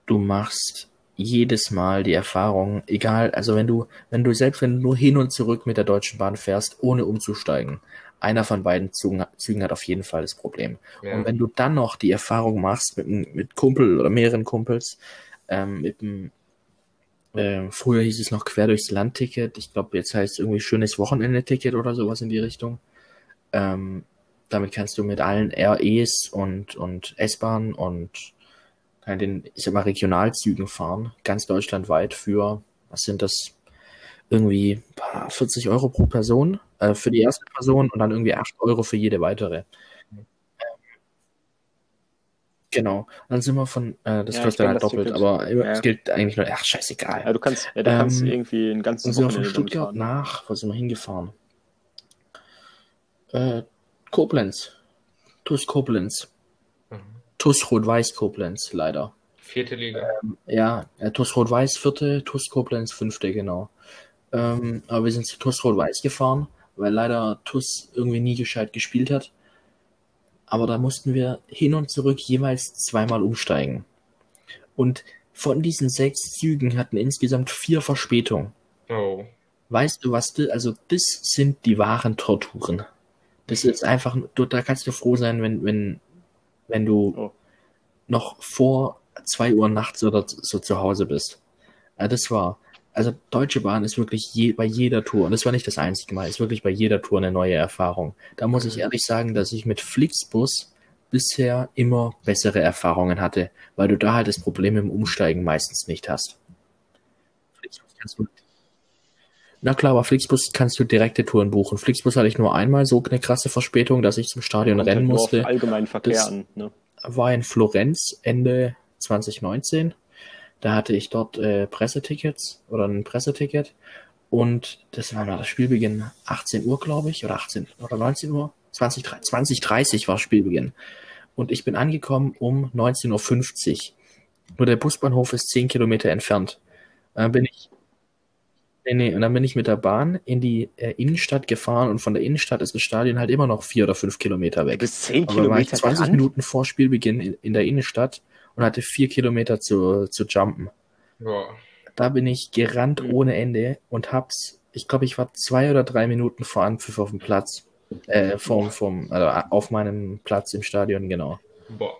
Du machst jedes Mal die Erfahrung, egal, also wenn du, wenn du selbst wenn du nur hin und zurück mit der Deutschen Bahn fährst, ohne umzusteigen, einer von beiden Zügen, Zügen hat auf jeden Fall das Problem. Ja. Und wenn du dann noch die Erfahrung machst mit, mit Kumpel oder mehreren Kumpels, ähm, mit dem, äh, früher hieß es noch quer durchs Land-Ticket, ich glaube, jetzt heißt es irgendwie schönes Wochenende-Ticket oder sowas in die Richtung. Ähm, damit kannst du mit allen REs und, und S-Bahn und den, ich sag mal, Regionalzügen fahren, ganz deutschlandweit für, was sind das, irgendwie paar 40 Euro pro Person äh, für die erste Person und dann irgendwie 8 Euro für jede weitere. Genau. Dann sind wir von, äh, das Ja, kostet halt doppelt, Ticket. aber Ja. es gilt eigentlich nur, ach, scheißegal. Ja, du kannst, ja, du kannst Ähm, irgendwie ein ganzes Dann sind wir von Stuttgart nach, wo sind wir hingefahren? Äh, Koblenz. TuS Koblenz. Mhm. TuS Rot-Weiß Koblenz, leider. Vierte Liga. Ja, äh, TuS Rot-Weiß vierte, TuS Koblenz fünfte, genau. Ähm, aber wir sind zu TuS Rot-Weiß gefahren, weil leider TuS irgendwie nie gescheit gespielt hat. Aber da mussten wir hin und zurück jeweils zweimal umsteigen. Und von diesen sechs Zügen hatten insgesamt vier Verspätungen. Oh. Weißt du, was du, also das sind die wahren Torturen. Das ist einfach, du, da kannst du froh sein, wenn, wenn, wenn du Oh. noch vor zwei Uhr nachts oder so zu Hause bist. Ja, das war, also Deutsche Bahn ist wirklich je, bei jeder Tour, und das war nicht das einzige Mal, ist wirklich bei jeder Tour eine neue Erfahrung. Da muss ich ehrlich sagen, dass ich mit Flixbus bisher immer bessere Erfahrungen hatte, weil du da halt das Problem im Umsteigen meistens nicht hast. Flixbus kannst du na klar, aber Flixbus kannst du direkte Touren buchen. Flixbus hatte ich nur einmal so eine krasse Verspätung, dass ich zum Stadion Kommt rennen halt musste. Allgemeinen Verkehr Das- an. Ne? War in Florenz Ende 2019. Da hatte ich dort äh, Pressetickets oder ein Presseticket. Und das war mal das Spielbeginn 18 Uhr, glaube ich, oder 18 oder 19 Uhr. 20, 2030 war Spielbeginn. Und ich bin angekommen um 19.50 Uhr. Nur der Busbahnhof ist 10 Kilometer entfernt. Dann bin ich Nee, nee, und dann bin ich mit der Bahn in die äh, Innenstadt gefahren und von der Innenstadt ist das Stadion halt immer noch vier oder fünf Kilometer weg. Bis 10 Aber war ich Kilometer 20 dran? Minuten vor Spielbeginn in, in der Innenstadt und hatte vier Kilometer zu, zu jumpen. Boah. Da bin ich gerannt Mhm. ohne Ende und hab's, ich glaube, ich war zwei oder drei Minuten vor Anpfiff auf dem Platz. Äh, vom, vom, also auf meinem Platz im Stadion, genau. Boah.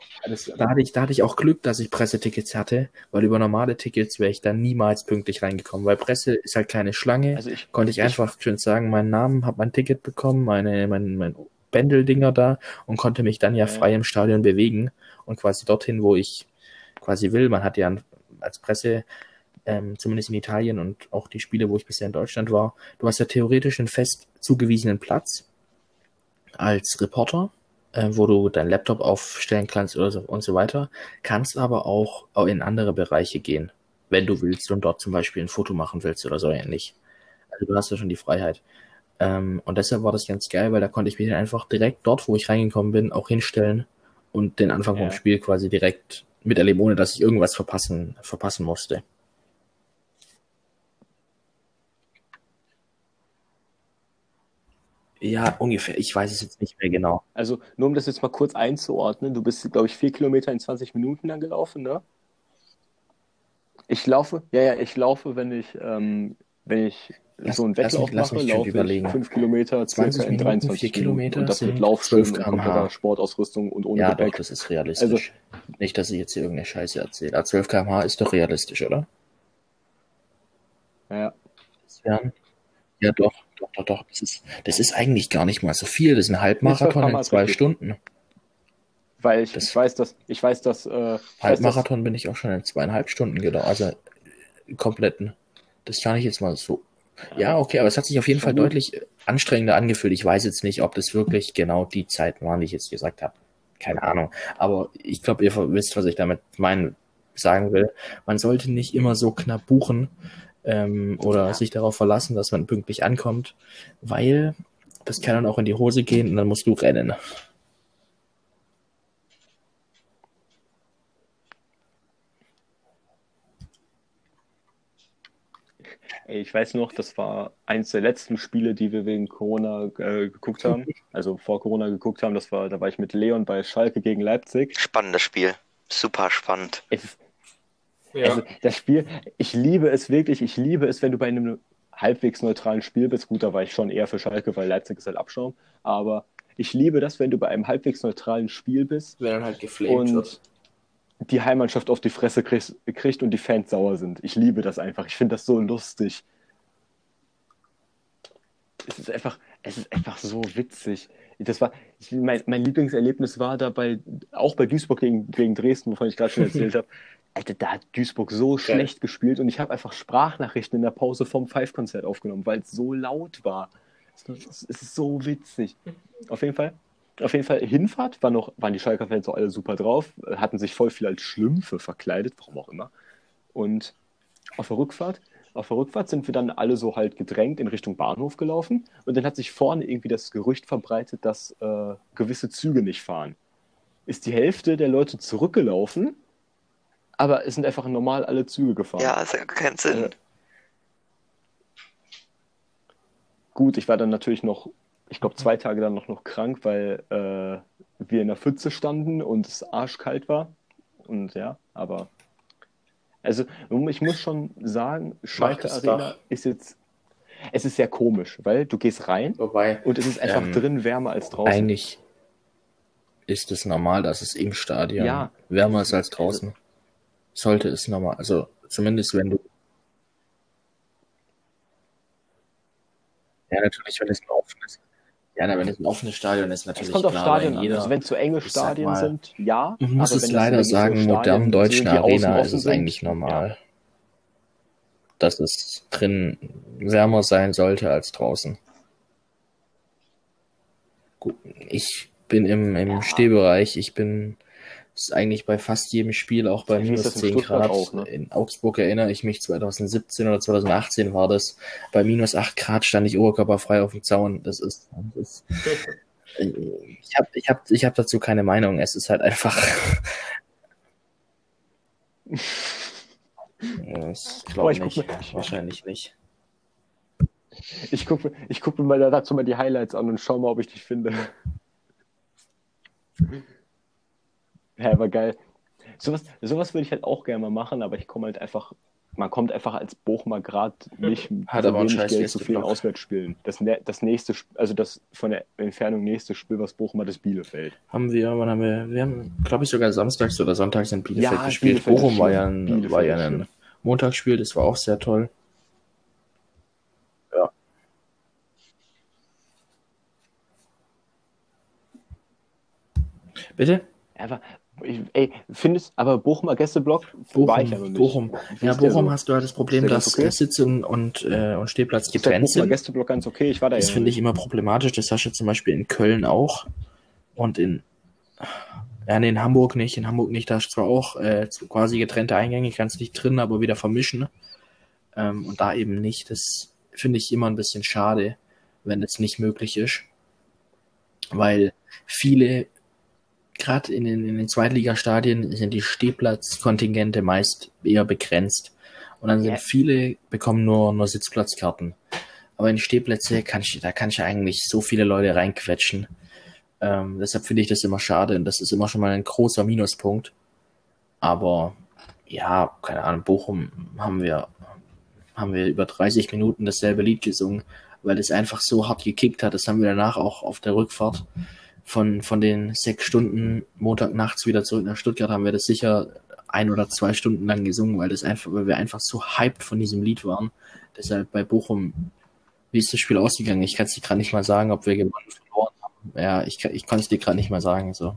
Da, hatte ich, da hatte ich auch Glück, dass ich Pressetickets hatte, weil über normale Tickets wäre ich da niemals pünktlich reingekommen, weil Presse ist halt keine Schlange. Also ich, Konnte ich einfach schön sagen, meinen Namen, habe mein Ticket bekommen, meine, mein, mein Bändeldinger da und konnte mich dann ja Ja. frei im Stadion bewegen und quasi dorthin, wo ich quasi will. Man hat ja als Presse, ähm, zumindest in Italien und auch die Spiele, wo ich bisher in Deutschland war, du hast ja theoretisch einen fest zugewiesenen Platz als Reporter, äh, wo du deinen Laptop aufstellen kannst oder so und so weiter, kannst aber auch in andere Bereiche gehen, wenn du willst und dort zum Beispiel ein Foto machen willst oder so ähnlich. Also du hast ja schon die Freiheit. Ähm, und deshalb war das ganz geil, weil da konnte ich mich dann einfach direkt dort, wo ich reingekommen bin, auch hinstellen und den Anfang Ja. vom Spiel quasi direkt miterleben, ohne dass ich irgendwas verpassen, verpassen musste. Ja, ungefähr. Ich weiß es jetzt nicht mehr genau. also nur um das jetzt mal kurz einzuordnen, du bist, glaube ich, vier Kilometer in 20 Minuten dann gelaufen, ne? Ich laufe, ja, ja, ich laufe, wenn ich, ähm, wenn ich lass, so einen lass mich, Wettlauf lass mache, laufe ich überlegen. 5 Kilometer, 20 circa in Minuten, 23 4 Kilometer Und das mit Laufschuhen 12 und km/h. kompletter Sportausrüstung und ohne Ja, doch, Gepäck. das ist realistisch. Nicht, dass ich jetzt hier irgendeine Scheiße erzähle. Aber 12 km/h ist doch realistisch, oder? Ja. Das wären, ja, doch, doch, doch, doch. Das ist, das ist eigentlich gar nicht mal so viel. Das ist ein Nee, 12 Halbmarathon in zwei. Stunden. Weil ich, Das- weiß, dass, ich weiß, dass, äh, ich weiß, dass, Halbmarathon bin ich auch schon in zweieinhalb Stunden gelaufen. Also äh, kompletten. Das kann ich jetzt mal so. Ja, okay, aber es hat sich auf jeden Fall gut. deutlich äh, anstrengender angefühlt. Ich weiß jetzt nicht, ob das wirklich genau die Zeiten waren, die ich jetzt gesagt habe. Keine Ahnung. Aber ich glaube, ihr wisst, was ich damit meinen, sagen will. Man sollte nicht immer so knapp buchen ähm, oder Ja. sich darauf verlassen, dass man pünktlich ankommt, weil das kann dann auch in die Hose gehen und dann musst du rennen. ich weiß noch, das war eins der letzten Spiele, die wir wegen Corona äh, geguckt haben. Also vor Corona geguckt haben. Das war, da war ich mit Leon bei Schalke gegen Leipzig. Spannendes Spiel. Super spannend. Es ist Ja. Also das Spiel, ich liebe es wirklich, ich liebe es, wenn du bei einem halbwegs neutralen Spiel bist. Gut, da war ich schon eher für Schalke, weil Leipzig ist halt Abschaum. Aber ich liebe das, wenn du bei einem halbwegs neutralen Spiel bist Wenn dann halt geflamed und die Heimmannschaft auf die Fresse kriegst, kriegt und die Fans sauer sind. Ich liebe das einfach. Ich finde das so lustig. Es ist einfach, es ist einfach so witzig. Das war, ich, mein, mein Lieblingserlebnis war dabei, auch bei Duisburg gegen, gegen Dresden, wovon ich gerade schon erzählt habe. Alter, da hat Duisburg so schlecht gespielt und ich habe einfach Sprachnachrichten in der Pause vom Five-Konzert aufgenommen, weil es so laut war. Es ist so witzig. Auf jeden Fall. Auf jeden Fall, Hinfahrt war noch, waren die Schalker-Fans auch alle super drauf, hatten sich voll viel als Schlümpfe verkleidet, warum auch immer. Und auf der Rückfahrt, auf der Rückfahrt sind wir dann alle so halt gedrängt in Richtung Bahnhof gelaufen und dann hat sich vorne irgendwie das Gerücht verbreitet, dass äh, gewisse Züge nicht fahren. Ist die Hälfte der Leute zurückgelaufen, aber es sind einfach normal alle Züge gefahren. Ja, das hat keinen Sinn. Äh, Gut, ich war dann natürlich noch, ich glaube, zwei Tage dann noch, noch krank, weil äh, wir in der Pfütze standen und es arschkalt war. Und ja, aber. Also, ich muss schon sagen, Schalke Arena ist jetzt. Es ist sehr komisch, weil du gehst rein Wobei, und es ist einfach Ähm, drin wärmer als draußen. eigentlich ist es normal, dass es im Stadion Ja. wärmer ist als draußen. Sollte es normal, also zumindest wenn du. Ja, natürlich, wenn es ein offenes. Ja, na, wenn es ein offenes Stadion ist, natürlich Es kommt auf klar, Stadion weil an. jeder, Also wenn es so enge Stadien mal, sind, ja. Man muss aber es leider so sagen, Stadien modernen deutschen Arena ist es sind, eigentlich normal. Dass es drin wärmer sein sollte als draußen. Gut, ich bin im, im Ja. Stehbereich, ich bin ist eigentlich bei fast jedem Spiel, auch bei minus das in 10 Stuttgart Grad. auch, ne? In Augsburg erinnere ich mich, 2017 oder 2018 war das. Bei minus 8 Grad stand ich oberkörperfrei auf dem Zaun. Das ist, das ist ich habe ich hab, ich hab dazu keine Meinung. Es ist halt einfach. Das glaube ich nicht. Wahrscheinlich nicht. Ich gucke ich guck mir mal dazu mal die Highlights an und schau mal, ob ich dich finde. Ja, war geil. Sowas, sowas würde ich halt auch gerne mal machen, aber ich komme halt einfach, man kommt einfach als Bochumer gerade nicht Hat für aber wenig scheiß Geld zu vielen. Auswärtsspielen. Das, nä- das nächste, Sp- also das von der Entfernung nächste Spiel, was Bochum hat, ist Bielefeld. Haben wir, wann haben wir, wir haben, glaube ich, sogar samstags oder sonntags in Bielefeld Ja, gespielt. Bielefeld ist Bochum war schön. ja ein, Bielefeld war ja ist ein schön. Montagsspiel, das war auch sehr toll. Ja. Bitte? Aber, ich, ey, findest, aber Bochumer Gästeblock Bochum, war ich ja noch nicht. Bochum. Ja, Bochum so? hast du halt das Problem, dass ganz okay? der Sitz und, und, äh, und Stehplatz getrennt sind. Gästeblock ganz okay? Ich war da Das ja finde ich immer problematisch. Das hast du zum Beispiel in Köln auch. Und in, ja, nee, in Hamburg nicht. In Hamburg nicht. Da hast du zwar auch äh, quasi getrennte Eingänge, kannst nicht drin, aber wieder vermischen. Ähm, und da eben nicht. Das finde ich immer ein bisschen schade, wenn das nicht möglich ist. Weil viele, gerade in den, in den Zweitligastadien, sind die Stehplatzkontingente meist eher begrenzt. Und dann sind Ja. viele, bekommen nur, nur Sitzplatzkarten. Aber in Stehplätze kann ich, da kann ich eigentlich so viele Leute reinquetschen. Ähm, deshalb finde ich das immer schade und das ist immer schon mal ein großer Minuspunkt. Aber ja, keine Ahnung, Bochum haben wir, haben wir über 30 Minuten dasselbe Lied gesungen, weil es einfach so hart gekickt hat. Das haben wir danach auch auf der Rückfahrt von, von den sechs Stunden Montag nachts wieder zurück nach Stuttgart haben wir das sicher ein oder zwei Stunden lang gesungen, weil das einfach, weil wir einfach so hyped von diesem Lied waren. Deshalb bei Bochum, wie ist das Spiel ausgegangen? Ich kann es dir gerade nicht mal sagen, ob wir gewonnen verloren haben. Ja, ich, ich kann es dir gerade nicht mal sagen. So.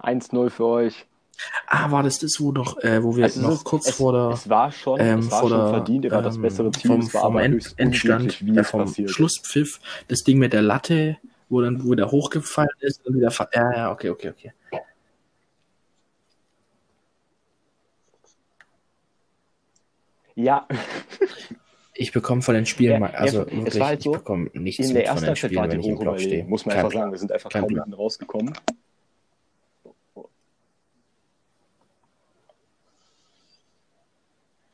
1-0 für euch. Ah, war das das, wo doch, äh, wo wir also noch ist, kurz es, vor der, es war schon, ähm, es war vor schon der, verdient, er war das bessere Team, vom, vom aber End, Endstand, wie äh, vom passiert. Schlusspfiff, das Ding mit der Latte, wo dann, wo der hochgefallen ist und wieder, ja, ja, okay, okay, okay. Ja, Ich bekomme von den Spielen Ja, mal, ja, also es wirklich, halt so, ich bekomme nichts in der mit von ersten den Spielen, wenn ich im Block stehe. muss man Kein einfach sagen. Wir sind einfach kaum hinten rausgekommen.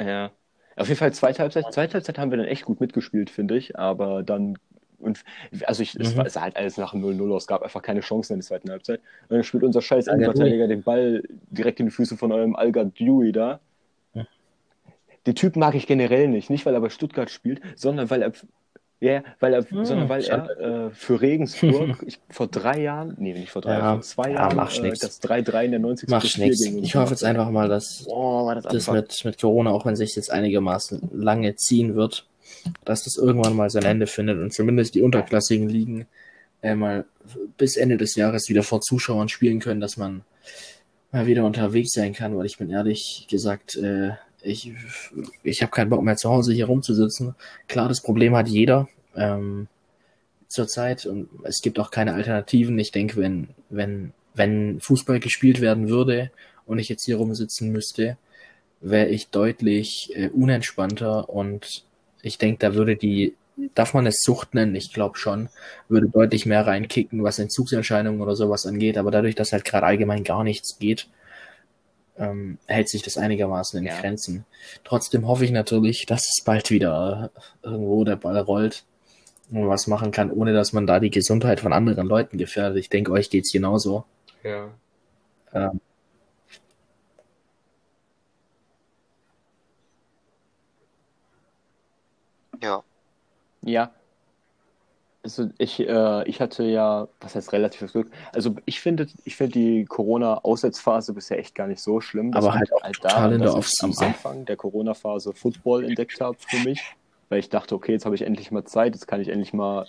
Ja. Auf jeden Fall zweite Halbzeit, zweite Halbzeit haben wir dann echt gut mitgespielt, finde ich. Aber dann, und, also ich, es, Mhm. war, es sah halt alles nach dem 0-0 aus, gab einfach keine Chancen in der zweiten Halbzeit. Und dann spielt unser scheiß. Innenverteidiger den Ball direkt in die Füße von eurem Alga Dewey da. Ja. Den Typ mag ich generell nicht. Nicht, weil er bei Stuttgart spielt, sondern weil er, ja, weil er, Hm, sondern weil er äh, für Regensburg ich, vor drei Jahren, nee, nicht vor drei Ja, Jahren, vor zwei ja, Jahren äh, nix. das 3-3 in der 90. Macht Spiel nichts. gegen uns Ich hoffe jetzt einfach mal, dass war das, das mit, mit Corona, auch wenn sich jetzt einigermaßen lange ziehen wird, dass das irgendwann mal sein Ende findet und zumindest die unterklassigen Ligen äh, mal bis Ende des Jahres wieder vor Zuschauern spielen können, dass man mal wieder unterwegs sein kann, weil ich bin ehrlich gesagt, äh, ich, ich habe keinen Bock mehr zu Hause hier rumzusitzen. Klar, das Problem hat jeder ähm, zurzeit und es gibt auch keine Alternativen. Ich denke, wenn, wenn, wenn Fußball gespielt werden würde und ich jetzt hier rumsitzen müsste, wäre ich deutlich äh, unentspannter und ich denke, da würde die, darf man es Sucht nennen? Ich glaube schon, würde deutlich mehr reinkicken, was Entzugserscheinungen oder sowas angeht, aber dadurch, dass halt gerade allgemein gar nichts geht, ähm, hält sich das einigermaßen in Ja. Grenzen. Trotzdem hoffe ich natürlich, dass es bald wieder äh, irgendwo der Ball rollt und was machen kann, ohne dass man da die Gesundheit von anderen Leuten gefährdet. Ich denke, euch geht's genauso. Ja. Ähm, Ja. Ja. Also ich, äh, ich hatte ja, was heißt relatives Glück? Also ich finde, ich finde die Corona-Aussetzphase bisher echt gar nicht so schlimm. Das Aber halt auch total in der dass ich am. Anfang der Corona-Phase Football entdeckt habe für mich, weil ich dachte, okay, jetzt habe ich endlich mal Zeit, jetzt kann ich endlich mal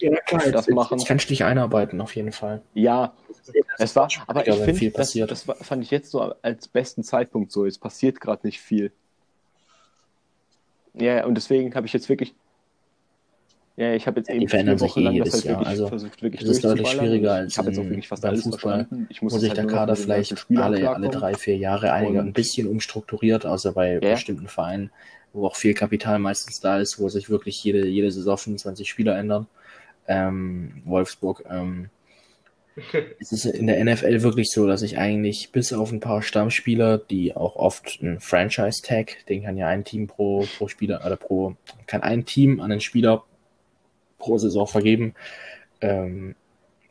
das machen. Jetzt kannst du dich einarbeiten, auf jeden Fall. Ja, es war, aber Ja, ich finde, viel das, passiert. das war- fand ich jetzt so als besten Zeitpunkt so. Es passiert gerade nicht viel. Ja, ja, und deswegen habe ich jetzt wirklich, ja, ich habe jetzt Ja, eben die verändern vier sich Wochen eh lang jedes das halt Jahr. wirklich Also, versucht, wirklich es ist deutlich schwieriger Ich als habe jetzt auch wirklich fast beim alles Fußball, verstanden. Ich muss Wo sich halt der Kader den vielleicht alle, alle drei, vier Jahre einiger Und- ein bisschen umstrukturiert, außer bei Ja. bestimmten Vereinen, wo auch viel Kapital meistens da ist, wo sich wirklich jede, jede Saison 25 Spieler ändern. Ähm, Wolfsburg, ähm, es ist in der NFL wirklich so, dass ich eigentlich bis auf ein paar Stammspieler, die auch oft ein Franchise-Tag, den kann ja ein Team pro, pro Spieler, oder pro, kann ein Team an einen Spieler pro Saison vergeben, ähm,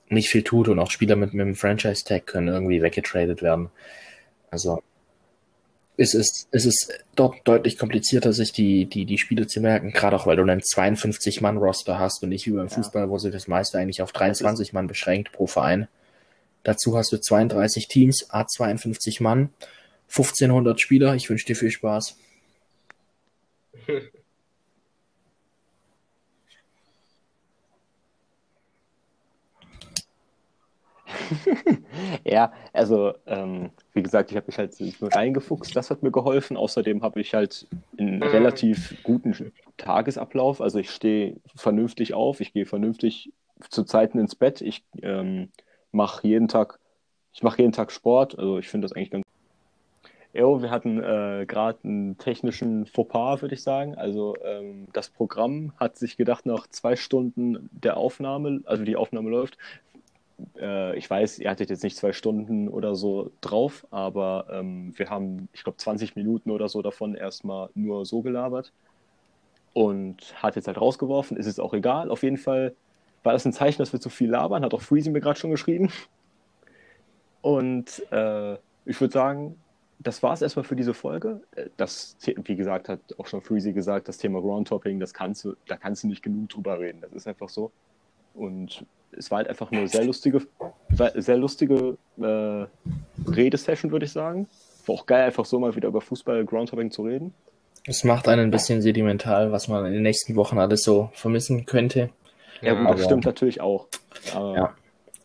nicht viel tut und auch Spieler mit, mit einem Franchise-Tag können irgendwie weggetradet werden. Also es ist, es ist dort deutlich komplizierter, sich die, die, die Spiele zu merken, gerade auch weil du einen 52-Mann-Roster hast und nicht wie beim Ja. Fußball, wo sich das meiste eigentlich auf 23 Mann beschränkt pro Verein. Dazu hast du 32 Teams, a 52 Mann, 1500 Spieler. Ich wünsche dir viel Spaß. Ja, also ähm, wie gesagt, ich habe mich halt nur reingefuchst, das hat mir geholfen. Außerdem habe ich halt einen relativ guten Tagesablauf. Also ich stehe vernünftig auf, ich gehe vernünftig zu Zeiten ins Bett. Ich ähm, mache jeden Tag, ich mache jeden Tag Sport. Also ich finde das eigentlich ganz. Jo, wir hatten äh, gerade einen technischen Fauxpas, würde ich sagen. Also ähm, das Programm hat sich gedacht, nach zwei Stunden der Aufnahme, also die Aufnahme läuft, äh, ich weiß, ihr hattet jetzt nicht zwei Stunden oder so drauf, aber ähm, wir haben, ich glaube, 20 Minuten oder so davon erstmal nur so gelabert und hat jetzt halt rausgeworfen. Ist es auch egal. Auf jeden Fall war das ein Zeichen, dass wir zu viel labern, hat auch Freezy mir gerade schon geschrieben. Und äh, ich würde sagen, das war es erstmal für diese Folge. Äh, das, wie gesagt, hat auch schon Freezy gesagt, das Thema Groundtopping, das kannst du, da kannst du nicht genug drüber reden. Das ist einfach so. Und es war halt einfach eine sehr lustige, sehr lustige äh, Redesession, würde ich sagen. War auch geil, einfach so mal wieder über Fußball, Groundtopping zu reden. Es macht einen ein bisschen sedimental, was man in den nächsten Wochen alles so vermissen könnte. Ja, gut, das stimmt natürlich auch. Aber ja.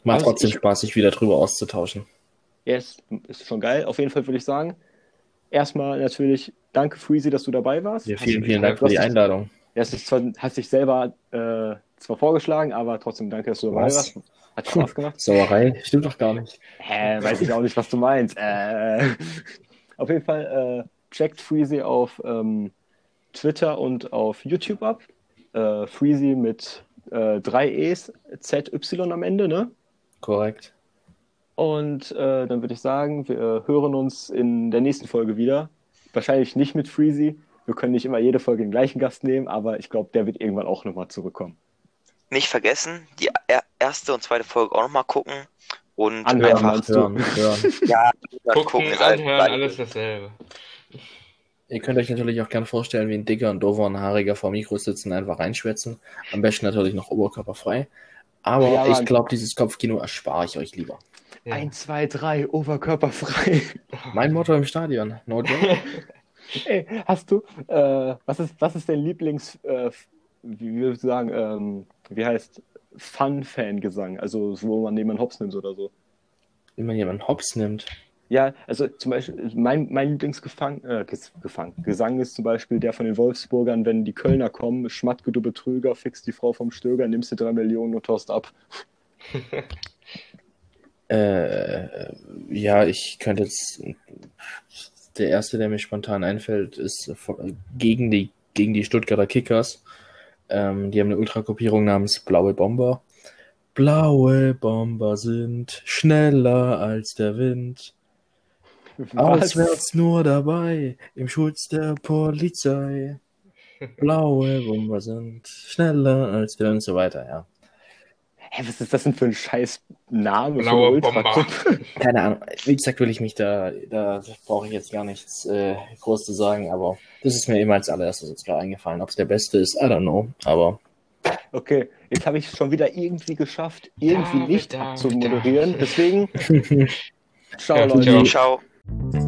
Macht trotzdem ich, Spaß, sich wieder drüber auszutauschen. Ja, ist, ist schon geil. Auf jeden Fall würde ich sagen, erstmal natürlich danke, Freezy, dass du dabei warst. Ja, vielen, vielen Dank für die Einladung. Ja, es ist zwar, hast dich selber äh, zwar vorgeschlagen, aber trotzdem danke, dass du dabei was? warst. Hat Spaß gemacht. Sauerei, stimmt doch gar nicht. Hä, weiß ich auch nicht, was du meinst. Äh, auf jeden Fall äh, checkt Freezy auf ähm, Twitter und auf YouTube ab. Äh, Freezy mit äh, drei E's, ZY am Ende, ne? Korrekt. Und äh, dann würde ich sagen, wir hören uns in der nächsten Folge wieder. Wahrscheinlich nicht mit Freezy. Wir können nicht immer jede Folge den gleichen Gast nehmen, aber ich glaube, der wird irgendwann auch nochmal zurückkommen. Nicht vergessen, die erste und zweite Folge auch nochmal gucken und anhören, einfach hören, hören. ja, gucken, gucken anhören, alles dasselbe. Ihr könnt euch natürlich auch gerne vorstellen, wie ein dicker und doofer und haariger vor Mikro sitzen, einfach reinschwätzen. Am besten natürlich noch oberkörperfrei. Aber ja, ich glaube, dieses Kopfkino erspare ich euch lieber. Ja. 1, 2, 3, oberkörperfrei. Mein Motto im Stadion. No joke. Ey, hast du, äh, was, ist, was ist dein Lieblings, äh, wie würdest du sagen, ähm, wie heißt Fun-Fan-Gesang? Also, wo man jemanden hops nimmt oder so. Wie man jemanden hops nimmt? Ja, also zum Beispiel, mein, mein Lieblingsgesang äh, Gesang ist zum Beispiel der von den Wolfsburgern, wenn die Kölner kommen, Schmatke, du Betrüger, fix die Frau vom Stöger, nimmst dir drei Millionen und tauchst ab. äh, ja, ich könnte jetzt, der erste, der mir spontan einfällt, ist gegen die, gegen die Stuttgarter Kickers. Ähm, die haben eine Ultrakopierung namens Blaue Bomber. Blaue Bomber sind schneller als der Wind. Auswärts nur dabei, im Schutz der Polizei. Blaue Bomber sind schneller als wir und so weiter, ja. Hä, was ist das denn für ein scheiß Name? Blaue Bomber. Keine Ahnung. Wie gesagt, will ich mich da, da brauche ich jetzt gar nichts äh, groß zu sagen, aber das ist mir immer als allererstes jetzt gerade eingefallen. Ob es der beste ist, I don't know, aber. Okay, jetzt habe ich es schon wieder irgendwie geschafft, irgendwie ja, nicht zu moderieren. Deswegen, ciao, ja, Leute. Ciao. ciao.